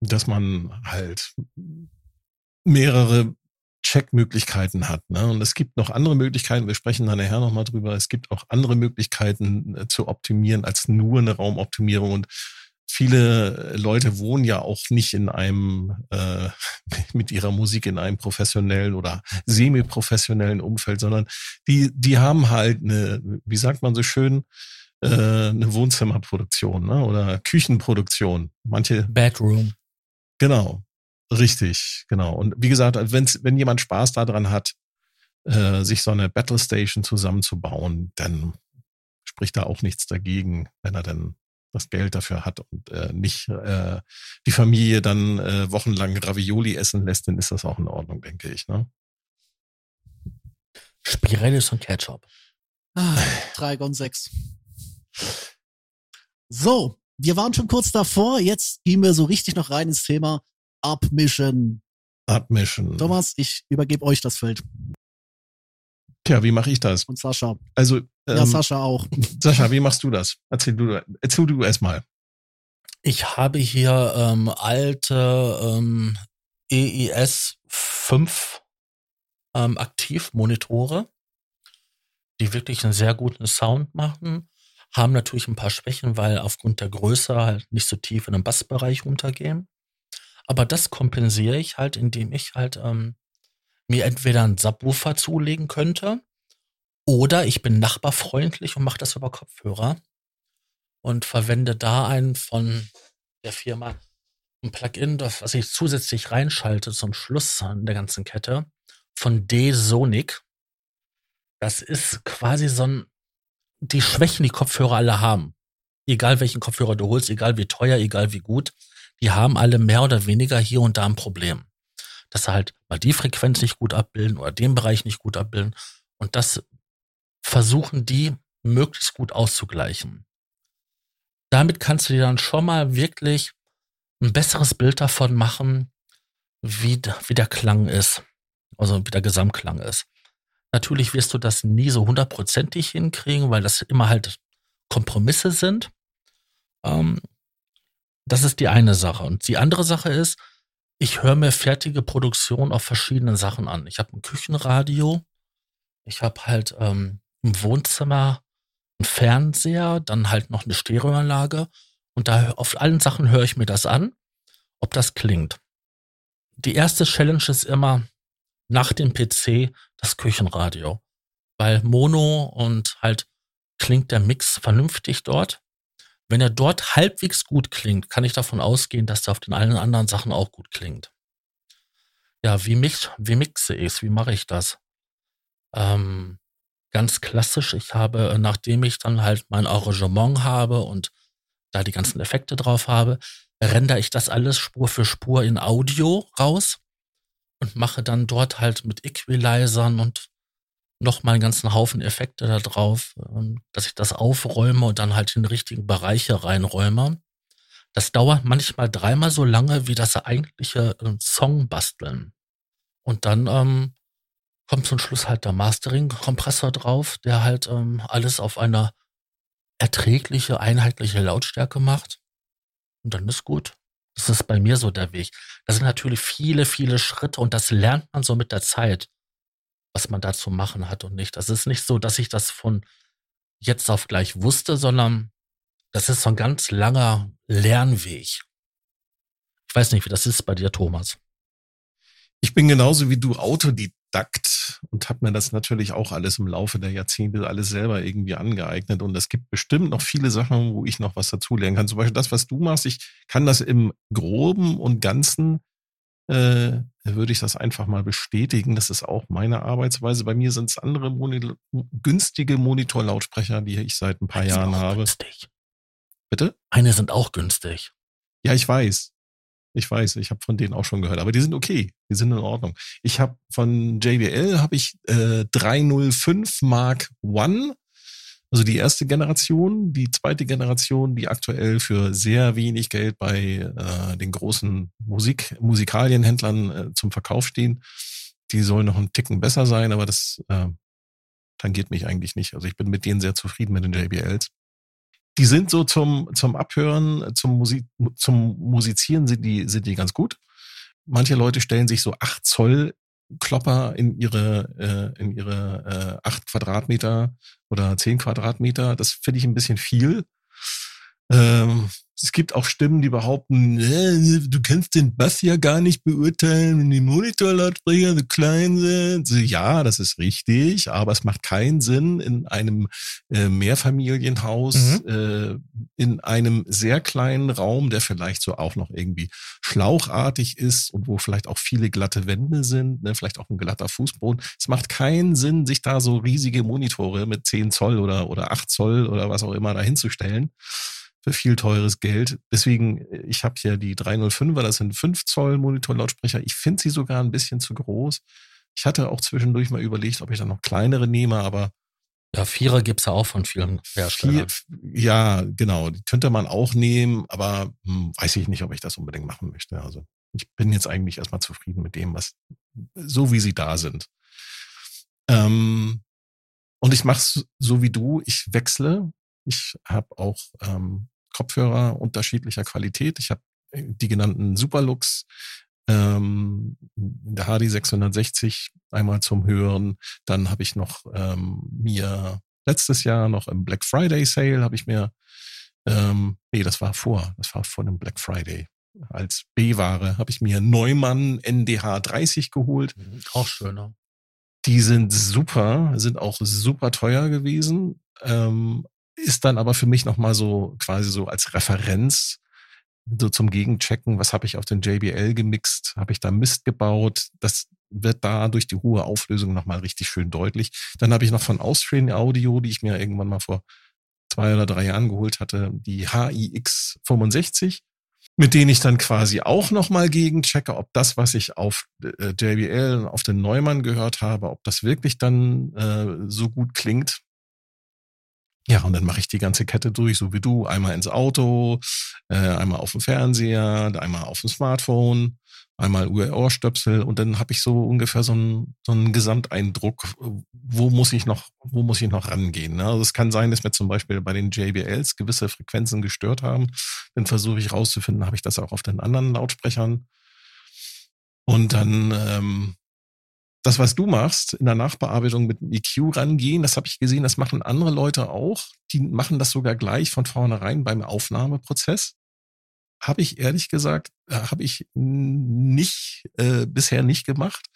dass man halt mehrere Checkmöglichkeiten hat. Ne? Und es gibt noch andere Möglichkeiten, wir sprechen dann nachher nochmal drüber, es gibt auch andere Möglichkeiten äh, zu optimieren als nur eine Raumoptimierung. Und viele Leute wohnen ja auch nicht in einem, äh, mit ihrer Musik in einem professionellen oder semi-professionellen Umfeld, sondern die, die haben halt eine, wie sagt man so schön, äh, eine Wohnzimmerproduktion ne? oder Küchenproduktion. Manche. Bedroom. Genau. Richtig, genau. Und wie gesagt, wenn's, wenn jemand Spaß daran hat, äh, sich so eine Battle Station zusammenzubauen, dann spricht da auch nichts dagegen, wenn er dann das Geld dafür hat und äh, nicht äh, die Familie dann äh, wochenlang Ravioli essen lässt, dann ist das auch in Ordnung, denke ich. Ne? Spirellis und Ketchup. Ah, Dragon 6. So, wir waren schon kurz davor, jetzt gehen wir so richtig noch rein ins Thema abmischen. Abmischen. Thomas, ich übergebe euch das Feld. Tja, wie mache ich das? Und Sascha. Also, ähm, ja, Sascha auch. Sascha, wie machst du das? Erzähl du, erzähl du erstmal. Ich habe hier ähm, alte ähm, EIS 5 ähm, Aktivmonitore, die wirklich einen sehr guten Sound machen, haben natürlich ein paar Schwächen, weil aufgrund der Größe halt nicht so tief in den Bassbereich runtergehen. Aber das kompensiere ich halt, indem ich halt ähm, mir entweder einen Subwoofer zulegen könnte oder ich bin nachbarfreundlich und mache das über Kopfhörer und verwende da einen von der Firma ein Plugin, das, was ich zusätzlich reinschalte zum Schluss an der ganzen Kette von D-Sonic. Das ist quasi so ein, die Schwächen, die Kopfhörer alle haben. Egal welchen Kopfhörer du holst, egal wie teuer, egal wie gut die haben alle mehr oder weniger hier und da ein Problem. Dass sie halt mal die Frequenz nicht gut abbilden oder den Bereich nicht gut abbilden. Und das versuchen die möglichst gut auszugleichen. Damit kannst du dir dann schon mal wirklich ein besseres Bild davon machen, wie, wie der Klang ist. Also wie der Gesamtklang ist. Natürlich wirst du das nie so hundertprozentig hinkriegen, weil das immer halt Kompromisse sind. Ähm, das ist die eine Sache. Und die andere Sache ist, ich höre mir fertige Produktion auf verschiedenen Sachen an. Ich habe ein Küchenradio, ich habe halt ähm, im Wohnzimmer einen Fernseher, dann halt noch eine Stereoanlage und da auf allen Sachen höre ich mir das an, ob das klingt. Die erste Challenge ist immer nach dem PC das Küchenradio, weil Mono und halt klingt der Mix vernünftig dort. Wenn er dort halbwegs gut klingt, kann ich davon ausgehen, dass er auf den allen anderen Sachen auch gut klingt. Ja, wie, mix, wie mixe ich es? Wie mache ich das? Ähm, ganz klassisch, ich habe, äh, nachdem ich dann halt mein Arrangement habe und da die ganzen Effekte drauf habe, rendere ich das alles Spur für Spur in Audio raus und mache dann dort halt mit Equalizern und noch mal einen ganzen Haufen Effekte da drauf, ähm, dass ich das aufräume und dann halt in richtigen Bereiche reinräume. Das dauert manchmal dreimal so lange wie das eigentliche äh, Song basteln. Und dann ähm, kommt zum Schluss halt der Mastering-Kompressor drauf, der halt ähm, alles auf eine erträgliche, einheitliche Lautstärke macht. Und dann ist gut. Das ist bei mir so der Weg. Das sind natürlich viele, viele Schritte und das lernt man so mit der Zeit was man da zu machen hat und nicht. Das ist nicht so, dass ich das von jetzt auf gleich wusste, sondern das ist so ein ganz langer Lernweg. Ich weiß nicht, wie das ist bei dir, Thomas. Ich bin genauso wie du Autodidakt und habe mir das natürlich auch alles im Laufe der Jahrzehnte alles selber irgendwie angeeignet. Und es gibt bestimmt noch viele Sachen, wo ich noch was dazulernen kann. Zum Beispiel das, was du machst. Ich kann das im Groben und Ganzen äh, würde ich das einfach mal bestätigen. Das ist auch meine Arbeitsweise. Bei mir sind es andere Moni günstige Monitorlautsprecher, die ich seit ein paar Eine Jahren habe. Günstig. Bitte? Eine sind auch günstig. Ja, ich weiß. Ich weiß, ich habe von denen auch schon gehört, aber die sind okay, die sind in Ordnung. Ich habe von JBL habe ich äh, 305 Mark One also die erste Generation, die zweite Generation, die aktuell für sehr wenig Geld bei äh, den großen Musik, Musikalienhändlern äh, zum Verkauf stehen. Die soll noch ein Ticken besser sein, aber das äh, tangiert mich eigentlich nicht. Also ich bin mit denen sehr zufrieden mit den JBLs. Die sind so zum, zum Abhören, zum Musik, zum Musizieren sind die, sind die ganz gut. Manche Leute stellen sich so 8 Zoll Klopper in ihre, äh, in ihre äh, acht Quadratmeter oder zehn Quadratmeter. Das finde ich ein bisschen viel. Ähm, es gibt auch Stimmen, die behaupten, äh, du kannst den Bass ja gar nicht beurteilen, wenn die Monitorlautsprecher so klein sind. Ja, das ist richtig, aber es macht keinen Sinn, in einem äh, Mehrfamilienhaus, mhm. äh, in einem sehr kleinen Raum, der vielleicht so auch noch irgendwie schlauchartig ist und wo vielleicht auch viele glatte Wände sind, ne, vielleicht auch ein glatter Fußboden. Es macht keinen Sinn, sich da so riesige Monitore mit 10 Zoll oder, oder 8 Zoll oder was auch immer dahinzustellen für viel teures Geld. Deswegen, ich habe hier die 305er, das sind 5 Zoll Monitorlautsprecher. Ich finde sie sogar ein bisschen zu groß. Ich hatte auch zwischendurch mal überlegt, ob ich da noch kleinere nehme, aber ja, Vierer gibt's ja auch von vielen Herstellern. ja, genau. Die könnte man auch nehmen, aber hm, weiß ich nicht, ob ich das unbedingt machen möchte. Also ich bin jetzt eigentlich erstmal zufrieden mit dem, was so wie sie da sind. Ähm, und ich mache es so wie du. Ich wechsle. Ich habe auch ähm, Kopfhörer unterschiedlicher Qualität. Ich habe äh, die genannten Superlux, ähm, der HD 660 einmal zum Hören. Dann habe ich noch ähm, mir letztes Jahr noch im Black Friday Sale habe ich mir, ähm, nee, das war vor, das war vor dem Black Friday. Als B-Ware habe ich mir Neumann NDH 30 geholt. Mhm, auch schöner. Die sind super, sind auch super teuer gewesen. Ähm, ist dann aber für mich nochmal so quasi so als Referenz so zum Gegenchecken, was habe ich auf den JBL gemixt, habe ich da Mist gebaut, das wird da durch die hohe Auflösung nochmal richtig schön deutlich. Dann habe ich noch von Austrian Audio, die ich mir irgendwann mal vor zwei oder drei Jahren geholt hatte, die HIX 65. mit denen ich dann quasi auch nochmal gegenchecke, ob das, was ich auf äh, JBL, auf den Neumann gehört habe, ob das wirklich dann äh, so gut klingt. Ja, und dann mache ich die ganze Kette durch, so wie du. Einmal ins Auto, äh, einmal auf dem Fernseher, einmal auf dem Smartphone, einmal Ohrstöpsel und dann habe ich so ungefähr so einen, so einen Gesamteindruck, wo muss ich noch, wo muss ich noch rangehen. Ne? Also es kann sein, dass mir zum Beispiel bei den JBLs gewisse Frequenzen gestört haben. Dann versuche ich rauszufinden, habe ich das auch auf den anderen Lautsprechern. Und dann ähm, das, was du machst, in der Nachbearbeitung mit EQ rangehen, das habe ich gesehen, das machen andere Leute auch. Die machen das sogar gleich von vornherein beim Aufnahmeprozess. Habe ich ehrlich gesagt, äh, habe ich nicht äh, bisher nicht gemacht.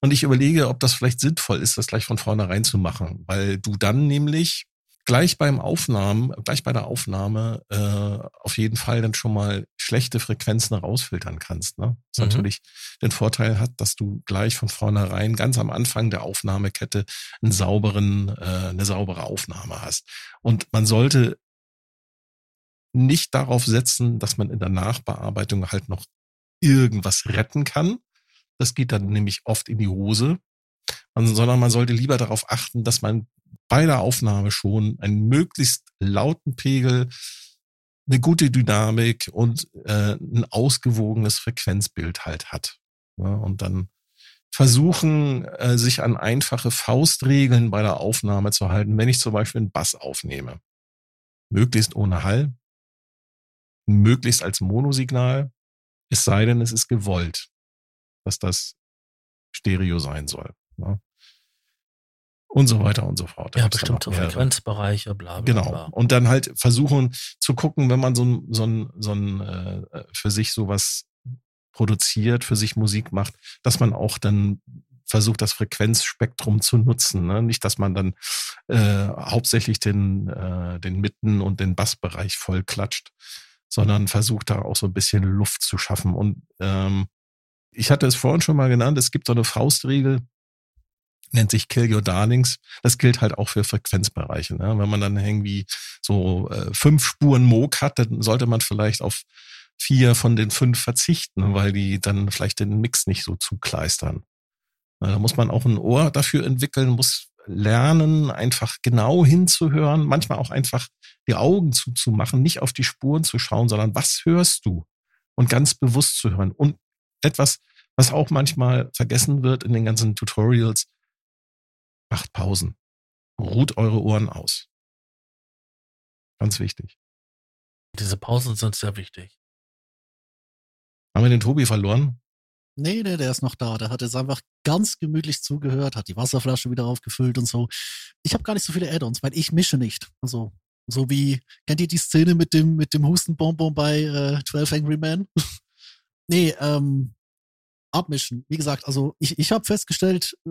Und ich überlege, ob das vielleicht sinnvoll ist, das gleich von vornherein zu machen, weil du dann nämlich gleich beim Aufnahmen, gleich bei der Aufnahme äh, auf jeden Fall dann schon mal schlechte Frequenzen rausfiltern kannst. Ne? Das mhm. natürlich den Vorteil hat, dass du gleich von vornherein ganz am Anfang der Aufnahmekette einen sauberen, äh, eine saubere Aufnahme hast. Und man sollte nicht darauf setzen, dass man in der Nachbearbeitung halt noch irgendwas retten kann. Das geht dann nämlich oft in die Hose, sondern man sollte lieber darauf achten, dass man bei der Aufnahme schon einen möglichst lauten Pegel, eine gute Dynamik und äh, ein ausgewogenes Frequenzbild halt hat. Ja, und dann versuchen, äh, sich an einfache Faustregeln bei der Aufnahme zu halten, wenn ich zum Beispiel einen Bass aufnehme. Möglichst ohne Hall, möglichst als Monosignal, es sei denn, es ist gewollt, dass das Stereo sein soll. Ja und so weiter und so fort. Da ja, bestimmte Frequenzbereiche, bla, bla, Genau. Und dann halt versuchen zu gucken, wenn man so ein, so ein, so ein äh, für sich sowas produziert, für sich Musik macht, dass man auch dann versucht, das Frequenzspektrum zu nutzen. Ne? Nicht, dass man dann äh, hauptsächlich den, äh, den Mitten- und den Bassbereich voll klatscht, sondern versucht da auch so ein bisschen Luft zu schaffen. Und ähm, ich hatte es vorhin schon mal genannt, es gibt so eine Faustregel, nennt sich Kill Your Darlings. Das gilt halt auch für Frequenzbereiche. Ne? Wenn man dann irgendwie so äh, fünf Spuren Moog hat, dann sollte man vielleicht auf vier von den fünf verzichten, weil die dann vielleicht den Mix nicht so zukleistern. Da muss man auch ein Ohr dafür entwickeln, muss lernen, einfach genau hinzuhören, manchmal auch einfach die Augen zuzumachen, nicht auf die Spuren zu schauen, sondern was hörst du? Und ganz bewusst zu hören. Und etwas, was auch manchmal vergessen wird in den ganzen Tutorials, Macht Pausen. Ruht eure Ohren aus. Ganz wichtig. Diese Pausen sind sehr wichtig. Haben wir den Tobi verloren? Nee, nee, der ist noch da. Der hat jetzt einfach ganz gemütlich zugehört, hat die Wasserflasche wieder aufgefüllt und so. Ich habe gar nicht so viele Add-ons, weil ich mische nicht. Also, so wie, kennt ihr die Szene mit dem, mit dem Hustenbonbon bei äh, 12 Angry Men? nee, ähm, abmischen. Wie gesagt, also ich, ich habe festgestellt, äh,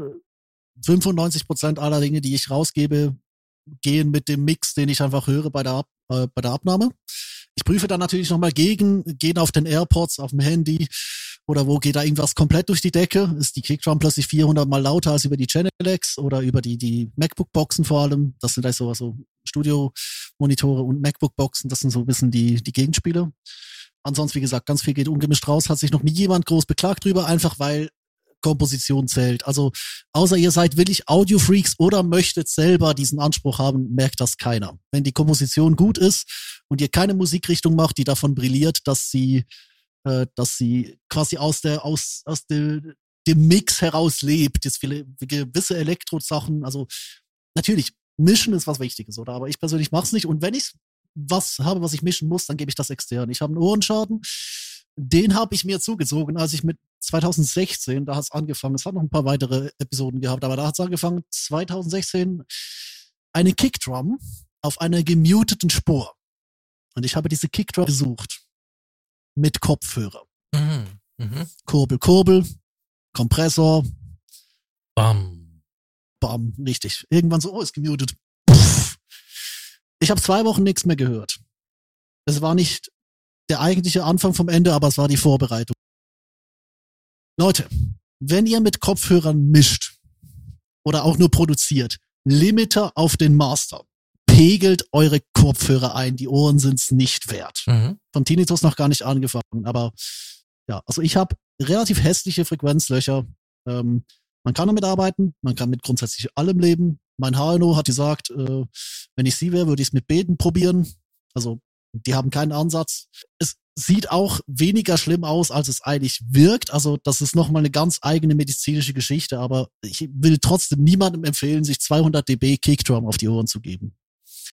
95 Prozent aller Dinge, die ich rausgebe, gehen mit dem Mix, den ich einfach höre bei der, Ab äh, bei der Abnahme. Ich prüfe dann natürlich nochmal gegen, gehen auf den AirPods, auf dem Handy oder wo geht da irgendwas komplett durch die Decke? Ist die Kickdrum plötzlich 400 mal lauter als über die Channel X oder über die, die MacBook-Boxen vor allem? Das sind also so Studio-Monitore und MacBook-Boxen, das sind so ein bisschen die, die Gegenspiele. Ansonsten, wie gesagt, ganz viel geht ungemischt raus, hat sich noch nie jemand groß beklagt drüber, einfach weil Komposition zählt. Also außer ihr seid wirklich Audio-Freaks oder möchtet selber diesen Anspruch haben, merkt das keiner. Wenn die Komposition gut ist und ihr keine Musikrichtung macht, die davon brilliert, dass sie, äh, dass sie quasi aus der aus aus der, dem Mix heraus lebt, jetzt viele gewisse Elektro-Sachen. Also natürlich Mischen ist was Wichtiges, oder? Aber ich persönlich mache es nicht. Und wenn ich was habe, was ich mischen muss, dann gebe ich das extern. Ich habe einen Ohrenschaden den habe ich mir zugezogen, als ich mit 2016, da hat es angefangen, es hat noch ein paar weitere Episoden gehabt, aber da hat es angefangen, 2016 eine Kickdrum auf einer gemuteten Spur. Und ich habe diese Kickdrum gesucht. Mit Kopfhörer. Mhm. Mhm. Kurbel, Kurbel, Kompressor. Bam. Bam, richtig. Irgendwann so, oh, ist gemutet. Puff. Ich habe zwei Wochen nichts mehr gehört. Es war nicht der eigentliche Anfang vom Ende, aber es war die Vorbereitung. Leute, wenn ihr mit Kopfhörern mischt oder auch nur produziert, Limiter auf den Master. pegelt eure Kopfhörer ein. Die Ohren sind's nicht wert. Mhm. Von Tinnitus noch gar nicht angefangen, aber ja, also ich habe relativ hässliche Frequenzlöcher. Ähm, man kann damit arbeiten, man kann mit grundsätzlich allem leben. Mein HNO hat gesagt, äh, wenn ich sie wäre, würde ich es mit Beten probieren. Also die haben keinen Ansatz. Es sieht auch weniger schlimm aus, als es eigentlich wirkt. Also das ist nochmal eine ganz eigene medizinische Geschichte, aber ich will trotzdem niemandem empfehlen, sich 200 dB Kickdrum auf die Ohren zu geben.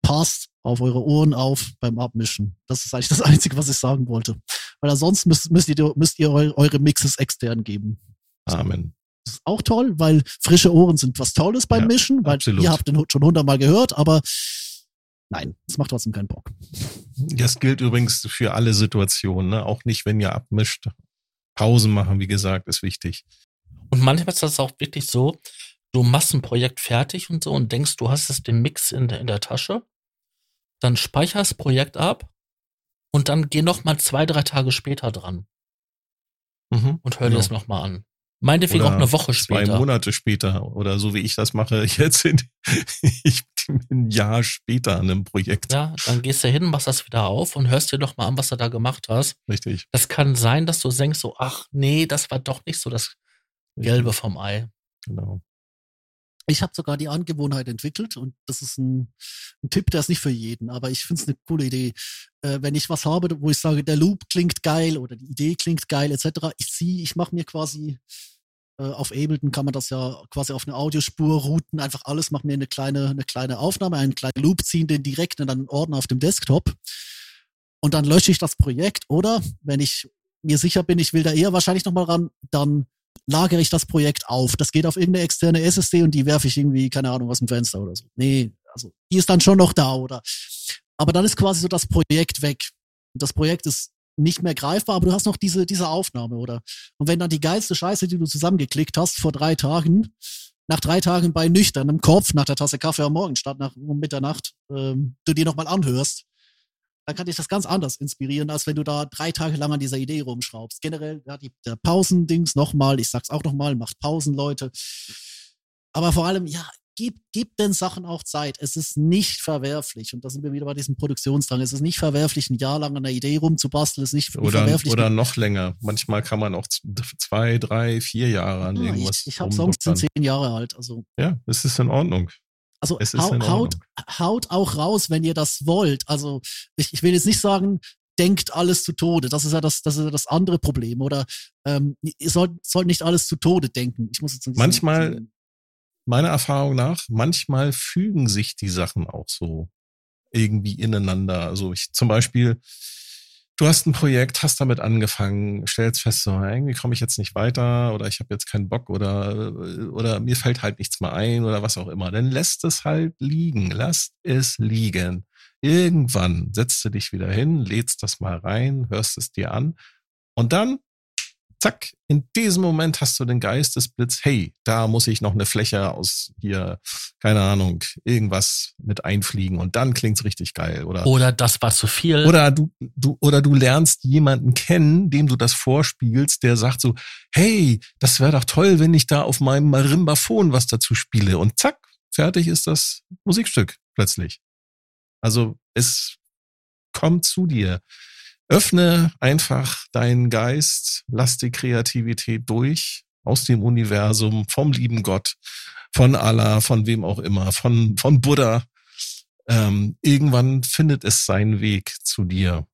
Passt auf eure Ohren auf beim Abmischen. Das ist eigentlich das Einzige, was ich sagen wollte. Weil ansonsten müsst, müsst ihr, müsst ihr eure Mixes extern geben. Amen. Das ist auch toll, weil frische Ohren sind was Tolles beim Ja, Mischen, weil absolut. ihr habt den schon hundertmal gehört, aber nein, es macht trotzdem keinen Bock. Das gilt übrigens für alle Situationen, ne? auch nicht, wenn ihr abmischt. Pausen machen, wie gesagt, ist wichtig. Und manchmal ist das auch wirklich so, du machst ein Projekt fertig und so und denkst, du hast es den Mix in, der- in der Tasche, dann speicherst das Projekt ab und dann geh noch mal zwei, drei Tage später dran Mhm. und hör dir Genau. das noch mal an. Meinetwegen auch eine Woche Zwei später. Monate später oder so wie ich das mache, jetzt sind ich ein Jahr später an einem Projekt. Ja, dann gehst du hin, machst das wieder auf und hörst dir doch mal an, was du da gemacht hast. Richtig. Das kann sein, dass du denkst so, ach nee, das war doch nicht so das Gelbe vom Ei. Genau. Ich habe sogar die Angewohnheit entwickelt und das ist ein, ein Tipp, der ist nicht für jeden, aber ich finde es eine coole Idee. Äh, wenn ich was habe, wo ich sage, der Loop klingt geil oder die Idee klingt geil etc., ich ziehe, ich mache mir quasi äh, auf Ableton kann man das ja quasi auf eine Audiospur routen, einfach alles, mache mir eine kleine, eine kleine Aufnahme, einen kleinen Loop, ziehen den direkt in einen Ordner auf dem Desktop und dann lösche ich das Projekt oder wenn ich mir sicher bin, ich will da eher wahrscheinlich nochmal ran, dann lagere ich das Projekt auf. Das geht auf irgendeine externe SSD und die werfe ich irgendwie, keine Ahnung, aus dem Fenster oder so. Nee, also die ist dann schon noch da, oder? Aber dann ist quasi so das Projekt weg. Und das Projekt ist nicht mehr greifbar, aber du hast noch diese, diese Aufnahme, oder? Und wenn dann die geilste Scheiße, die du zusammengeklickt hast vor drei Tagen, nach drei Tagen bei nüchternem Kopf, nach der Tasse Kaffee am Morgen statt nach um Mitternacht, ähm, du dir nochmal anhörst, dann kann dich das ganz anders inspirieren, als wenn du da drei Tage lang an dieser Idee rumschraubst. Generell, ja, die, der Pausendings nochmal, ich sag's auch nochmal, macht Pausen, Leute. Aber vor allem, ja, gib, gib den Sachen auch Zeit. Es ist nicht verwerflich. Und da sind wir wieder bei diesem Produktionsdrang. Es ist nicht verwerflich, ein Jahr lang an einer Idee rumzubasteln. Es ist nicht Oder, verwerflich. oder noch länger. Manchmal kann man auch zwei, drei, vier Jahre an Ah, irgendwas. ich ich habe Songs, sind zehn Jahre alt. Also, Ja, es ist in Ordnung. also Es hau, haut, haut auch raus, wenn ihr das wollt. Also ich, ich will jetzt nicht sagen, denkt alles zu Tode. Das ist ja das, das ist ja das andere Problem. Oder ähm, ihr sollt, sollt nicht alles zu Tode denken. Ich muss jetzt Manchmal- Meiner Erfahrung nach, manchmal fügen sich die Sachen auch so irgendwie ineinander. Also ich zum Beispiel, du hast ein Projekt, hast damit angefangen, stellst fest, so irgendwie komme ich jetzt nicht weiter oder ich habe jetzt keinen Bock oder oder mir fällt halt nichts mehr ein oder was auch immer. Dann lässt es halt liegen, lasst es liegen. Irgendwann setzt du dich wieder hin, lädst das mal rein, hörst es dir an und dann zack, in diesem Moment hast du den Geistesblitz, hey, da muss ich noch eine Fläche aus hier, keine Ahnung, irgendwas mit einfliegen und dann klingt's richtig geil. Oder, Oder das war zu viel. oder du, du, oder du lernst jemanden kennen, dem du das vorspielst, der sagt so, hey, das wäre doch toll, wenn ich da auf meinem Marimbaphon was dazu spiele. Und zack, fertig ist das Musikstück plötzlich. Also es kommt zu dir. Öffne einfach deinen Geist, lass die Kreativität durch aus dem Universum, vom lieben Gott, von Allah, von wem auch immer, von, von Buddha. Ähm, irgendwann findet es seinen Weg zu dir.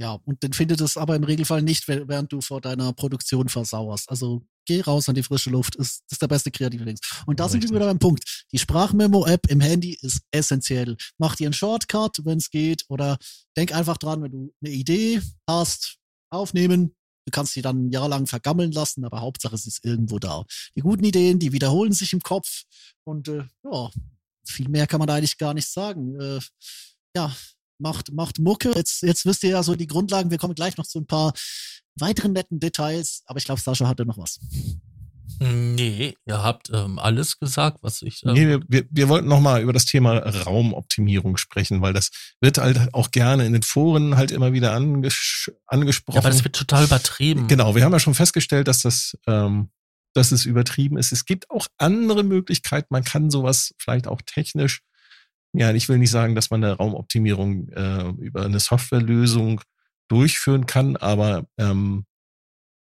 Ja, und den findet es aber im Regelfall nicht, wäh- während du vor deiner Produktion versauerst. Also geh raus an die frische Luft, ist, ist der beste kreative Dings. Und da sind Richtig. wir wieder beim Punkt. Die Sprachmemo-App im Handy ist essentiell. Mach dir einen Shortcut, wenn es geht, oder denk einfach dran, wenn du eine Idee hast, aufnehmen. Du kannst die dann ein Jahr lang vergammeln lassen, aber Hauptsache es ist irgendwo da. Die guten Ideen, die wiederholen sich im Kopf und äh, ja, viel mehr kann man da eigentlich gar nicht sagen. Äh, ja, macht, macht Mucke. Jetzt, jetzt wisst ihr ja so die Grundlagen. Wir kommen gleich noch zu ein paar weiteren netten Details. Aber ich glaube, Sascha hatte noch was. Nee, ihr habt ähm, alles gesagt, was ich. Ähm, Nee, wir, wir, wir wollten nochmal über das Thema Raumoptimierung sprechen, weil das wird halt auch gerne in den Foren halt immer wieder anges angesprochen. ja, aber das wird total übertrieben. Genau, wir haben ja schon festgestellt, dass das, ähm, dass es übertrieben ist. Es gibt auch andere Möglichkeiten. Man kann sowas vielleicht auch technisch ja, ich will nicht sagen, dass man eine Raumoptimierung äh, über eine Softwarelösung durchführen kann, aber ähm,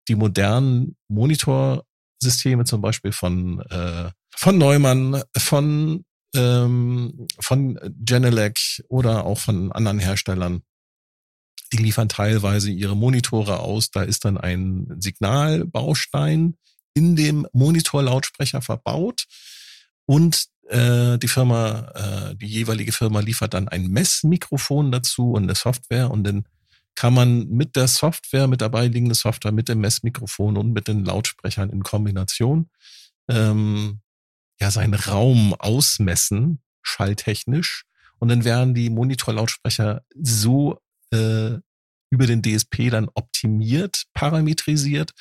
die modernen Monitorsysteme zum Beispiel von, äh, von Neumann, von, ähm, von Genelec oder auch von anderen Herstellern, die liefern teilweise ihre Monitore aus. Da ist dann ein Signalbaustein in dem Monitorlautsprecher verbaut und äh, die Firma, äh, die jeweilige Firma liefert dann ein Messmikrofon dazu und eine Software und dann kann man mit der Software, mit dabei liegende Software, mit dem Messmikrofon und mit den Lautsprechern in Kombination ähm, ja seinen Raum ausmessen, schalltechnisch. Und dann werden die Monitorlautsprecher so äh, über den DSP dann optimiert, parametrisiert,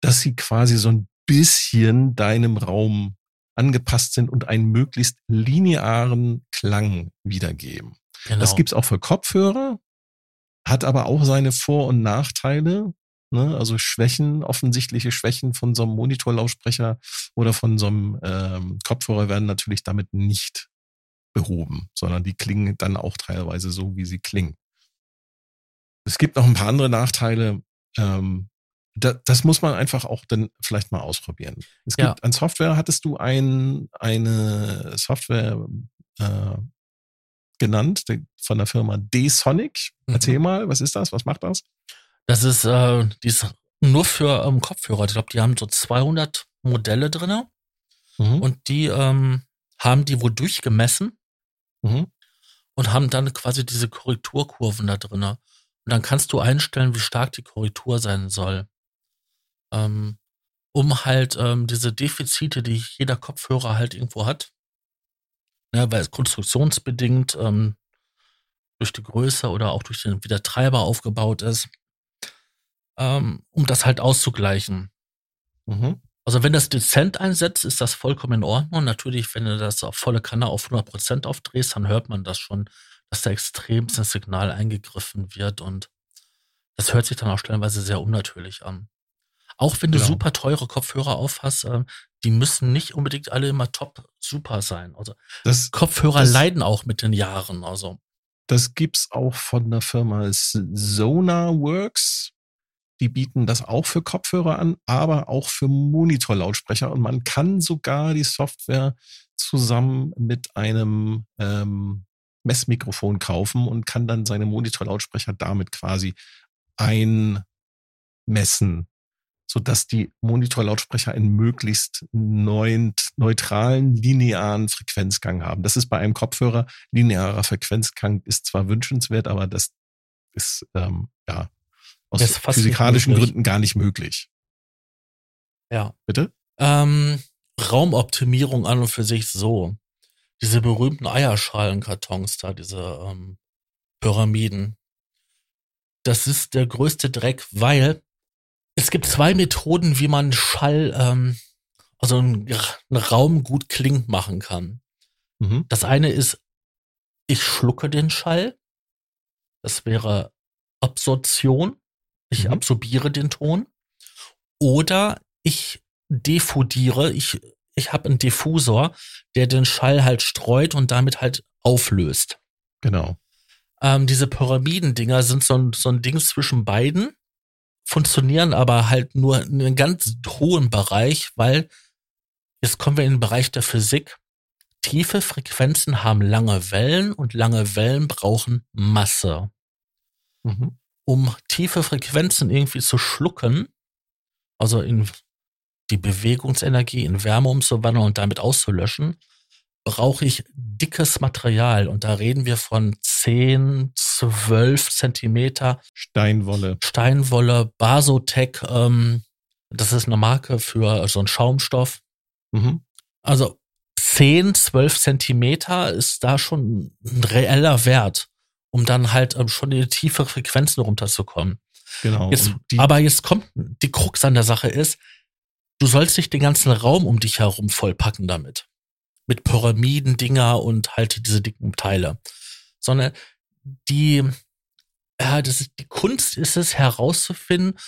dass sie quasi so ein bisschen deinem Raum angepasst sind und einen möglichst linearen Klang wiedergeben. Genau. Das gibt's auch für Kopfhörer, hat aber auch seine Vor- und Nachteile. Ne? Also Schwächen, offensichtliche Schwächen von so einem Monitorlautsprecher oder von so einem ähm, Kopfhörer werden natürlich damit nicht behoben, sondern die klingen dann auch teilweise so, wie sie klingen. Es gibt noch ein paar andere Nachteile. Ähm, da, das muss man einfach auch dann vielleicht mal ausprobieren. Es gibt ja. an Software, hattest du ein, eine Software äh, genannt von der Firma D-Sonic. Erzähl mhm. mal, was ist das? Was macht das? Das ist, äh, die ist nur für ähm, Kopfhörer. Ich glaube, die haben so 200 Modelle drinne mhm. und die ähm, haben die wohl durchgemessen mhm. und haben dann quasi diese Korrekturkurven da drinne. Und dann kannst du einstellen, wie stark die Korrektur sein soll. Ähm, um halt ähm, diese Defizite, die jeder Kopfhörer halt irgendwo hat, ja, weil es konstruktionsbedingt ähm, durch die Größe oder auch durch den, wie der Treiber aufgebaut ist, ähm, um das halt auszugleichen. Mhm. Also wenn das dezent einsetzt, ist das vollkommen in Ordnung. Natürlich, wenn du das auf volle Kanne auf 100% aufdrehst, dann hört man das schon, dass da extrem ins Signal eingegriffen wird und das hört sich dann auch stellenweise sehr unnatürlich an. Auch wenn du genau. super teure Kopfhörer aufhast, äh, die müssen nicht unbedingt alle immer top super sein. Also das, Kopfhörer das, leiden auch mit den Jahren. Also das gibt's auch von der Firma Sonarworks. Die bieten das auch für Kopfhörer an, aber auch für Monitorlautsprecher. Und man kann sogar die Software zusammen mit einem ähm, Messmikrofon kaufen und kann dann seine Monitorlautsprecher damit quasi einmessen sodass die Monitorlautsprecher einen möglichst neuen, neutralen, linearen Frequenzgang haben. Das ist bei einem Kopfhörer, linearer Frequenzgang ist zwar wünschenswert, aber das ist ähm, ja aus physikalischen Gründen gar nicht möglich. Ja. Bitte? Ähm, Raumoptimierung an und für sich so. Diese berühmten Eierschalenkartons da, diese ähm, Pyramiden. Das ist der größte Dreck, weil es gibt zwei Methoden, wie man Schall, ähm, also einen, einen Raum gut klingend machen kann. Mhm. Das eine ist, ich schlucke den Schall. Das wäre Absorption. Ich mhm. absorbiere den Ton. Oder ich diffudiere. Ich, ich habe einen Diffusor, der den Schall halt streut und damit halt auflöst. Genau. Ähm, diese Pyramidendinger sind so ein, so ein Ding zwischen beiden funktionieren aber halt nur in einem ganz hohen Bereich, weil jetzt kommen wir in den Bereich der Physik. Tiefe Frequenzen haben lange Wellen und lange Wellen brauchen Masse. Mhm. Um tiefe Frequenzen irgendwie zu schlucken, also in die Bewegungsenergie in Wärme umzuwandeln und damit auszulöschen, brauche ich dickes Material. Und da reden wir von 10, 12 Zentimeter. Steinwolle. Steinwolle, Basotec, ähm, das ist eine Marke für so einen Schaumstoff. Mhm. Also 10, 12 Zentimeter ist da schon ein reeller Wert, um dann halt ähm, schon in die tiefe Frequenzen runterzukommen. Genau. Jetzt, aber jetzt kommt die Krux an der Sache ist, du sollst nicht den ganzen Raum um dich herum vollpacken damit mit Pyramidendinger und halt diese dicken Teile. Sondern die, ja, das die Kunst ist es herauszufinden,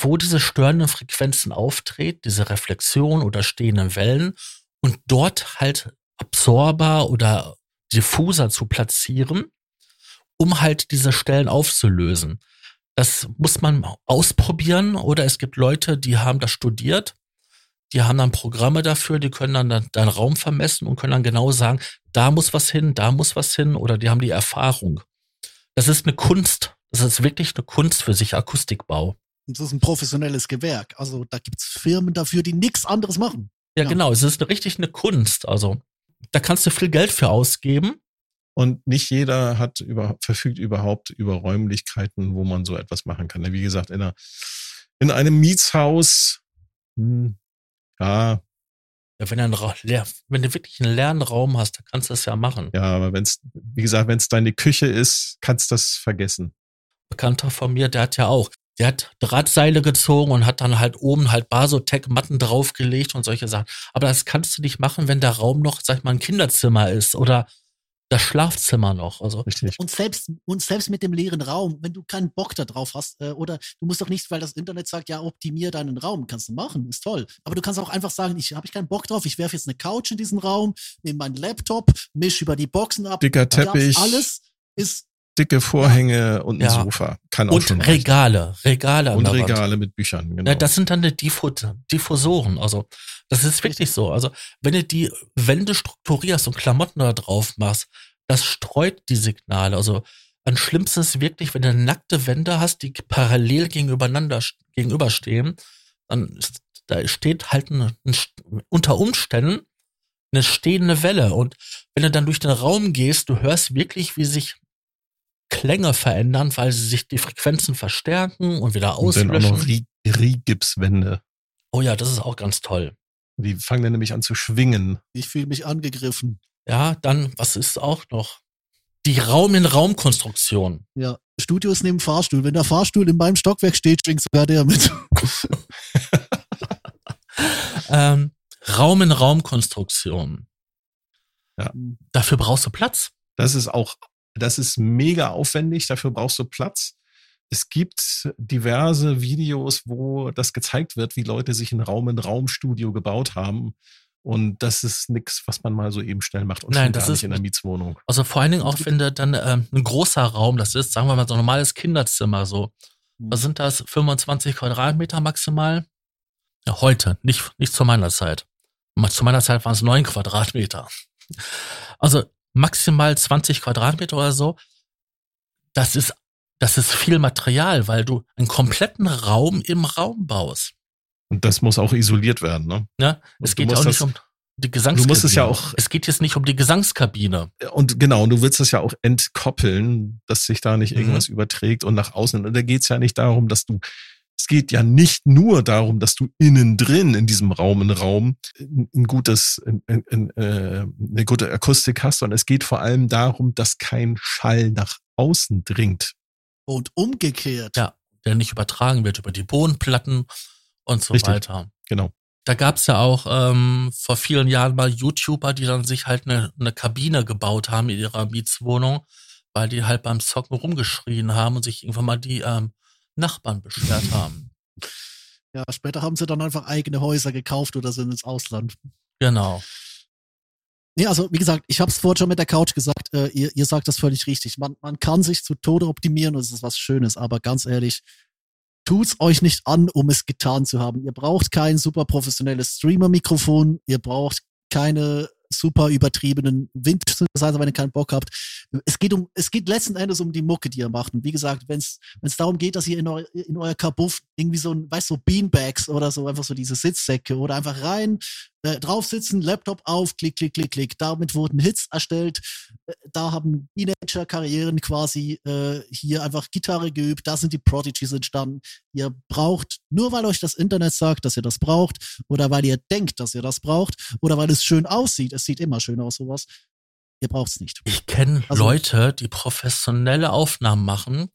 wo diese störenden Frequenzen auftreten, diese Reflexion oder stehenden Wellen und dort halt Absorber oder Diffuser zu platzieren, um halt diese Stellen aufzulösen. Das muss man ausprobieren oder es gibt Leute, die haben das studiert, die haben dann Programme dafür, die können dann deinen Raum vermessen und können dann genau sagen, da muss was hin, da muss was hin oder die haben die Erfahrung. Das ist eine Kunst. Das ist wirklich eine Kunst für sich, Akustikbau. Das ist ein professionelles Gewerk. Also da gibt's Firmen dafür, die nichts anderes machen. Ja, ja, genau. Es ist eine, richtig eine Kunst. Also da kannst du viel Geld für ausgeben. Und nicht jeder hat über, verfügt überhaupt über Räumlichkeiten, wo man so etwas machen kann. Wie gesagt, in, einer, in einem Mietshaus, hm, ja. Ja, wenn, ein, wenn du wirklich einen leeren Raum hast, dann kannst du das ja machen. Ja, aber wenn es, wie gesagt, wenn es deine Küche ist, kannst du das vergessen. Bekannter von mir, der hat ja auch, der hat Drahtseile gezogen und hat dann halt oben halt Basotec-Matten draufgelegt und solche Sachen. Aber das kannst du nicht machen, wenn der Raum noch, sag ich mal, ein Kinderzimmer ist oder das Schlafzimmer noch. Also Richtig. Und selbst und selbst mit dem leeren Raum, wenn du keinen Bock da drauf hast, äh, oder du musst doch nicht, weil das Internet sagt, ja, optimier deinen Raum, kannst du machen, ist toll. Aber du kannst auch einfach sagen, ich habe ich keinen Bock drauf, ich werfe jetzt eine Couch in diesen Raum, nehme meinen Laptop, misch über die Boxen ab, dicker Teppich, alles ist dicke Vorhänge und ein ja. Sofa. Kann auch und schon Regale, Regale und Regale Wand. mit Büchern. Genau. Ja, das sind dann die Diffusoren. Also das ist wirklich so. Also wenn du die Wände strukturierst und Klamotten da drauf machst, das streut die Signale. Also am schlimmsten ist wirklich, wenn du nackte Wände hast, die parallel gegenübereinander gegenüberstehen, dann ist, da steht halt ein, ein, unter Umständen eine stehende Welle. Und wenn du dann durch den Raum gehst, du hörst wirklich, wie sich Klänge verändern, weil sie sich die Frequenzen verstärken und wieder auslöschen. Und dann auch noch Rigipswände. Oh ja, das ist auch ganz toll. Die fangen dann nämlich an zu schwingen. Ich fühle mich angegriffen. Ja, dann, was ist auch noch? Die Raum-in-Raum-Konstruktion. Ja, Studio ist neben Fahrstuhl. Wenn der Fahrstuhl in meinem Stockwerk steht, schwingt sogar der mit. ähm, Raum-in-Raum-Konstruktion. Ja. Dafür brauchst du Platz. Das ist auch das ist mega aufwendig, dafür brauchst du Platz. Es gibt diverse Videos, wo das gezeigt wird, wie Leute sich ein Raum-in-Raum-Studio gebaut haben. Und das ist nichts, was man mal so eben schnell macht und Nein, das ist in der Mietswohnung. Also vor allen Dingen auch, wenn du dann ähm, ein großer Raum, das ist, sagen wir mal, so ein normales Kinderzimmer so. Mhm. Was sind das? 25 Quadratmeter maximal? Ja, heute, nicht, nicht zu meiner Zeit. Zu meiner Zeit waren es neun Quadratmeter. Also maximal 20 Quadratmeter oder so. Das ist, das ist viel Material, weil du einen kompletten Raum im Raum baust. Und das muss auch isoliert werden, ne? Ja, es geht auch nicht um die Gesangskabine. Du musst es ja auch. Es geht jetzt nicht um die Gesangskabine. Und genau, du willst es ja auch entkoppeln, dass sich da nicht mhm. irgendwas mhm. überträgt und nach außen. Und da geht es ja nicht darum, dass du es geht ja nicht nur darum, dass du innen drin in diesem Raum, in Raum ein gutes, ein, ein, äh, eine gute Akustik hast, sondern es geht vor allem darum, dass kein Schall nach außen dringt. Und umgekehrt. Ja, der nicht übertragen wird über die Bodenplatten und so Richtig, weiter. Genau. Da gab's ja auch ähm, vor vielen Jahren mal YouTuber, die dann sich halt eine, eine Kabine gebaut haben in ihrer Mietswohnung, weil die halt beim Zocken rumgeschrien haben und sich irgendwann mal die ähm, Nachbarn beschwert haben. Ja, später haben sie dann einfach eigene Häuser gekauft oder sind ins Ausland. Genau. Nee, also wie gesagt, ich habe es vorhin schon mit der Couch gesagt, äh, ihr, ihr sagt das völlig richtig. Man, man kann sich zu Tode optimieren und es ist was Schönes, aber ganz ehrlich, tut's euch nicht an, um es getan zu haben. Ihr braucht kein super professionelles Streamer-Mikrofon, ihr braucht keine super übertriebenen Wind-Synthesizer, wenn ihr keinen Bock habt. Es geht um, es geht letzten Endes um die Mucke, die ihr macht. Und wie gesagt, wenn es darum geht, dass ihr in, eu, in euer Kabuff irgendwie so ein, weißt du, so Beanbags oder so, einfach so diese Sitzsäcke oder einfach rein, äh, drauf sitzen, Laptop auf, klick, klick, klick, klick. Damit wurden Hits erstellt. Äh, da haben Teenager-Karrieren quasi äh, hier einfach Gitarre geübt. Da sind die Prodigies entstanden. Ihr braucht, nur weil euch das Internet sagt, dass ihr das braucht, oder weil ihr denkt, dass ihr das braucht, oder weil es schön aussieht. Es sieht immer schön aus, sowas. Ihr braucht's nicht. Ich kenne also, Leute, die professionelle Aufnahmen machen,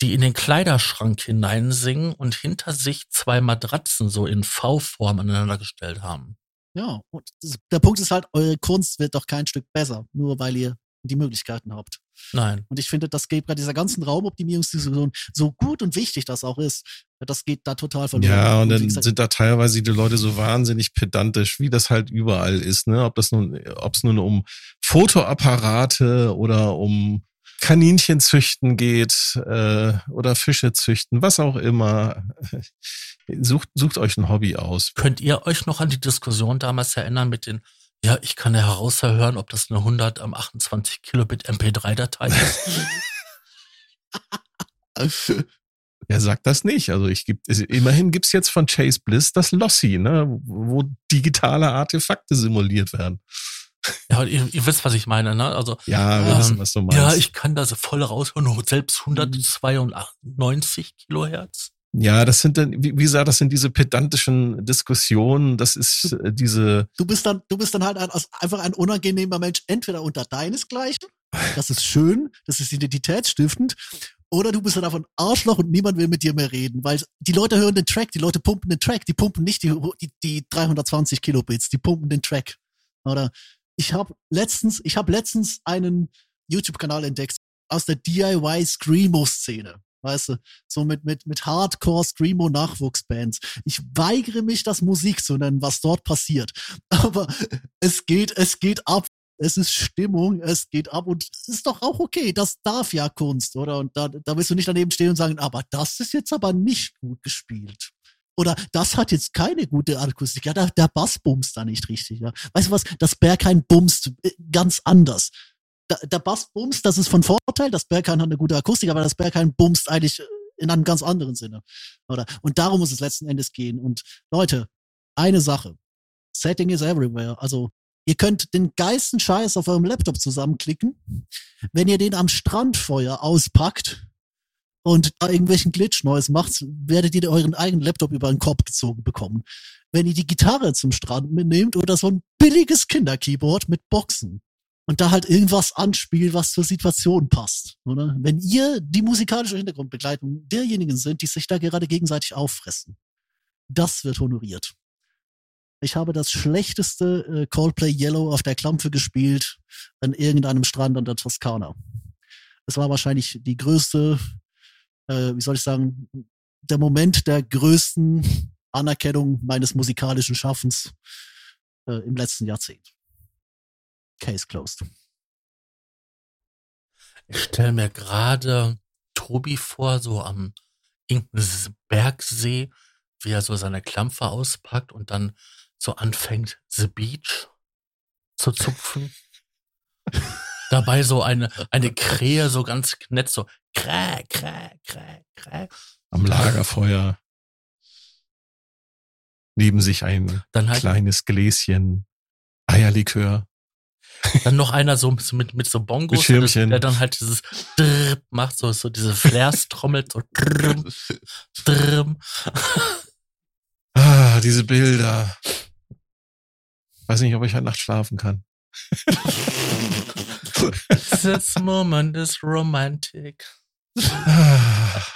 die in den Kleiderschrank hineinsingen und hinter sich zwei Matratzen so in V-Form aneinander gestellt haben. Ja, und der Punkt ist halt, eure Kunst wird doch kein Stück besser, nur weil ihr die Möglichkeiten habt. Nein. Und ich finde, das geht bei dieser ganzen Raumoptimierungsdiskussion so gut und wichtig das auch ist, das geht da total verloren. Ja, und dann gesagt, sind da teilweise die Leute so wahnsinnig pedantisch, wie das halt überall ist, ne? Ob das nun, ob es nun um Fotoapparate oder um Kaninchen züchten geht äh, oder Fische züchten, was auch immer. Sucht, sucht euch ein Hobby aus. Könnt ihr euch noch an die Diskussion damals erinnern mit den, ja, ich kann ja heraushören, ob das eine 100 am 28 Kilobit MP3-Datei ist? Wer sagt das nicht? Also ich gibt immerhin gibt's jetzt von Chase Bliss das Lossy, ne, wo digitale Artefakte simuliert werden. Ja, ihr, ihr wisst, was ich meine, ne? Also, Ja, wir Ähm, wissen, was du meinst. ja, ich kann das voll raushören, selbst 192 Kilohertz. ja, das sind dann, wie, wie gesagt, das sind diese pedantischen Diskussionen. Das ist äh, diese, du bist dann, du bist dann halt ein, einfach ein unangenehmer Mensch, entweder unter deinesgleichen, das ist schön, das ist identitätsstiftend, oder du bist dann einfach ein Arschloch und niemand will mit dir mehr reden, weil die Leute hören den Track, die Leute pumpen den Track, die pumpen nicht die, die, die 320 Kilobits, die pumpen den Track. Oder ich habe letztens, ich habe letztens einen YouTube-Kanal entdeckt aus der DIY Screamo-Szene. Weißt du, so mit, mit, mit Hardcore Screamo Nachwuchsbands. Ich weigere mich, das Musik zu nennen, was dort passiert. Aber es geht, es geht ab. Es ist Stimmung, es geht ab und es ist doch auch okay. Das darf ja Kunst, oder? Und da, da willst du nicht daneben stehen und sagen, aber das ist jetzt aber nicht gut gespielt. Oder das hat jetzt keine gute Akustik. Ja, der, der Bass bumst da nicht richtig. Ja. Weißt du was? Das Berghain bumst äh, ganz anders. Da, der Bass bumst, das ist von Vorteil. Das Berghain hat eine gute Akustik, aber das Berghain bumst eigentlich äh, in einem ganz anderen Sinne. Oder? Und darum muss es letzten Endes gehen. Und Leute, eine Sache. Setting is everywhere. Also, ihr könnt den geilsten Scheiß auf eurem Laptop zusammenklicken. Wenn ihr den am Strandfeuer auspackt, und da irgendwelchen Glitch Neues macht, werdet ihr euren eigenen Laptop über den Kopf gezogen bekommen. Wenn ihr die Gitarre zum Strand mitnehmt oder so ein billiges Kinderkeyboard mit Boxen und da halt irgendwas anspielt, was zur Situation passt, oder? Wenn ihr die musikalische Hintergrundbegleitung derjenigen sind, die sich da gerade gegenseitig auffressen, das wird honoriert. Ich habe das schlechteste äh, Coldplay Yellow auf der Klampfe gespielt an irgendeinem Strand an der Toskana. Es war wahrscheinlich die größte äh, wie soll ich sagen, der Moment der größten Anerkennung meines musikalischen Schaffens äh, im letzten Jahrzehnt. Case closed. Ich stelle mir gerade Tobi vor, so am Bergsee, wie er so seine Klampfe auspackt und dann so anfängt, The Beach zu zupfen. Dabei so eine, eine Krähe so ganz nett so krä, krä, krä, krä. am Lagerfeuer neben sich ein halt, kleines Gläschen Eierlikör. dann noch einer so mit, mit, so Bongos, Mit Schirmchen. der dann halt dieses Drrrp macht, so, so diese Flares trommelt, so drrrm, drrrm. Ah, diese Bilder. Weiß nicht, ob ich heute Nacht schlafen kann. This moment is romantic.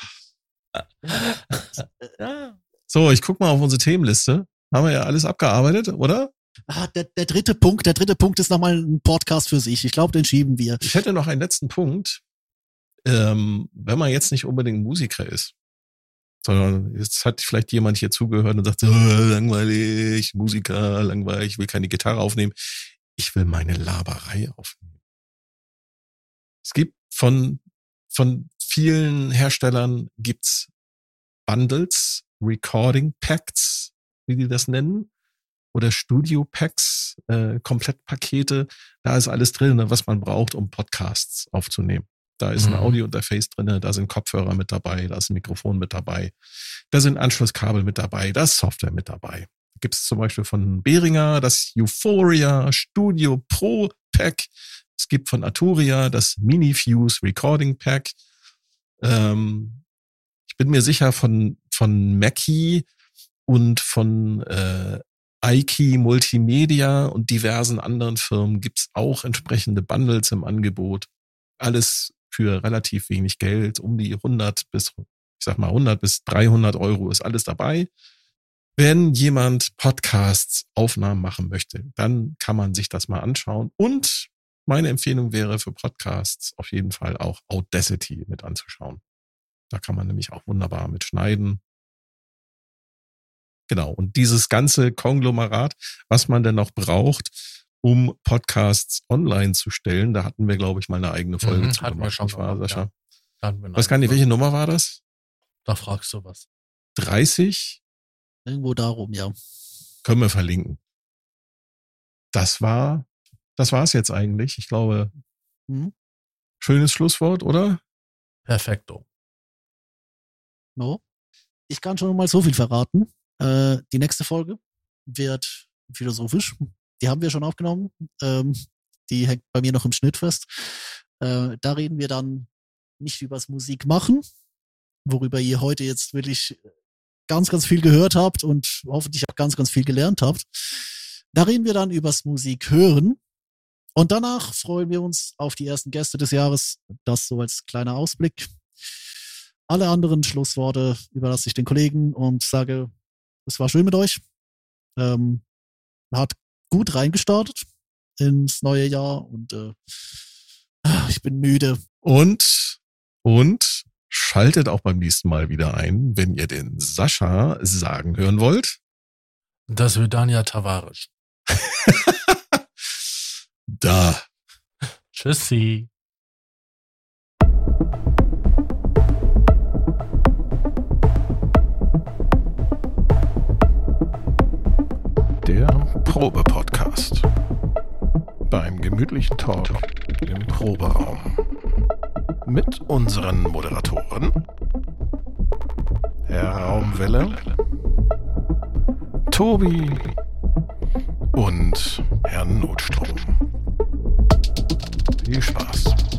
So, ich guck mal auf unsere Themenliste. Haben wir ja alles abgearbeitet, oder? Ah, der, der dritte Punkt, der dritte Punkt ist nochmal ein Podcast für sich. Ich glaube, den schieben wir. Ich hätte noch einen letzten Punkt. Ähm, wenn man jetzt nicht unbedingt Musiker ist, sondern jetzt hat vielleicht jemand hier zugehört und sagt, oh, langweilig, Musiker, langweilig, ich will keine Gitarre aufnehmen. Ich will meine Laberei aufnehmen. Es gibt von, von vielen Herstellern gibt's Bundles, Recording Packs, wie die das nennen, oder Studio Packs, äh, Komplettpakete. Da ist alles drin, was man braucht, um Podcasts aufzunehmen. Da ist ein Mhm. Audio-Interface drin, da sind Kopfhörer mit dabei, da ist ein Mikrofon mit dabei, da sind Anschlusskabel mit dabei, da ist Software mit dabei. Gibt es zum Beispiel von Behringer das Euphoria Studio Pro Pack. Es gibt von Arturia das Minifuse Recording Pack. Ähm, ich bin mir sicher von, von Mackie und von äh, Aiki Multimedia und diversen anderen Firmen gibt's auch entsprechende Bundles im Angebot. Alles für relativ wenig Geld, um die 100 bis, ich sag mal 100 bis 300 Euro ist alles dabei. Wenn jemand Podcasts, Aufnahmen machen möchte, dann kann man sich das mal anschauen. Und meine Empfehlung wäre für Podcasts auf jeden Fall auch Audacity mit anzuschauen. Da kann man nämlich auch wunderbar mit schneiden. Genau. Und dieses ganze Konglomerat, was man denn noch braucht, um Podcasts online zu stellen, da hatten wir, glaube ich, mal eine eigene Folge Mhm, zu hatten wir gemacht, schon nicht wahr, gemacht, Sascha? Da hatten wir Weiß gar nicht, welche Nummer war das? Da fragst du was. 30? Irgendwo darum, ja. Können wir verlinken. Das war, das war's jetzt eigentlich. Ich glaube, Hm? schönes Schlusswort, oder? Perfekto. No. Ich kann schon mal so viel verraten. Äh, die nächste Folge wird philosophisch. Die haben wir schon aufgenommen. Ähm, die hängt bei mir noch im Schnitt fest. Äh, da reden wir dann nicht übers Musik machen, worüber ihr heute jetzt wirklich ganz, ganz viel gehört habt und hoffentlich auch ganz, ganz viel gelernt habt. Da reden wir dann übers Musik hören. Und danach freuen wir uns auf die ersten Gäste des Jahres. Das so als kleiner Ausblick. Alle anderen Schlussworte überlasse ich den Kollegen und sage, es war schön mit euch. Ähm, hat gut reingestartet ins neue Jahr und äh, ich bin müde. Und, und schaltet auch beim nächsten Mal wieder ein, wenn ihr den Sascha sagen hören wollt. Das wird Dania Tavares. Da. Tschüssi. Der Probe-Podcast. Beim gemütlichen Talk im Proberaum. Mit unseren Moderatoren Herr Raumwelle, Tobi und viel Spaß!